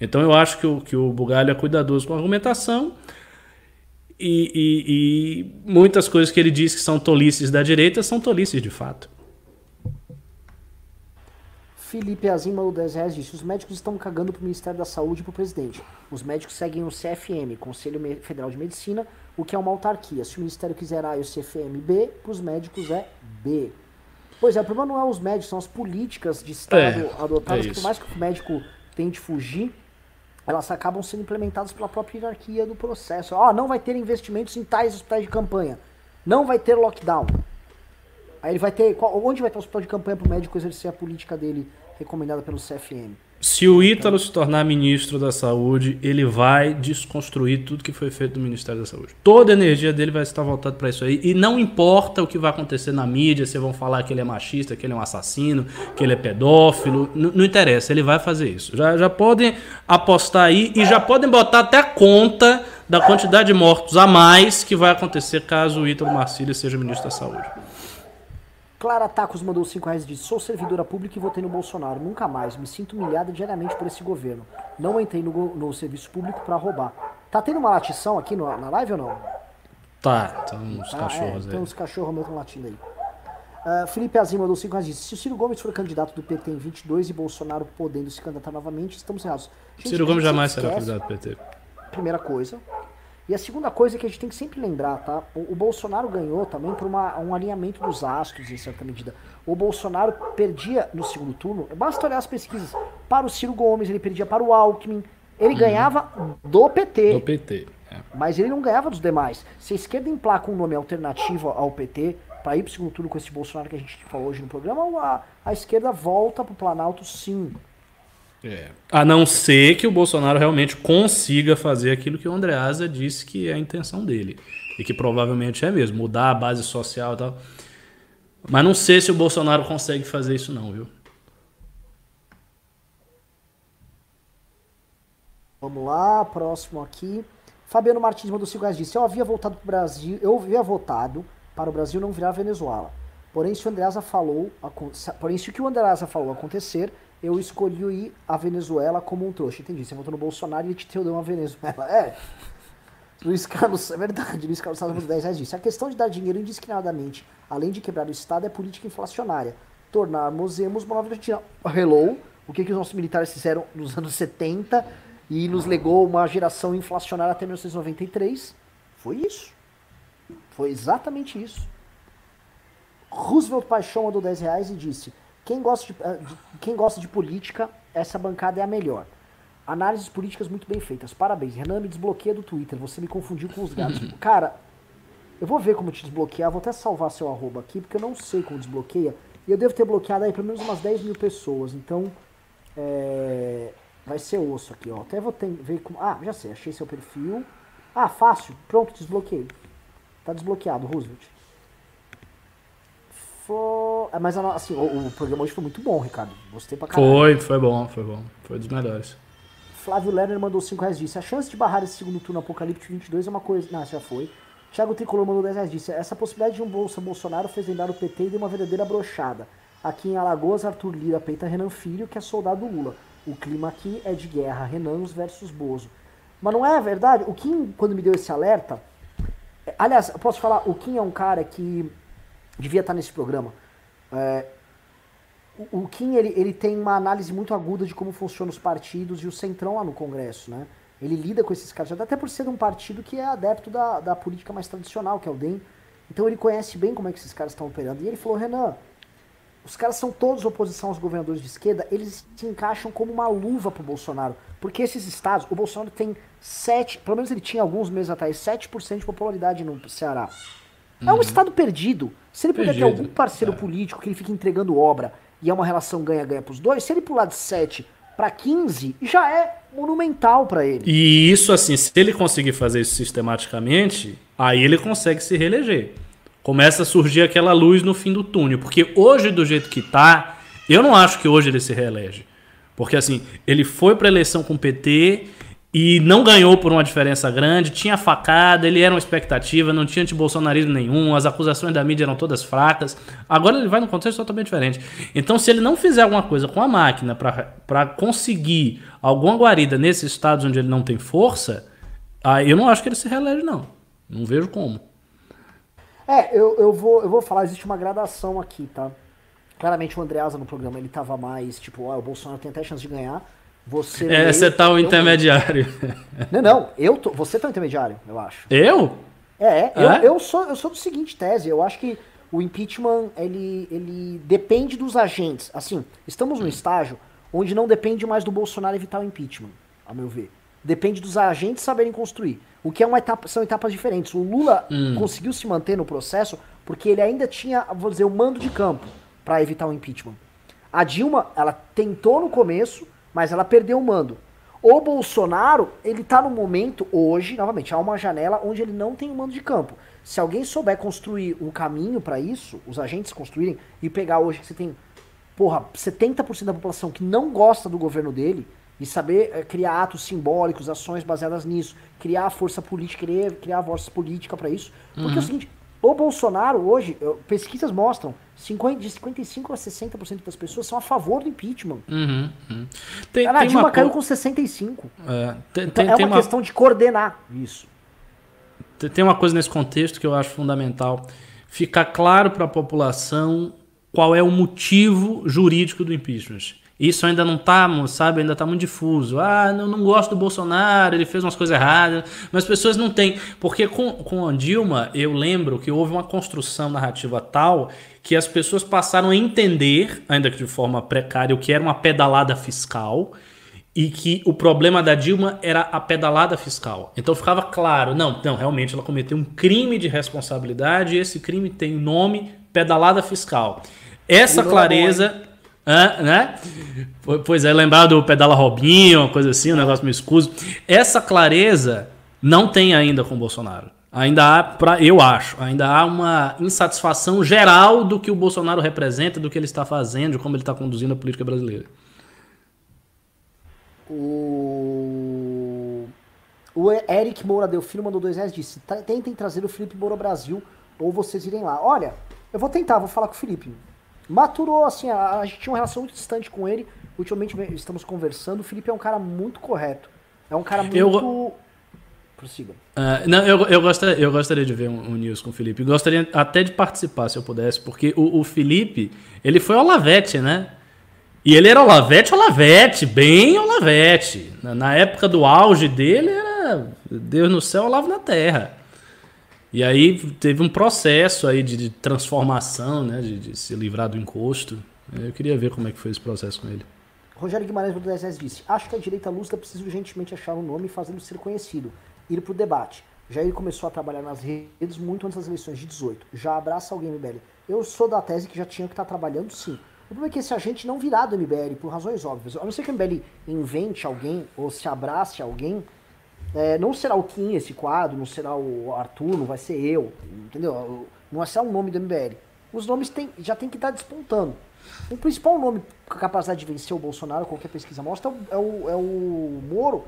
Então eu acho que o, que o Bugalho é cuidadoso com a argumentação e, e, e muitas coisas que ele diz que são tolices da direita são tolices de fato. Felipe Azima, o 10 reais, disse: Os médicos estão cagando pro Ministério da Saúde e pro presidente. Os médicos seguem o CFM, Conselho Federal de Medicina, o que é uma autarquia. Se o Ministério quiser A e o CFM B, pros médicos é B. Pois é, o problema não é os médicos, são as políticas de Estado é, adotadas, é por mais que o médico tente fugir, elas acabam sendo implementadas pela própria hierarquia do processo. Ah, não vai ter investimentos em tais hospitais de campanha. Não vai ter lockdown. Aí ele vai ter. Qual, onde vai ter o hospital de campanha para o médico exercer a política dele recomendada pelo CFM? Se o Ítalo se tornar ministro da Saúde, ele vai desconstruir tudo que foi feito do Ministério da Saúde. Toda a energia dele vai estar voltada para isso aí. E não importa o que vai acontecer na mídia, se vão falar que ele é machista, que ele é um assassino, que ele é pedófilo. Não, interessa, ele vai fazer isso. Já, já podem apostar aí e já podem botar até a conta da quantidade de mortos a mais que vai acontecer caso o Ítalo Marcílio seja ministro da Saúde. Clara Tacos mandou 5 reais e disse: Sou servidora pública e votei no Bolsonaro. Nunca mais. Me sinto humilhada diariamente por esse governo. Não entrei no, no serviço público para roubar. Tá tendo uma latição aqui no, na live ou não? Tá, tem uns ah, cachorros é, aí. Tem uns cachorros meio latindo aí. Uh, Felipe Azim mandou 5 reais e disse: Se o Ciro Gomes for candidato do PT em 22 e Bolsonaro podendo se candidatar novamente, estamos errados. Gente, Ciro Gomes jamais será candidato do PT. Primeira coisa. E a segunda coisa que a gente tem que sempre lembrar, tá? O, o Bolsonaro ganhou também por uma, um alinhamento dos astros, em certa medida. O Bolsonaro perdia no segundo turno, basta olhar as pesquisas, para o Ciro Gomes, ele perdia para o Alckmin, ele uhum. ganhava do PT. Do PT. É. Mas ele não ganhava dos demais. Se a esquerda emplaca um nome alternativo ao PT, para ir para o segundo turno com esse Bolsonaro que a gente falou hoje no programa, a, a esquerda volta para o Planalto sim. É. A não ser que o Bolsonaro realmente consiga fazer aquilo que o Andreasa disse que é a intenção dele. E que provavelmente é mesmo, mudar a base social e tal. Mas não sei se o Bolsonaro consegue fazer isso não, viu? Vamos lá, próximo aqui. Fabiano Martins mandou 5 reais disse: Eu havia voltado para o Brasil, eu havia votado para o Brasil não virar Venezuela. Porém, se o Andreasa falou, porém, se o que o Andreasa falou acontecer, eu escolhi ir a Venezuela como um trouxa. Entendi. Você votou no Bolsonaro e ele te deu uma Venezuela. É. Luiz Carlos, é verdade, Luiz Carlos Salles 10 reais disse. A questão de dar dinheiro indiscriminadamente, além de quebrar o Estado, é política inflacionária. Tornarmos uma nova rotina. Hello, o que, que os nossos militares fizeram nos anos 70 e nos legou uma geração inflacionária até 1993? Foi isso. Foi exatamente isso. Roosevelt Paixão mandou 10 reais e disse: quem gosta de, eh, de, quem gosta de política, essa bancada é a melhor. Análises políticas muito bem feitas. Parabéns. Renan, me desbloqueia do Twitter. Você me confundiu com os gatos. Cara, eu vou ver como te desbloquear. Vou até salvar seu arroba aqui, porque eu não sei como desbloqueia. E eu devo ter bloqueado aí pelo menos umas 10 mil pessoas. Então, é... vai ser osso aqui, ó. Até vou ter, ver como... Ah, já sei. Achei seu perfil. Ah, fácil. Pronto, desbloqueei. Tá desbloqueado, Roosevelt. É, mas assim, o, o, programa hoje foi muito bom, Ricardo. Gostei pra caralho. Foi, foi bom, foi bom. Foi dos melhores. Flávio Lerner mandou 5 reais disse: A chance de barrar esse segundo turno Apocalipse 22 é uma coisa. Não, já foi. Thiago Tricolor mandou 10 reais disse: Essa possibilidade de um Bolsa Bolsonaro fez lembrar o PT e deu uma verdadeira brochada. Aqui em Alagoas, Arthur Lira peita Renan Filho, que é soldado Lula. O clima aqui é de guerra, Renanos versus Bozo. Mas não é verdade? O Kim, quando me deu esse alerta. Aliás, eu posso falar, o Kim é um cara que devia estar nesse programa. É, o, Kim ele, ele tem uma análise muito aguda de como funcionam os partidos e o centrão lá no Congresso, né? Ele lida com esses caras, até por ser um partido que é adepto da, da política mais tradicional, que é o DEM. Então ele conhece bem como é que esses caras estão operando. E ele falou, Renan, os caras são todos oposição aos governadores de esquerda, eles se encaixam como uma luva pro Bolsonaro. Porque esses estados, o Bolsonaro tem 7, pelo menos ele tinha alguns meses atrás, 7% de popularidade no Ceará. É um estado perdido. Se ele puder ter algum parceiro é. político que ele fique entregando obra e é uma relação ganha-ganha pros dois, se ele pular de 7 para 15, já é monumental para ele. E isso, assim, se ele conseguir fazer isso sistematicamente, aí ele consegue se reeleger. Começa a surgir aquela luz no fim do túnel. Porque hoje, do jeito que tá, eu não acho que hoje ele se reelege. Porque, assim, ele foi para eleição com o PT e não ganhou por uma diferença grande, tinha facada, ele era uma expectativa, não tinha antibolsonarismo nenhum, as acusações da mídia eram todas fracas. Agora ele vai num contexto totalmente diferente. Então, se ele não fizer alguma coisa com a máquina para conseguir alguma guarida nesses estados onde ele não tem força, aí eu não acho que ele se reelege, não. Não vejo como. É, eu, eu, vou, eu vou falar, existe uma gradação aqui, tá? Claramente o Andreasa no programa, ele tava mais, tipo, ó, o Bolsonaro tem até chance de ganhar. Você é, você tá o intermediário. Não, não, eu tô, você tá o intermediário, eu acho. Eu? É, eu, é? eu, sou, eu sou do seguinte tese, eu acho que o impeachment, ele, ele depende dos agentes. Assim, estamos num estágio onde não depende mais do Bolsonaro evitar o impeachment, a meu ver. Depende dos agentes saberem construir. O que é uma etapa, são etapas diferentes. O Lula hum. conseguiu se manter no processo porque ele ainda tinha, vou dizer, o mando de campo para evitar o impeachment. A Dilma, ela tentou no começo, mas ela perdeu o mando. O Bolsonaro, ele tá no momento, hoje, novamente, há uma janela onde ele não tem o mando de campo. Se alguém souber construir um caminho para isso, os agentes construírem, e pegar hoje que você tem, porra, 70% da população que não gosta do governo dele, e saber é, criar atos simbólicos, ações baseadas nisso, criar força política, criar, criar força política para isso. Porque uhum. é o uhum. seguinte, o Bolsonaro hoje, pesquisas mostram, 50, de 55% a 60% das pessoas são a favor do impeachment. Uhum, uhum. Tem, a Dilma uma... caiu com 65%. É, tem, então tem, é uma, uma questão de coordenar isso. Tem uma coisa nesse contexto que eu acho fundamental. Ficar claro para a população qual é o motivo jurídico do impeachment. Isso ainda não está, sabe, ainda está muito difuso. Ah, não, não gosto do Bolsonaro, ele fez umas coisas erradas, mas as pessoas não têm. Porque com, com a Dilma, eu lembro que houve uma construção narrativa tal que as pessoas passaram a entender, ainda que de forma precária, o que era uma pedalada fiscal e que o problema da Dilma era a pedalada fiscal. Então ficava claro, não, não, realmente ela cometeu um crime de responsabilidade e esse crime tem nome pedalada fiscal. Essa clareza né? Pois é, lembrar do Pedala Robinho, coisa assim, um negócio meio escuso. Essa clareza não tem ainda com o Bolsonaro. Ainda há, pra, eu acho, ainda há uma insatisfação geral do que o Bolsonaro representa, do que ele está fazendo, de como ele está conduzindo a política brasileira. O, o Eric Moura deu filho, mandou dois reais disse: tentem trazer o Felipe Moura Brasil ou vocês irem lá. Olha, eu vou tentar, vou falar com o Felipe maturou, assim, a, a, gente tinha uma relação muito distante com ele. Ultimamente estamos conversando. O Felipe é um cara muito correto. É um cara muito. Eu... Prossiga. Uh, não, eu, eu, gostaria, eu gostaria de ver um, um, news com o Felipe. Gostaria até de participar, se eu pudesse, porque o, o Felipe, ele foi Olavete, né? E ele era Olavete, Olavete, bem Olavete. Na, na época do auge dele, era Deus no céu, Olavo na terra. E aí teve um processo aí de, de transformação, né? De, de, se livrar do encosto. Eu queria ver como é que foi esse processo com ele. Rogério Guimarães do 10 disse: Acho que a direita lúcida precisa urgentemente achar um nome e fazê-lo ser conhecido. Ir para o debate. Jair começou a trabalhar nas redes muito antes das eleições de 18. Já abraça alguém, MBL. Eu sou da tese que já tinha que estar tá trabalhando sim. O problema é que esse agente não virá do MBL por razões óbvias. A não ser que o MBL invente alguém ou se abrace alguém, é, não será o Kim esse quadro, não será o Arthur, não vai ser eu, entendeu? Não vai ser o nome do MBL. Os nomes tem, já tem que estar despontando. O principal nome com capacidade de vencer o Bolsonaro, qualquer pesquisa mostra, é o, é o Moro.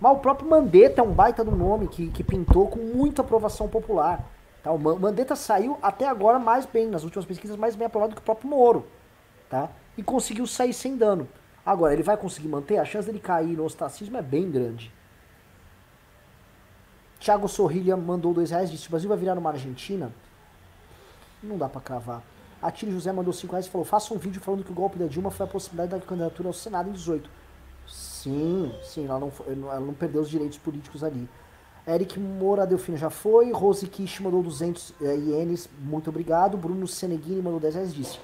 Mas o próprio Mandetta é um baita do nome que, que pintou com muita aprovação popular. Tá? O Mandetta saiu até agora mais bem, nas últimas pesquisas, mais bem aprovado do que o próprio Moro. Tá? E conseguiu sair sem dano. Agora, ele vai conseguir manter? A chance dele cair no ostracismo é bem grande. Thiago Sorrilha mandou dois reais, disse: o Brasil vai virar uma Argentina? Não dá para cravar. A Tire José mandou cinco reais e falou: faça um vídeo falando que o golpe da Dilma foi a possibilidade da candidatura ao Senado em 18. Sim, sim, ela não, ela não perdeu os direitos políticos ali. Eric Moura Delfino já foi. Rose Kish mandou 200 é, ienes, muito obrigado. Bruno Seneghini mandou 10 reais disse: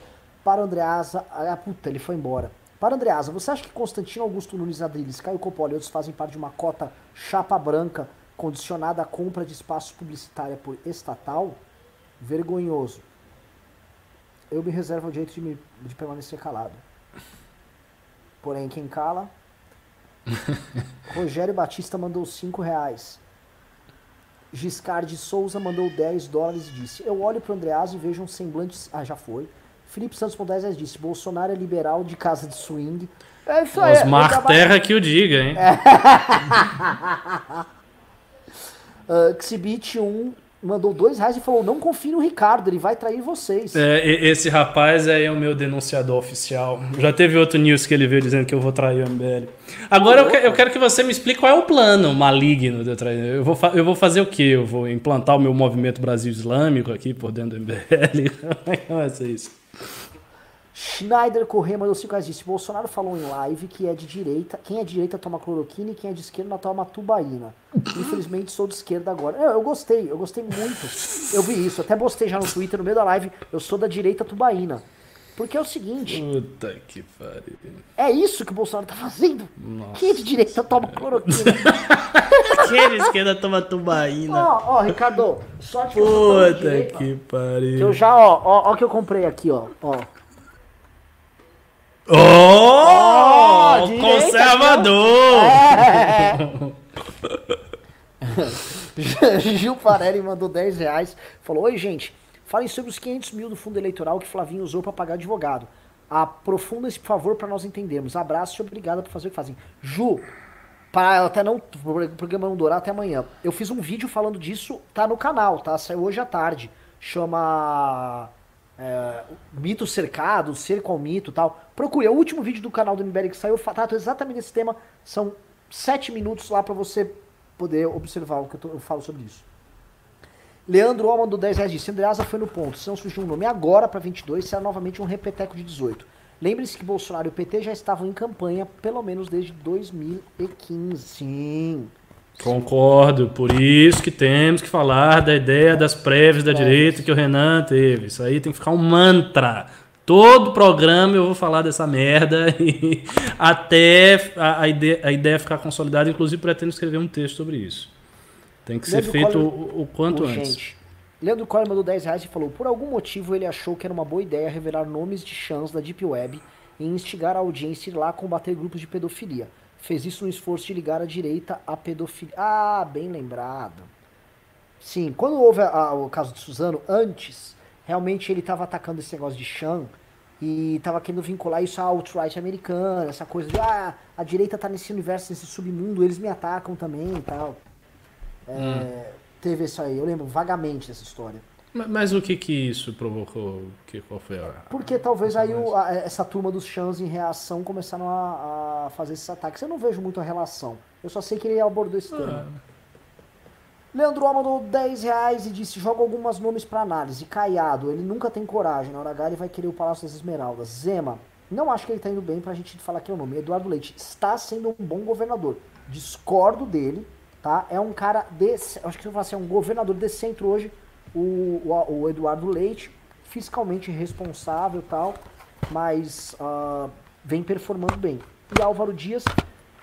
Para Andreasa. Ah, puta, ele foi embora. Para Andreasa, você acha que Constantino Augusto Nunes Adriles, Caio Coppola e outros fazem parte de uma cota chapa branca condicionada à compra de espaço publicitário por estatal? Vergonhoso. Eu me reservo o direito de, me, de permanecer calado. Porém, quem cala. Rogério Batista mandou 5 reais. Giscard de Souza mandou 10 dólares e disse: Eu olho para o Andreasa e vejo um semblante. Ah, já foi. Felipe Santos com 10 disse: Bolsonaro é liberal de casa de swing. É isso aí. Osmar Terra que o diga, hein? uh, Xibit 1 mandou dois reais e falou: não confie no Ricardo, ele vai trair vocês. É, esse rapaz aí é o meu denunciador oficial. Já teve outro news que ele veio dizendo que eu vou trair o MBL. Agora eu, que, eu quero que você me explique qual é o plano maligno de eu trair. Eu vou, eu vou fazer o quê? Eu vou implantar o meu movimento Brasil Islâmico aqui por dentro do MBL? Como é que vai ser isso? Schneider Corrêa mandou 5 reais disse: Bolsonaro falou em live que é de direita, quem é de direita toma cloroquina e quem é de esquerda toma tubaína. Infelizmente sou de esquerda agora. Eu, eu gostei, eu gostei muito. Eu vi isso, até postei já no Twitter no meio da live. Eu sou da direita tubaína. Porque é o seguinte. Puta que pariu. É isso que o Bolsonaro tá fazendo. Nossa. Quem é de direita toma cloroquina. quem é de esquerda toma tubaína. Ó, ó, Ricardo, sorte que Puta que pariu. Que eu já, ó, ó, ó que eu comprei aqui, ó. ó. Oh! oh conservador! É. Gil Farelli mandou 10 reais. Falou: Oi, gente. Falem sobre os 500 mil do fundo eleitoral que Flavinho usou para pagar advogado. Aprofunda esse favor para nós entendermos. Abraço e obrigada por fazer o que fazem. Ju, para até não o programa não durar até amanhã. Eu fiz um vídeo falando disso, tá no canal, tá? Saiu hoje à tarde. Chama é, mito cercado, cerco ao mito tal. Procure, é o último vídeo do canal do MBL que saiu, trata exatamente desse tema. São sete minutos lá para você poder observar o que eu, tô, eu, falo sobre isso. Leandro Alman do 10 reais disse, Andreasa foi no ponto, se não surgiu um nome agora para 22, será novamente um repeteco de 18. Lembre-se que Bolsonaro e o PT já estavam em campanha, pelo menos desde 2015. Sim. Concordo, por isso que temos que falar da ideia das prévias da direita que o Renan teve. Isso aí tem que ficar um mantra. Todo programa eu vou falar dessa merda e até a, a, ideia, a ideia ficar consolidada. Inclusive, pretendo escrever um texto sobre isso. Tem que Leandro ser feito Collor, o, o, quanto antes. Gente, Leandro Collor mandou 10 reais e falou: por algum motivo ele achou que era uma boa ideia revelar nomes de chãs da Deep Web e instigar a audiência a ir lá combater grupos de pedofilia fez isso no esforço de ligar a direita à pedofilia. Ah, bem lembrado. Sim, quando houve a, a, o caso de Suzano, antes, realmente ele estava atacando esse negócio de Chan e estava querendo vincular isso à alt-right americana, essa coisa de, ah, a direita está nesse universo, nesse submundo, eles me atacam também e tal. É, hum. Teve isso aí, eu lembro vagamente dessa história. Mas, mas, o que que isso provocou? Que, qual foi a... Porque talvez aí o, a, essa turma dos chãs em reação começaram a, a, fazer esses ataques. Eu não vejo muito a relação. Eu só sei que ele abordou esse tema. Ah. Leandro O mandou 10 reais e disse: joga algumas nomes para análise. Caiado, ele nunca tem coragem. Na hora H ele vai querer o Palácio das Esmeraldas. Zema, não acho que ele tá indo bem pra gente falar que é o nome. Eduardo Leite está sendo um bom governador. Discordo dele, tá? É um cara de. Acho que eu vou falar assim, é um governador de centro hoje o, o, o Eduardo Leite, fiscalmente responsável tal, mas uh, vem performando bem. E Álvaro Dias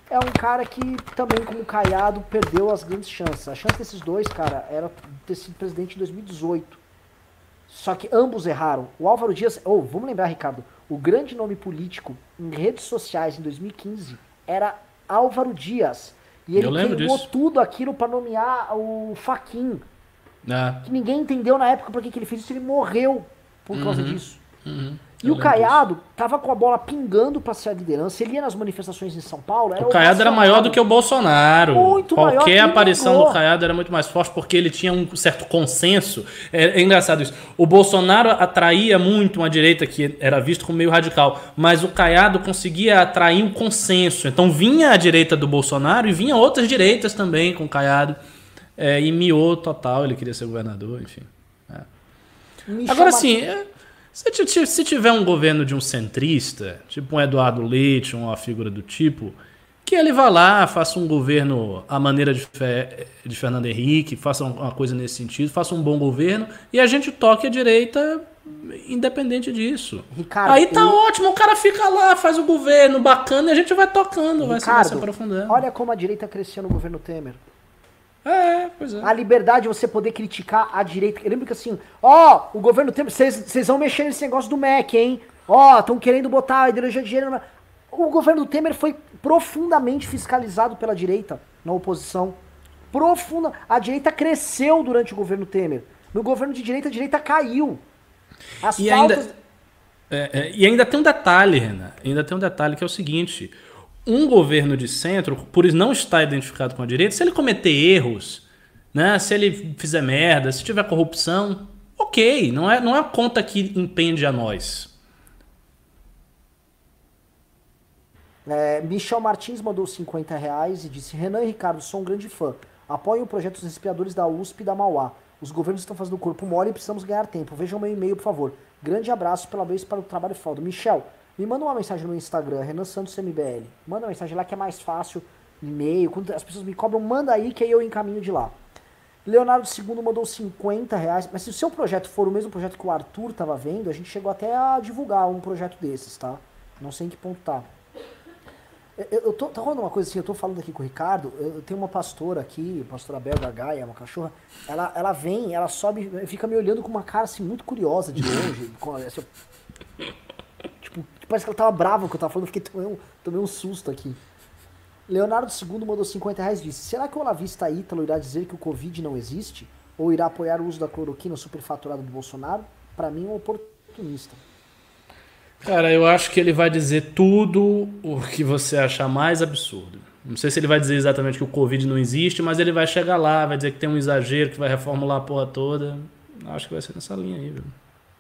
é um cara que também, como Caiado, perdeu as grandes chances. A chance desses dois, cara, era ter sido presidente em 2018. Só que ambos erraram. O Álvaro Dias, ou oh, vamos lembrar, Ricardo, o grande nome político em redes sociais em 2015 era Álvaro Dias. E ele queimou disso. tudo aquilo para nomear o Faquin. É. Que ninguém entendeu na época por que ele fez isso, ele morreu por uhum. causa disso. Uhum. E Eu o Caiado disso. tava com a bola pingando para ser a liderança. Ele ia nas manifestações em São Paulo. o Caiado era maior do que o Bolsonaro. Muito Qualquer aparição do Caiado era muito mais forte porque ele tinha um certo consenso. É, é, engraçado isso. O Bolsonaro atraía muito uma direita que era visto como meio radical, mas o Caiado conseguia atrair um consenso. Então vinha a direita do Bolsonaro e vinha outras direitas também com o Caiado. É, e miou total, ele queria ser governador, enfim. É. Agora sim, é, se, se tiver um governo de um centrista, tipo um Eduardo Leite, uma figura do tipo, que ele vá lá, faça um governo à maneira de, Fe, de Fernando Henrique, faça uma coisa nesse sentido, faça um bom governo e a gente toque a direita independente disso. Ricardo, Aí tá eu- ótimo, o cara fica lá, faz o governo bacana e a gente vai tocando, vai se- vai se Ricardo, aprofundando. olha como a direita cresceu no governo Temer. É, pois é. A liberdade de você poder criticar a direita. Eu lembro que assim, ó, o governo Temer, vocês vão mexer nesse negócio do MEC, hein? Ó, estão querendo botar a ideologia de gênero. na- O governo Temer foi profundamente fiscalizado pela direita na oposição. Profunda. A direita cresceu durante o governo Temer. No governo de direita, a direita caiu. As E pautas. ainda, é, é, e ainda tem um detalhe, Renan. Ainda tem um detalhe que é o seguinte: um governo de centro, por não estar identificado com a direita, se ele cometer erros, né, se ele fizer merda, se tiver corrupção, ok, não é, não é a conta que impende a nós. É, Michel Martins mandou 50 reais e disse: Renan e Ricardo, sou um grande fã. Apoiem o projeto dos respiradores da USP e da Mauá. Os governos estão fazendo corpo mole e precisamos ganhar tempo. Vejam meu e-mail, por favor. Grande abraço, pela vez para o trabalho foda. Michel, me manda uma mensagem no Instagram, Renan Santos MBL. Manda uma mensagem lá que é mais fácil. E-mail, quando as pessoas me cobram, manda aí que aí eu encaminho de lá. Leonardo II mandou 50 reais. Mas se o seu projeto for o mesmo projeto que o Arthur estava vendo, a gente chegou até a divulgar um projeto desses, tá? Não sei em que ponto tá. Eu, eu tô, tá rolando uma coisa assim, eu tô falando aqui com o Ricardo, eu, eu tenho uma pastora aqui, pastora belga Gaia, uma cachorra, ela, ela vem, ela sobe, fica me olhando com uma cara assim muito curiosa de longe, com, assim, tipo, parece que ela tava brava que eu tava falando, fiquei tomei um, tomei um susto aqui. Leonardo II mandou 50 reais e disse, será que o olavista Ítalo irá dizer que o Covid não existe? Ou irá apoiar o uso da cloroquina superfaturada do Bolsonaro? Pra mim, é um oportunista. Cara, eu acho que ele vai dizer tudo o que você achar mais absurdo. Não sei se ele vai dizer exatamente que o Covid não existe, mas ele vai chegar lá, vai dizer que tem um exagero, que vai reformular a porra toda. Acho que vai ser nessa linha aí, viu?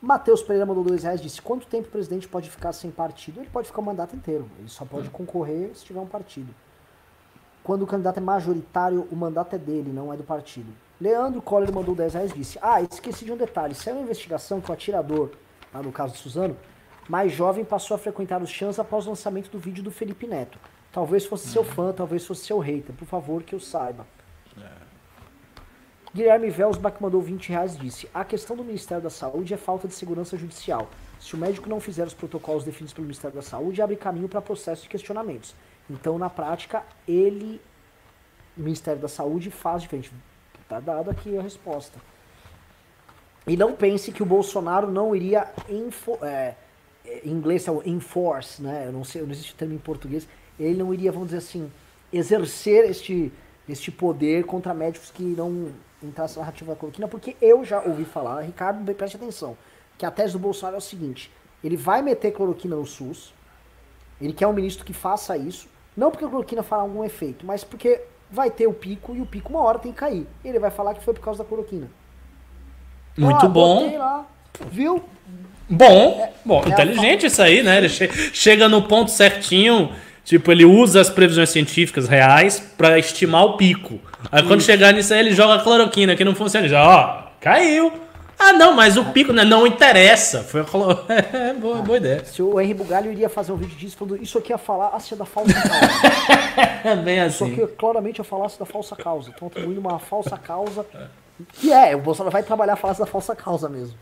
Matheus Pereira mandou dois reais e disse: quanto tempo o presidente pode ficar sem partido? Ele pode ficar o mandato inteiro. Ele só pode concorrer se tiver um partido. Quando o candidato é majoritário, o mandato é dele, não é do partido. Leandro Coller mandou 10 reais disse: Ah, esqueci de um detalhe. Saiu uma investigação que o atirador, lá no caso de Suzano, mais jovem passou a frequentar os chãs após o lançamento do vídeo do Felipe Neto. Talvez fosse seu fã, talvez fosse seu hater. Por favor, que eu saiba. Guilherme Velsbach mandou 20 reais e disse: A questão do Ministério da Saúde é falta de segurança judicial. Se o médico não fizer os protocolos definidos pelo Ministério da Saúde, abre caminho para processo de questionamentos. Então, na prática, ele, o Ministério da Saúde, faz diferente. Tá dado aqui a resposta. E não pense que o Bolsonaro não iria info, é, em inglês é o enforce, né? Eu não sei, não existe o termo em português. Ele não iria, vamos dizer assim, exercer este, este poder contra médicos que não entrassem na narrativa da cloroquina, porque eu já ouvi falar, Ricardo, preste atenção, que a tese do Bolsonaro é o seguinte: ele vai meter cloroquina no SUS, ele quer um ministro que faça isso, não porque a cloroquina fará algum efeito, mas porque vai ter o pico e o pico uma hora tem que cair. Ele vai falar que foi por causa da cloroquina. Muito Ah, bom. lá, viu? Bom, bom, é inteligente isso aí, né? Ele che- chega no ponto certinho, tipo, ele usa as previsões científicas reais pra estimar o pico. Aí quando chegar nisso aí, ele joga a cloroquina, que não funciona. Ele já, ó, caiu. Ah, não, mas o pico né, não interessa. Foi a cloro... É, boa, boa ideia. Se o Henry Bugalho iria fazer um vídeo disso, falando isso aqui é a falácia da falsa causa. É bem isso assim. aqui é claramente a falácia da falsa causa. Estão atribuindo uma falsa causa. Que é, o Bolsonaro vai trabalhar a falácia da falsa causa mesmo.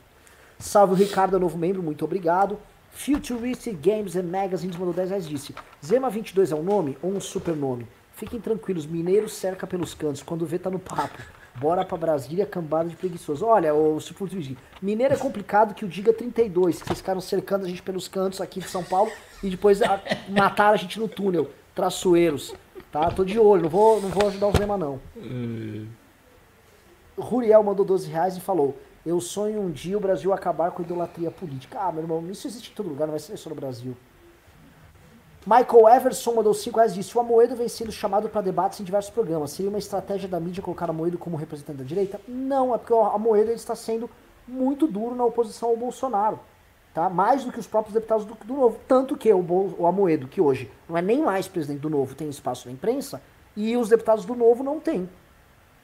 Salve o Ricardo, é novo membro, muito obrigado. Futuristic Games and Magazines mandou 10 reais disse: Zema 22 é um nome ou um supernome? Fiquem tranquilos, mineiro cerca pelos cantos, quando vê tá no papo. Bora pra Brasília, cambada de preguiçoso. Olha, o Futuristic, mineiro é complicado que o diga 32, que vocês ficaram cercando a gente pelos cantos aqui de São Paulo e depois a, mataram a gente no túnel, traçoeiros. Tá? Tô de olho, não vou, não vou ajudar o Zema não. Ruriel mandou 12 reais e falou: Eu sonho um dia o Brasil acabar com a idolatria política. Ah, meu irmão, isso existe em todo lugar, não vai ser só no Brasil. Michael Everson mandou 5 reais disse: O Amoedo vem sendo chamado para debates em diversos programas. Seria uma estratégia da mídia colocar Amoedo como representante da direita? Não, é porque o Amoedo ele está sendo muito duro na oposição ao Bolsonaro. Tá? Mais do que os próprios deputados do, do Novo. Tanto que o, o Amoedo, que hoje não é nem mais presidente do Novo, tem espaço na imprensa, e os deputados do Novo não têm.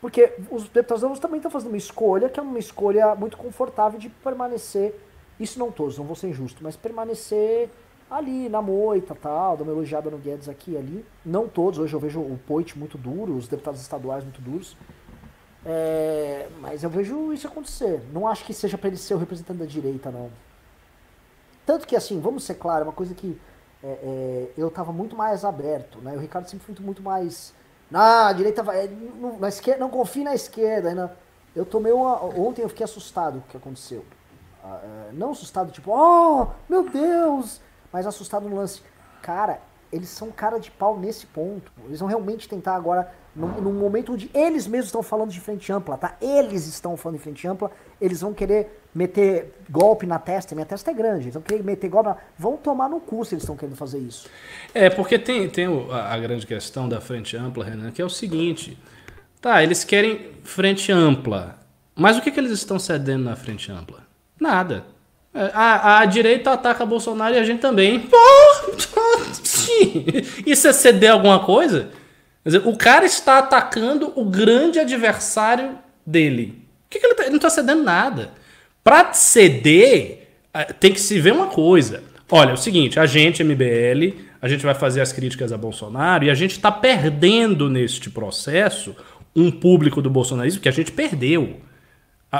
Porque os deputados novos também estão fazendo uma escolha, que é uma escolha muito confortável de permanecer, isso não todos, não vou ser injusto, mas permanecer ali na moita tal, dar uma elogiada no Guedes aqui e ali. Não todos, hoje eu vejo o Poit muito duro, os deputados estaduais muito duros. É, mas eu vejo isso acontecer. Não acho que seja para ele ser o representante da direita, não. Tanto que, assim, vamos ser claros, uma coisa que é, é, eu estava muito mais aberto, né? O Ricardo sempre foi muito mais. Ah, a direita vai. Não, na esquerda, não confie na esquerda. Né? Eu tomei uma. Ontem eu fiquei assustado com o que aconteceu. Ah, é, não assustado, tipo, oh, meu Deus! Mas assustado no lance. Cara, eles são cara de pau nesse ponto. Eles vão realmente tentar agora, num, num, momento onde eles mesmos estão falando de frente ampla, tá? Eles estão falando de frente ampla, eles vão querer meter golpe na testa. Minha testa é grande, vão querer meter golpe na... Vão tomar no cu se eles estão querendo fazer isso. É, porque tem, tem a, a grande questão da frente ampla, Renan, que é o seguinte. Tá, eles querem frente ampla. Mas o que, que eles estão cedendo na frente ampla? Nada. É, a, a direita ataca Bolsonaro e a gente também. Pô, isso é ceder alguma coisa? Dizer, o cara está atacando o grande adversário dele. O que, que ele, tá, ele não está cedendo nada. Para ceder, tem que se ver uma coisa. Olha, é o seguinte, a gente, MBL, a gente vai fazer as críticas a Bolsonaro e a gente está perdendo neste processo um público do bolsonarismo que a gente perdeu.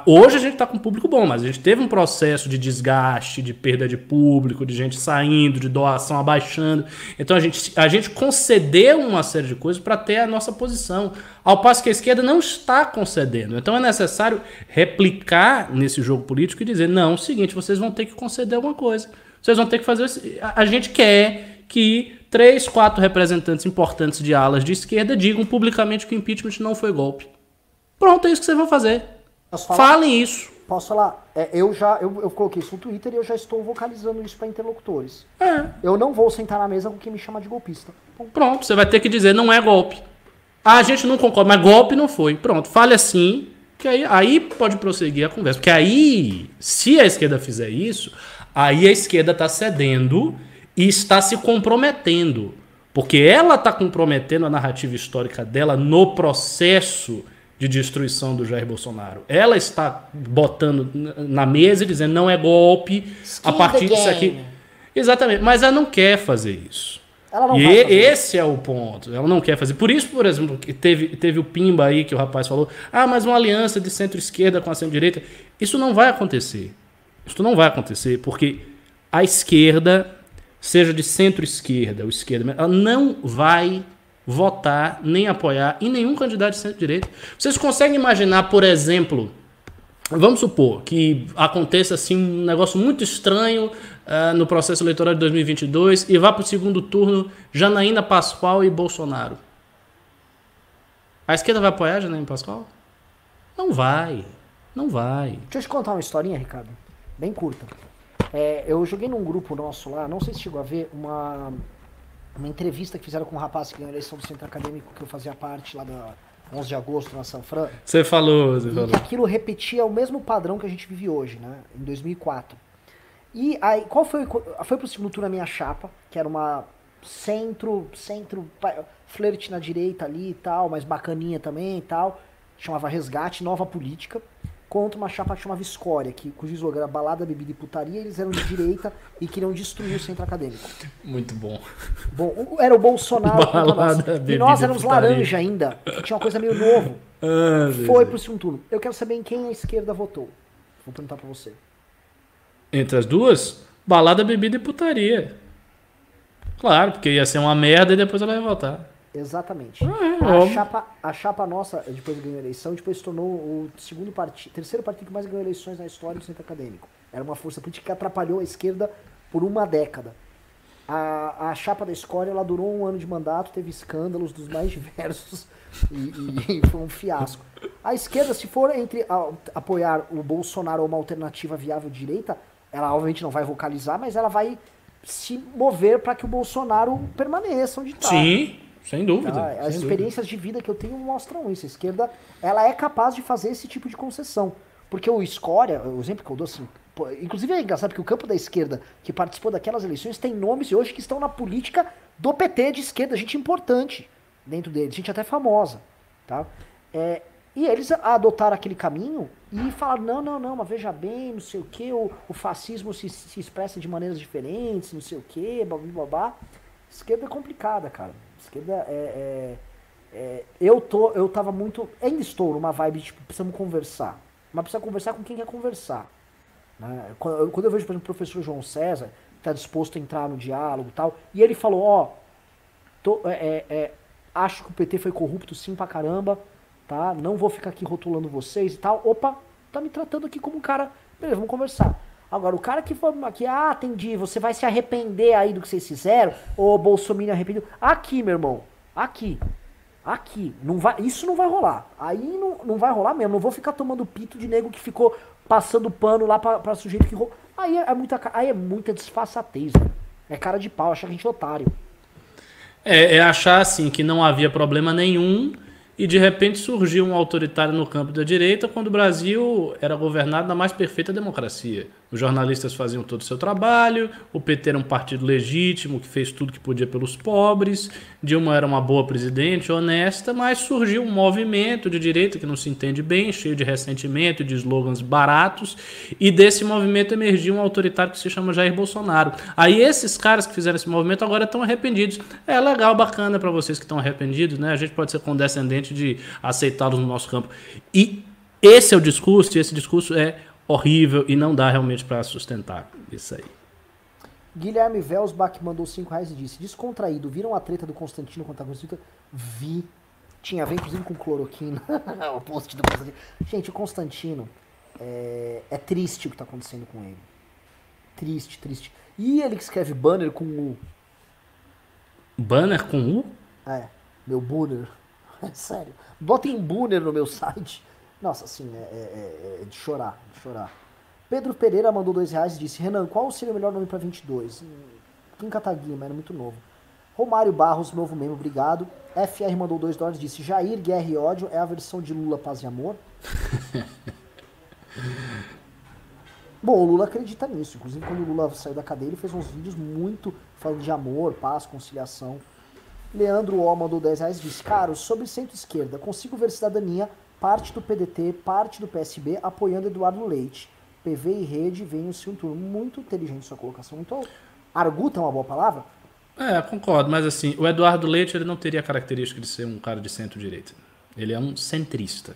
Hoje a gente está com público bom, mas a gente teve um processo de desgaste, de perda de público, de gente saindo, de doação abaixando. Então a gente, a gente concedeu uma série de coisas para ter a nossa posição. Ao passo que a esquerda não está concedendo. Então é necessário replicar nesse jogo político e dizer: não, é o seguinte, vocês vão ter que conceder alguma coisa. Vocês vão ter que fazer. A gente quer que três, quatro representantes importantes de alas de esquerda digam publicamente que o impeachment não foi golpe. Pronto, é isso que vocês vão fazer. Falem isso. Posso falar? É, eu já eu, eu, coloquei isso no Twitter e eu já estou vocalizando isso para interlocutores. É. Eu não vou sentar na mesa com quem me chama de golpista. Pronto, você vai ter que dizer não é golpe. Ah, a gente não concorda, mas golpe não foi. Pronto, fale assim, que aí, aí pode prosseguir a conversa. Porque aí, se a esquerda fizer isso, aí a esquerda está cedendo e está se comprometendo. Porque ela está comprometendo a narrativa histórica dela no processo de destruição do Jair Bolsonaro. Ela está botando na mesa e dizendo não é golpe Skin a partir disso aqui. Exatamente, mas ela não quer fazer isso. e esse é o ponto. Ela não quer fazer. Por isso, por exemplo, que teve, teve o Pimba aí que o rapaz falou: ah, mas uma aliança de centro-esquerda com a centro-direita. Isso não vai acontecer. Isso não vai acontecer, porque a esquerda, seja de centro-esquerda ou esquerda, ela não vai votar nem apoiar em nenhum candidato de centro-direita. Vocês conseguem imaginar, por exemplo, vamos supor que aconteça assim um negócio muito estranho uh, no processo eleitoral de 2022 e vá para o segundo turno Janaína Pascoal e Bolsonaro. A esquerda vai apoiar Janaína Pascoal? Não vai. Não vai. Deixa eu te contar uma historinha, Ricardo. Bem curta. É, eu joguei num grupo nosso lá, não sei se chegou a ver, uma, uma entrevista que fizeram com um rapaz que ganhou a eleição do centro acadêmico, que eu fazia parte lá da 11 de agosto na Sanfran. Você falou, você e falou. aquilo repetia o mesmo padrão que a gente vive hoje, né? Em 2004. E aí, qual foi? Foi pro segundo turno a minha chapa, que era uma centro, centro, flerte na direita ali e tal, mas bacaninha também e tal. Chamava Resgate, Nova Política contra uma chapa que chamava Escória, que, cujo slogan era balada, bebida e putaria, eles eram de direita e queriam destruir o centro acadêmico. Muito bom. Bom, era o Bolsonaro balada, nós. E nós éramos putaria. laranja ainda, que tinha uma coisa meio novo. Ah, Foi pro segundo turno. Eu quero saber em quem a esquerda votou. Vou perguntar pra você. Entre as duas? Balada, bebida e putaria. Claro, porque ia ser uma merda e depois ela ia votar. Exatamente. Ah, é, a, chapa, a chapa nossa, depois ganhou a eleição, depois se tornou o segundo partido, terceiro partido que mais ganhou eleições na história do centro acadêmico. Era uma força política que atrapalhou a esquerda por uma década. A, a chapa da escória ela durou um ano de mandato, teve escândalos dos mais diversos e, e, foi um fiasco. A esquerda, se for entre a, apoiar o Bolsonaro ou uma alternativa viável direita, ela obviamente não vai vocalizar, mas ela vai se mover para que o Bolsonaro permaneça onde está. Sim. Sem dúvida. Tá? As sem experiências dúvida. de vida que eu tenho mostram isso. A esquerda, ela é capaz de fazer esse tipo de concessão. Porque o Escória, o exemplo que eu dou assim, inclusive é engraçado que o campo da esquerda que participou daquelas eleições tem nomes hoje que estão na política do PT de esquerda, gente importante dentro deles, gente até famosa, tá? É, e eles adotaram aquele caminho e falaram, não, não, não, mas veja bem, não sei o que, o, o fascismo se, se expressa de maneiras diferentes, não sei o que, blá, blá. Esquerda é complicada, cara. Esquerda é, é, é, eu tô, eu tava muito, ainda estou numa vibe tipo, precisamos conversar. Mas precisa conversar com quem quer conversar. Né? Quando, eu vejo, por exemplo, o professor João César, que tá disposto a entrar no diálogo e tal, e ele falou, ó, é, é, é, acho que o PT foi corrupto sim pra caramba, tá? Não vou ficar aqui rotulando vocês e tal. Opa, tá me tratando aqui como um cara. Beleza, vamos conversar. Agora, o cara que foi aqui, ah, entendi, você vai se arrepender aí do que vocês fizeram, ô Bolsonaro arrependido. Aqui, meu irmão, aqui. Aqui. Não vai, isso não vai rolar. Aí não, não vai rolar mesmo. Não vou ficar tomando pito de nego que ficou passando pano lá pra sujeito que roubou. Aí é, é, muita, aí é muita disfarçatez, né? É cara de pau, achar que a gente é otário. É, é achar assim que não havia problema nenhum e de repente surgiu um autoritário no campo da direita quando o Brasil era governado na mais perfeita democracia. Os jornalistas faziam todo o seu trabalho, o PT era um partido legítimo que fez tudo que podia pelos pobres, Dilma era uma boa presidente, honesta, mas surgiu um movimento de direita que não se entende bem, cheio de ressentimento, de slogans baratos, e desse movimento emergiu um autoritário que se chama Jair Bolsonaro. Aí esses caras que fizeram esse movimento agora estão arrependidos. É legal, bacana para vocês que estão arrependidos, né? A gente pode ser condescendente de aceitá-los no nosso campo. E esse é o discurso, e esse discurso é horrível e não dá realmente para sustentar isso aí. Guilherme Velsbach mandou 5 reais e disse: Descontraído, viram a treta do Constantino contra a Constituição? Vi. Tinha a ver, inclusive, com cloroquina. o post do Constantino. Gente, o Constantino é, é triste o que está acontecendo com ele. Triste, triste. E ele que escreve banner com U. Banner com U? É, meu banner. É sério. Botem banner no meu site. Nossa, assim, é, é, é, de chorar, de chorar. Pedro Pereira mandou dois reais e disse: Renan, qual seria o melhor nome para 22? Kim Kataguima, era muito novo. Romário Barros, novo membro, obrigado. FR mandou dois dólares e disse: Jair, Guerra e Ódio é a versão de Lula, Paz e Amor? Bom, o Lula acredita nisso. Inclusive, quando o Lula saiu da cadeia, ele fez uns vídeos muito falando de amor, paz, conciliação. Leandro O mandou 10 reais e disse: Caro, sobre centro-esquerda, consigo ver cidadania parte do PDT, parte do PSB apoiando Eduardo Leite. PV e Rede vem o segundo turno. Muito inteligente sua colocação. Muito arguta é uma boa palavra? É, concordo, mas assim, o Eduardo Leite ele não teria a característica de ser um cara de centro-direita. Ele é um centrista.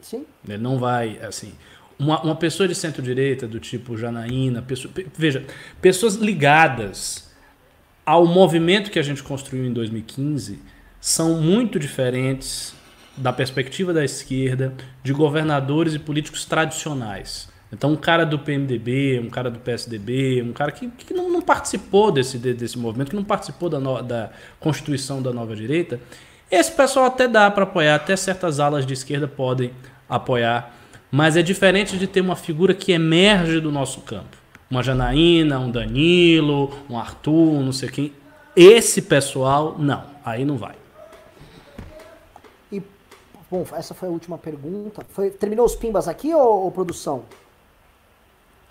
Sim. Ele não vai, assim. Uma, uma pessoa de centro-direita, do tipo Janaína, pessoa, veja, pessoas ligadas ao movimento que a gente construiu em 2015 são muito diferentes da perspectiva da esquerda, de governadores e políticos tradicionais. Então, um cara do PMDB, um cara do PSDB, um cara que, que não, não, participou desse, desse movimento, que não participou da, no, da constituição da nova direita, esse pessoal até dá para apoiar, até certas alas de esquerda podem apoiar, mas é diferente de ter uma figura que emerge do nosso campo. Uma Janaína, um Danilo, um Arthur, não sei quem. Esse pessoal, não, aí não vai. Bom, essa foi a última pergunta. Foi, terminou os pimbas aqui ou, produção?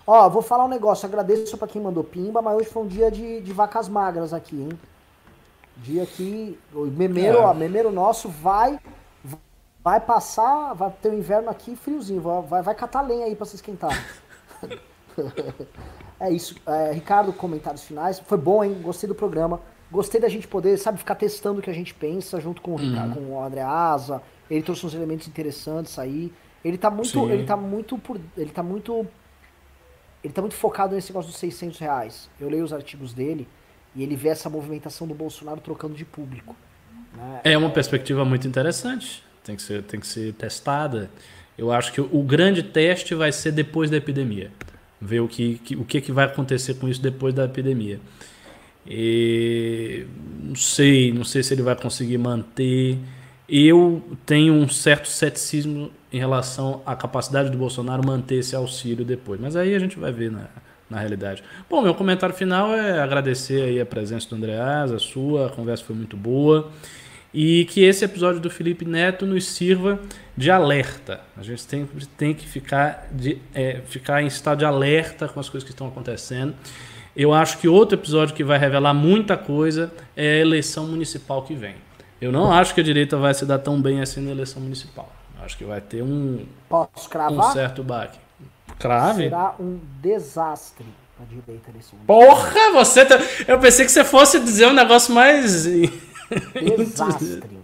Ó, vou falar um negócio. Agradeço para quem mandou pimba, mas hoje foi um dia de, de vacas magras aqui, hein? Dia que o memeiro, é. ó, memeiro nosso vai vai passar, vai ter um inverno aqui friozinho, vai, vai catar lenha aí para se esquentar. é isso. É, Ricardo, comentários finais. Foi bom, hein? Gostei do programa. Gostei da gente poder, sabe, ficar testando o que a gente pensa junto com, uhum. com o André Asa, ele trouxe uns elementos interessantes aí. Ele tá muito, Sim. ele tá muito por, ele tá muito ele tá muito focado nesse negócio dos 600 reais. Eu leio os artigos dele e ele vê essa movimentação do Bolsonaro trocando de público. Né? É uma perspectiva muito interessante. Tem que ser, tem que ser testada. Eu acho que o grande teste vai ser depois da epidemia. Ver o que, que o que, que vai acontecer com isso depois da epidemia. E não sei, não sei se ele vai conseguir manter eu tenho um certo ceticismo em relação à capacidade do Bolsonaro manter esse auxílio depois. Mas aí a gente vai ver na, na realidade. Bom, meu comentário final é agradecer aí a presença do Andreas, a sua, a conversa foi muito boa. E que esse episódio do Felipe Neto nos sirva de alerta. A gente tem, tem que ficar, de, é, ficar em estado de alerta com as coisas que estão acontecendo. Eu acho que outro episódio que vai revelar muita coisa é a eleição municipal que vem. Eu não acho que a direita vai se dar tão bem assim na eleição municipal. Acho que vai ter um, um certo baque. Crave? Será um desastre a direita nesse momento. Porra, você tá... Eu pensei que você fosse dizer um negócio mais. Desastre.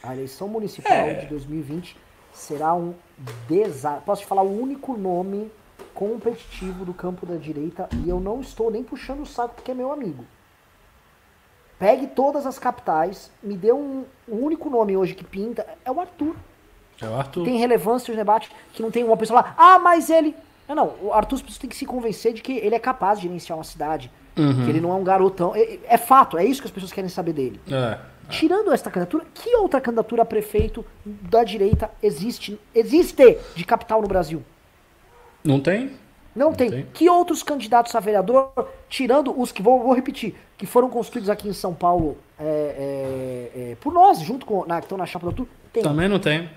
A eleição municipal é. de 2020 será um desastre. Posso te falar o único nome competitivo do campo da direita e eu não estou nem puxando o saco porque é meu amigo. Pegue todas as capitais, me dê um, o único nome hoje que pinta, é o Arthur. É o Arthur. Tem relevância no debate, que não tem uma pessoa lá, ah, mas ele. Não, não, o Arthur tem que se convencer de que ele é capaz de gerenciar uma cidade. Uhum. Que ele não é um garotão. É, é, fato, é isso que as pessoas querem saber dele. É. Tirando esta candidatura, que outra candidatura a prefeito da direita existe, existe de capital no Brasil? Não tem? Não, Não tem. tem. Que outros candidatos a vereador, tirando os que, vou, vou repetir, que foram construídos aqui em São Paulo é, é, é, por nós, junto com na, que estão na chapa do Arthur, tem. Também não tem.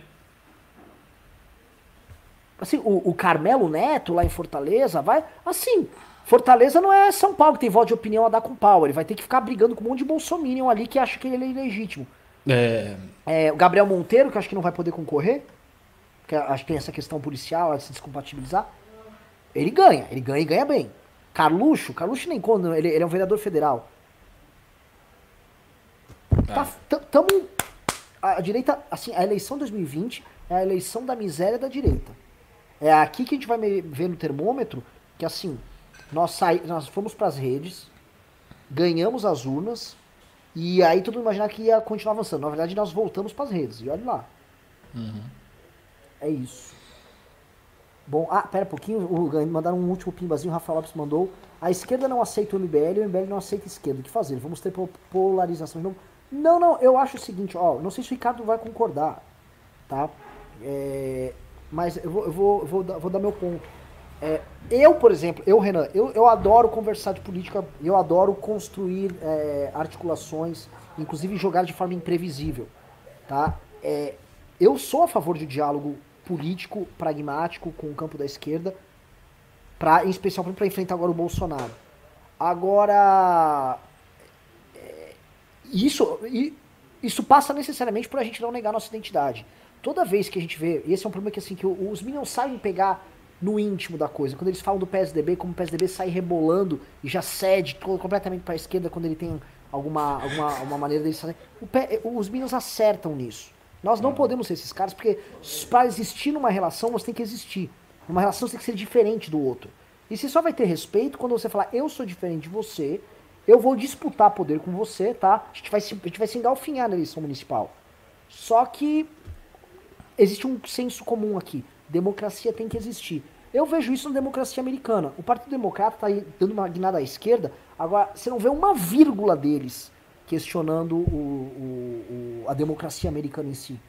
Assim, o, o Carmelo Neto lá em Fortaleza vai. Assim, Fortaleza não é São Paulo que tem voto de opinião a dar com pau. Ele vai ter que ficar brigando com um monte de bolsominion ali que acha que ele é ilegítimo. É... é... o Gabriel Monteiro, que acho que não vai poder concorrer, que acho que tem essa questão policial, de se descompatibilizar. Ele ganha, ele ganha e ganha bem. Carluxo, Carluxo nem quando, ele, ele é um vereador federal. Tá, ah. tamo, a direita, assim, a eleição 2020 é a eleição da miséria da direita. É aqui que a gente vai ver no termômetro que, assim, nós, saí, nós fomos para as redes, ganhamos as urnas, e aí todo mundo imaginar que ia continuar avançando. Na verdade, nós voltamos para as redes, e olha lá. Uhum. É isso. Bom, ah, pera um pouquinho, mandaram um último pimbazinho, o Rafael Lopes mandou. A esquerda não aceita o MBL, o MBL não aceita a esquerda. O que fazer? Vamos ter polarização de novo? Não, não, eu acho o seguinte, ó, não sei se o Ricardo vai concordar, tá? É, mas eu vou, eu vou, vou, dar, vou dar meu ponto. É, eu, por exemplo, eu, Renan, eu, eu adoro conversar de política, eu adoro construir é, articulações, inclusive jogar de forma imprevisível. Tá? É, eu sou a favor de diálogo político, pragmático com o campo da esquerda, pra, em especial para enfrentar agora o Bolsonaro. Agora, é, isso, isso passa necessariamente por a gente não negar nossa identidade. Toda vez que a gente vê, e esse é um problema que assim que os Minions sabem pegar no íntimo da coisa. Quando eles falam do PSDB, como o PSDB sai rebolando e já cede completamente para a esquerda quando ele tem alguma, alguma uma maneira deles fazer. os Minions acertam nisso. Nós não podemos ser esses caras, porque para existir numa relação, você tem que existir. Numa relação você tem que ser diferente do outro. E você só vai ter respeito quando você falar, eu sou diferente de você, eu vou disputar poder com você, tá? A gente vai se, a gente vai se engalfinhar na eleição municipal. Só que existe um senso comum aqui. Democracia tem que existir. Eu vejo isso na democracia americana. O Partido Democrata está dando uma guinada à esquerda. Agora, você não vê uma vírgula deles questionando o, o, o, a democracia americana em si.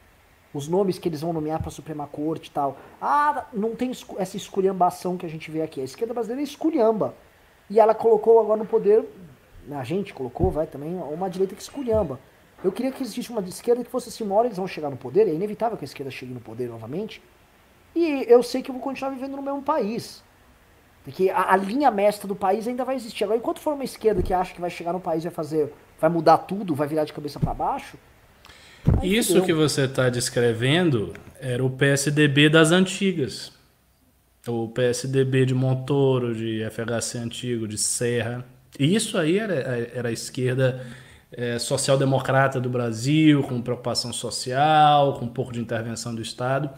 Os nomes que eles vão nomear para a Suprema Corte e tal. Ah, não tem essa esculhambação que a gente vê aqui. A esquerda brasileira é esculhamba. E ela colocou agora no poder, a gente colocou, vai também, uma direita que esculhamba. Eu queria que existisse uma esquerda que fosse assim, uma hora eles vão chegar no poder, é inevitável que a esquerda chegue no poder novamente, e eu sei que eu vou continuar vivendo no mesmo país. Porque a, a, linha mestra do país ainda vai existir. Agora, enquanto for uma esquerda que acha que vai chegar no país e vai fazer, vai mudar tudo, vai virar de cabeça para baixo. Isso fudeu. que você está descrevendo era o PSDB das antigas. O PSDB de Montoro, de FHC antigo, de Serra. E isso aí era, era a esquerda é, social-democrata do Brasil, com preocupação social, com um pouco de intervenção do Estado.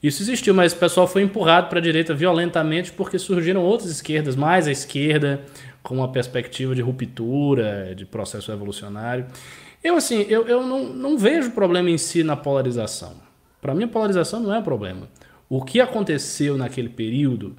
Isso existiu, mas o pessoal foi empurrado para a direita violentamente porque surgiram outras esquerdas, mais à esquerda, com uma perspectiva de ruptura, de processo revolucionário. Eu, assim, eu, eu não, não vejo problema em si na polarização. Para mim, a polarização não é um problema. O que aconteceu naquele período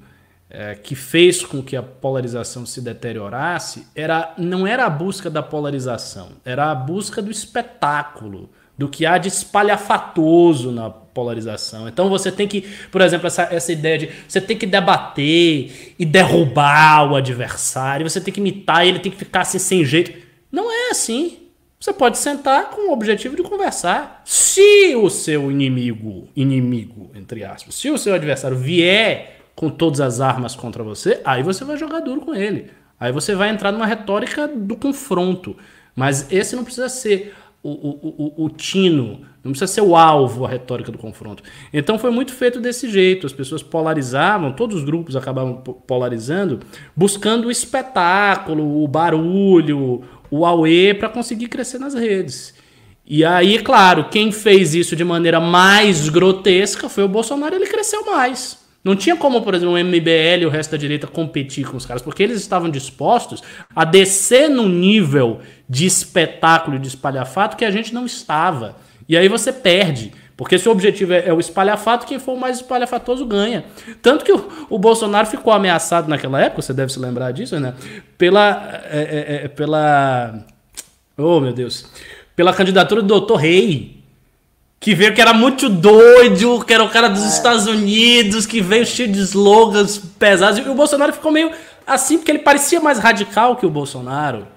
é, que fez com que a polarização se deteriorasse era, não era a busca da polarização, era a busca do espetáculo, do que há de espalhafatoso na polarização. Então você tem que, por exemplo, essa, essa ideia de você tem que debater e derrubar o adversário, você tem que imitar ele, tem que ficar assim sem jeito. Não é assim. Você pode sentar com o objetivo de conversar. Se o seu inimigo, inimigo, entre aspas, se o seu adversário vier com todas as armas contra você, aí você vai jogar duro com ele. Aí você vai entrar numa retórica do confronto. Mas esse não precisa ser o, o, o, o, tino, não precisa ser o alvo, a retórica do confronto. Então foi muito feito desse jeito. As pessoas polarizavam, todos os grupos acabavam polarizando, buscando o espetáculo, o barulho, o auê para conseguir crescer nas redes. E aí, claro, quem fez isso de maneira mais grotesca foi o Bolsonaro, ele cresceu mais. Não tinha como, por exemplo, o MBL e o resto da direita competir com os caras, porque eles estavam dispostos a descer num nível de espetáculo e de espalhafato que a gente não estava. E aí você perde. Porque se o objetivo é, é o espalhafato, quem for mais espalhafatoso ganha. Tanto que o, o, Bolsonaro ficou ameaçado naquela época, você deve se lembrar disso, né? Pela. É, é, é pela. Oh, meu Deus pela candidatura do Doutor Rei. Que veio que era muito doido, que era o cara dos é. Estados Unidos, que veio cheio de slogans pesados. E o Bolsonaro ficou meio assim, porque ele parecia mais radical que o Bolsonaro.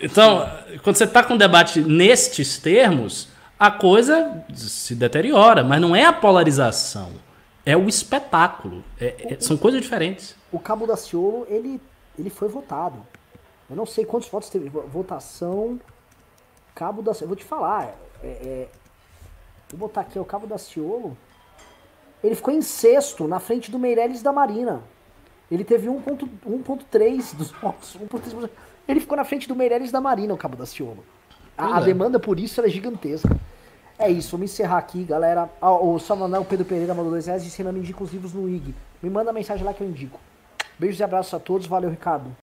Então, quando você está com um debate nestes termos, a coisa se deteriora, mas não é a polarização, é o espetáculo. É, é, são coisas diferentes. O Cabo da Ciolo, ele, ele foi votado. Eu não sei quantos votos teve votação. Cabo da. Eu vou te falar. É, é, vou botar aqui, o Cabo da Ciolo. Ele ficou em sexto, na frente do Meirelles da Marina. Ele teve 1.3 dos votos. 1.3%. Ele ficou na frente do Meirelles da Marina, o Cabo da Ciolo. A, a demanda por isso é gigantesca. É isso, vamos encerrar aqui, galera. Ah, o Samuel Pedro Pereira mandou dois reais disse: não me indica os livros no IG. Me manda mensagem lá que eu indico. Beijos e abraços a todos. Valeu, Ricardo.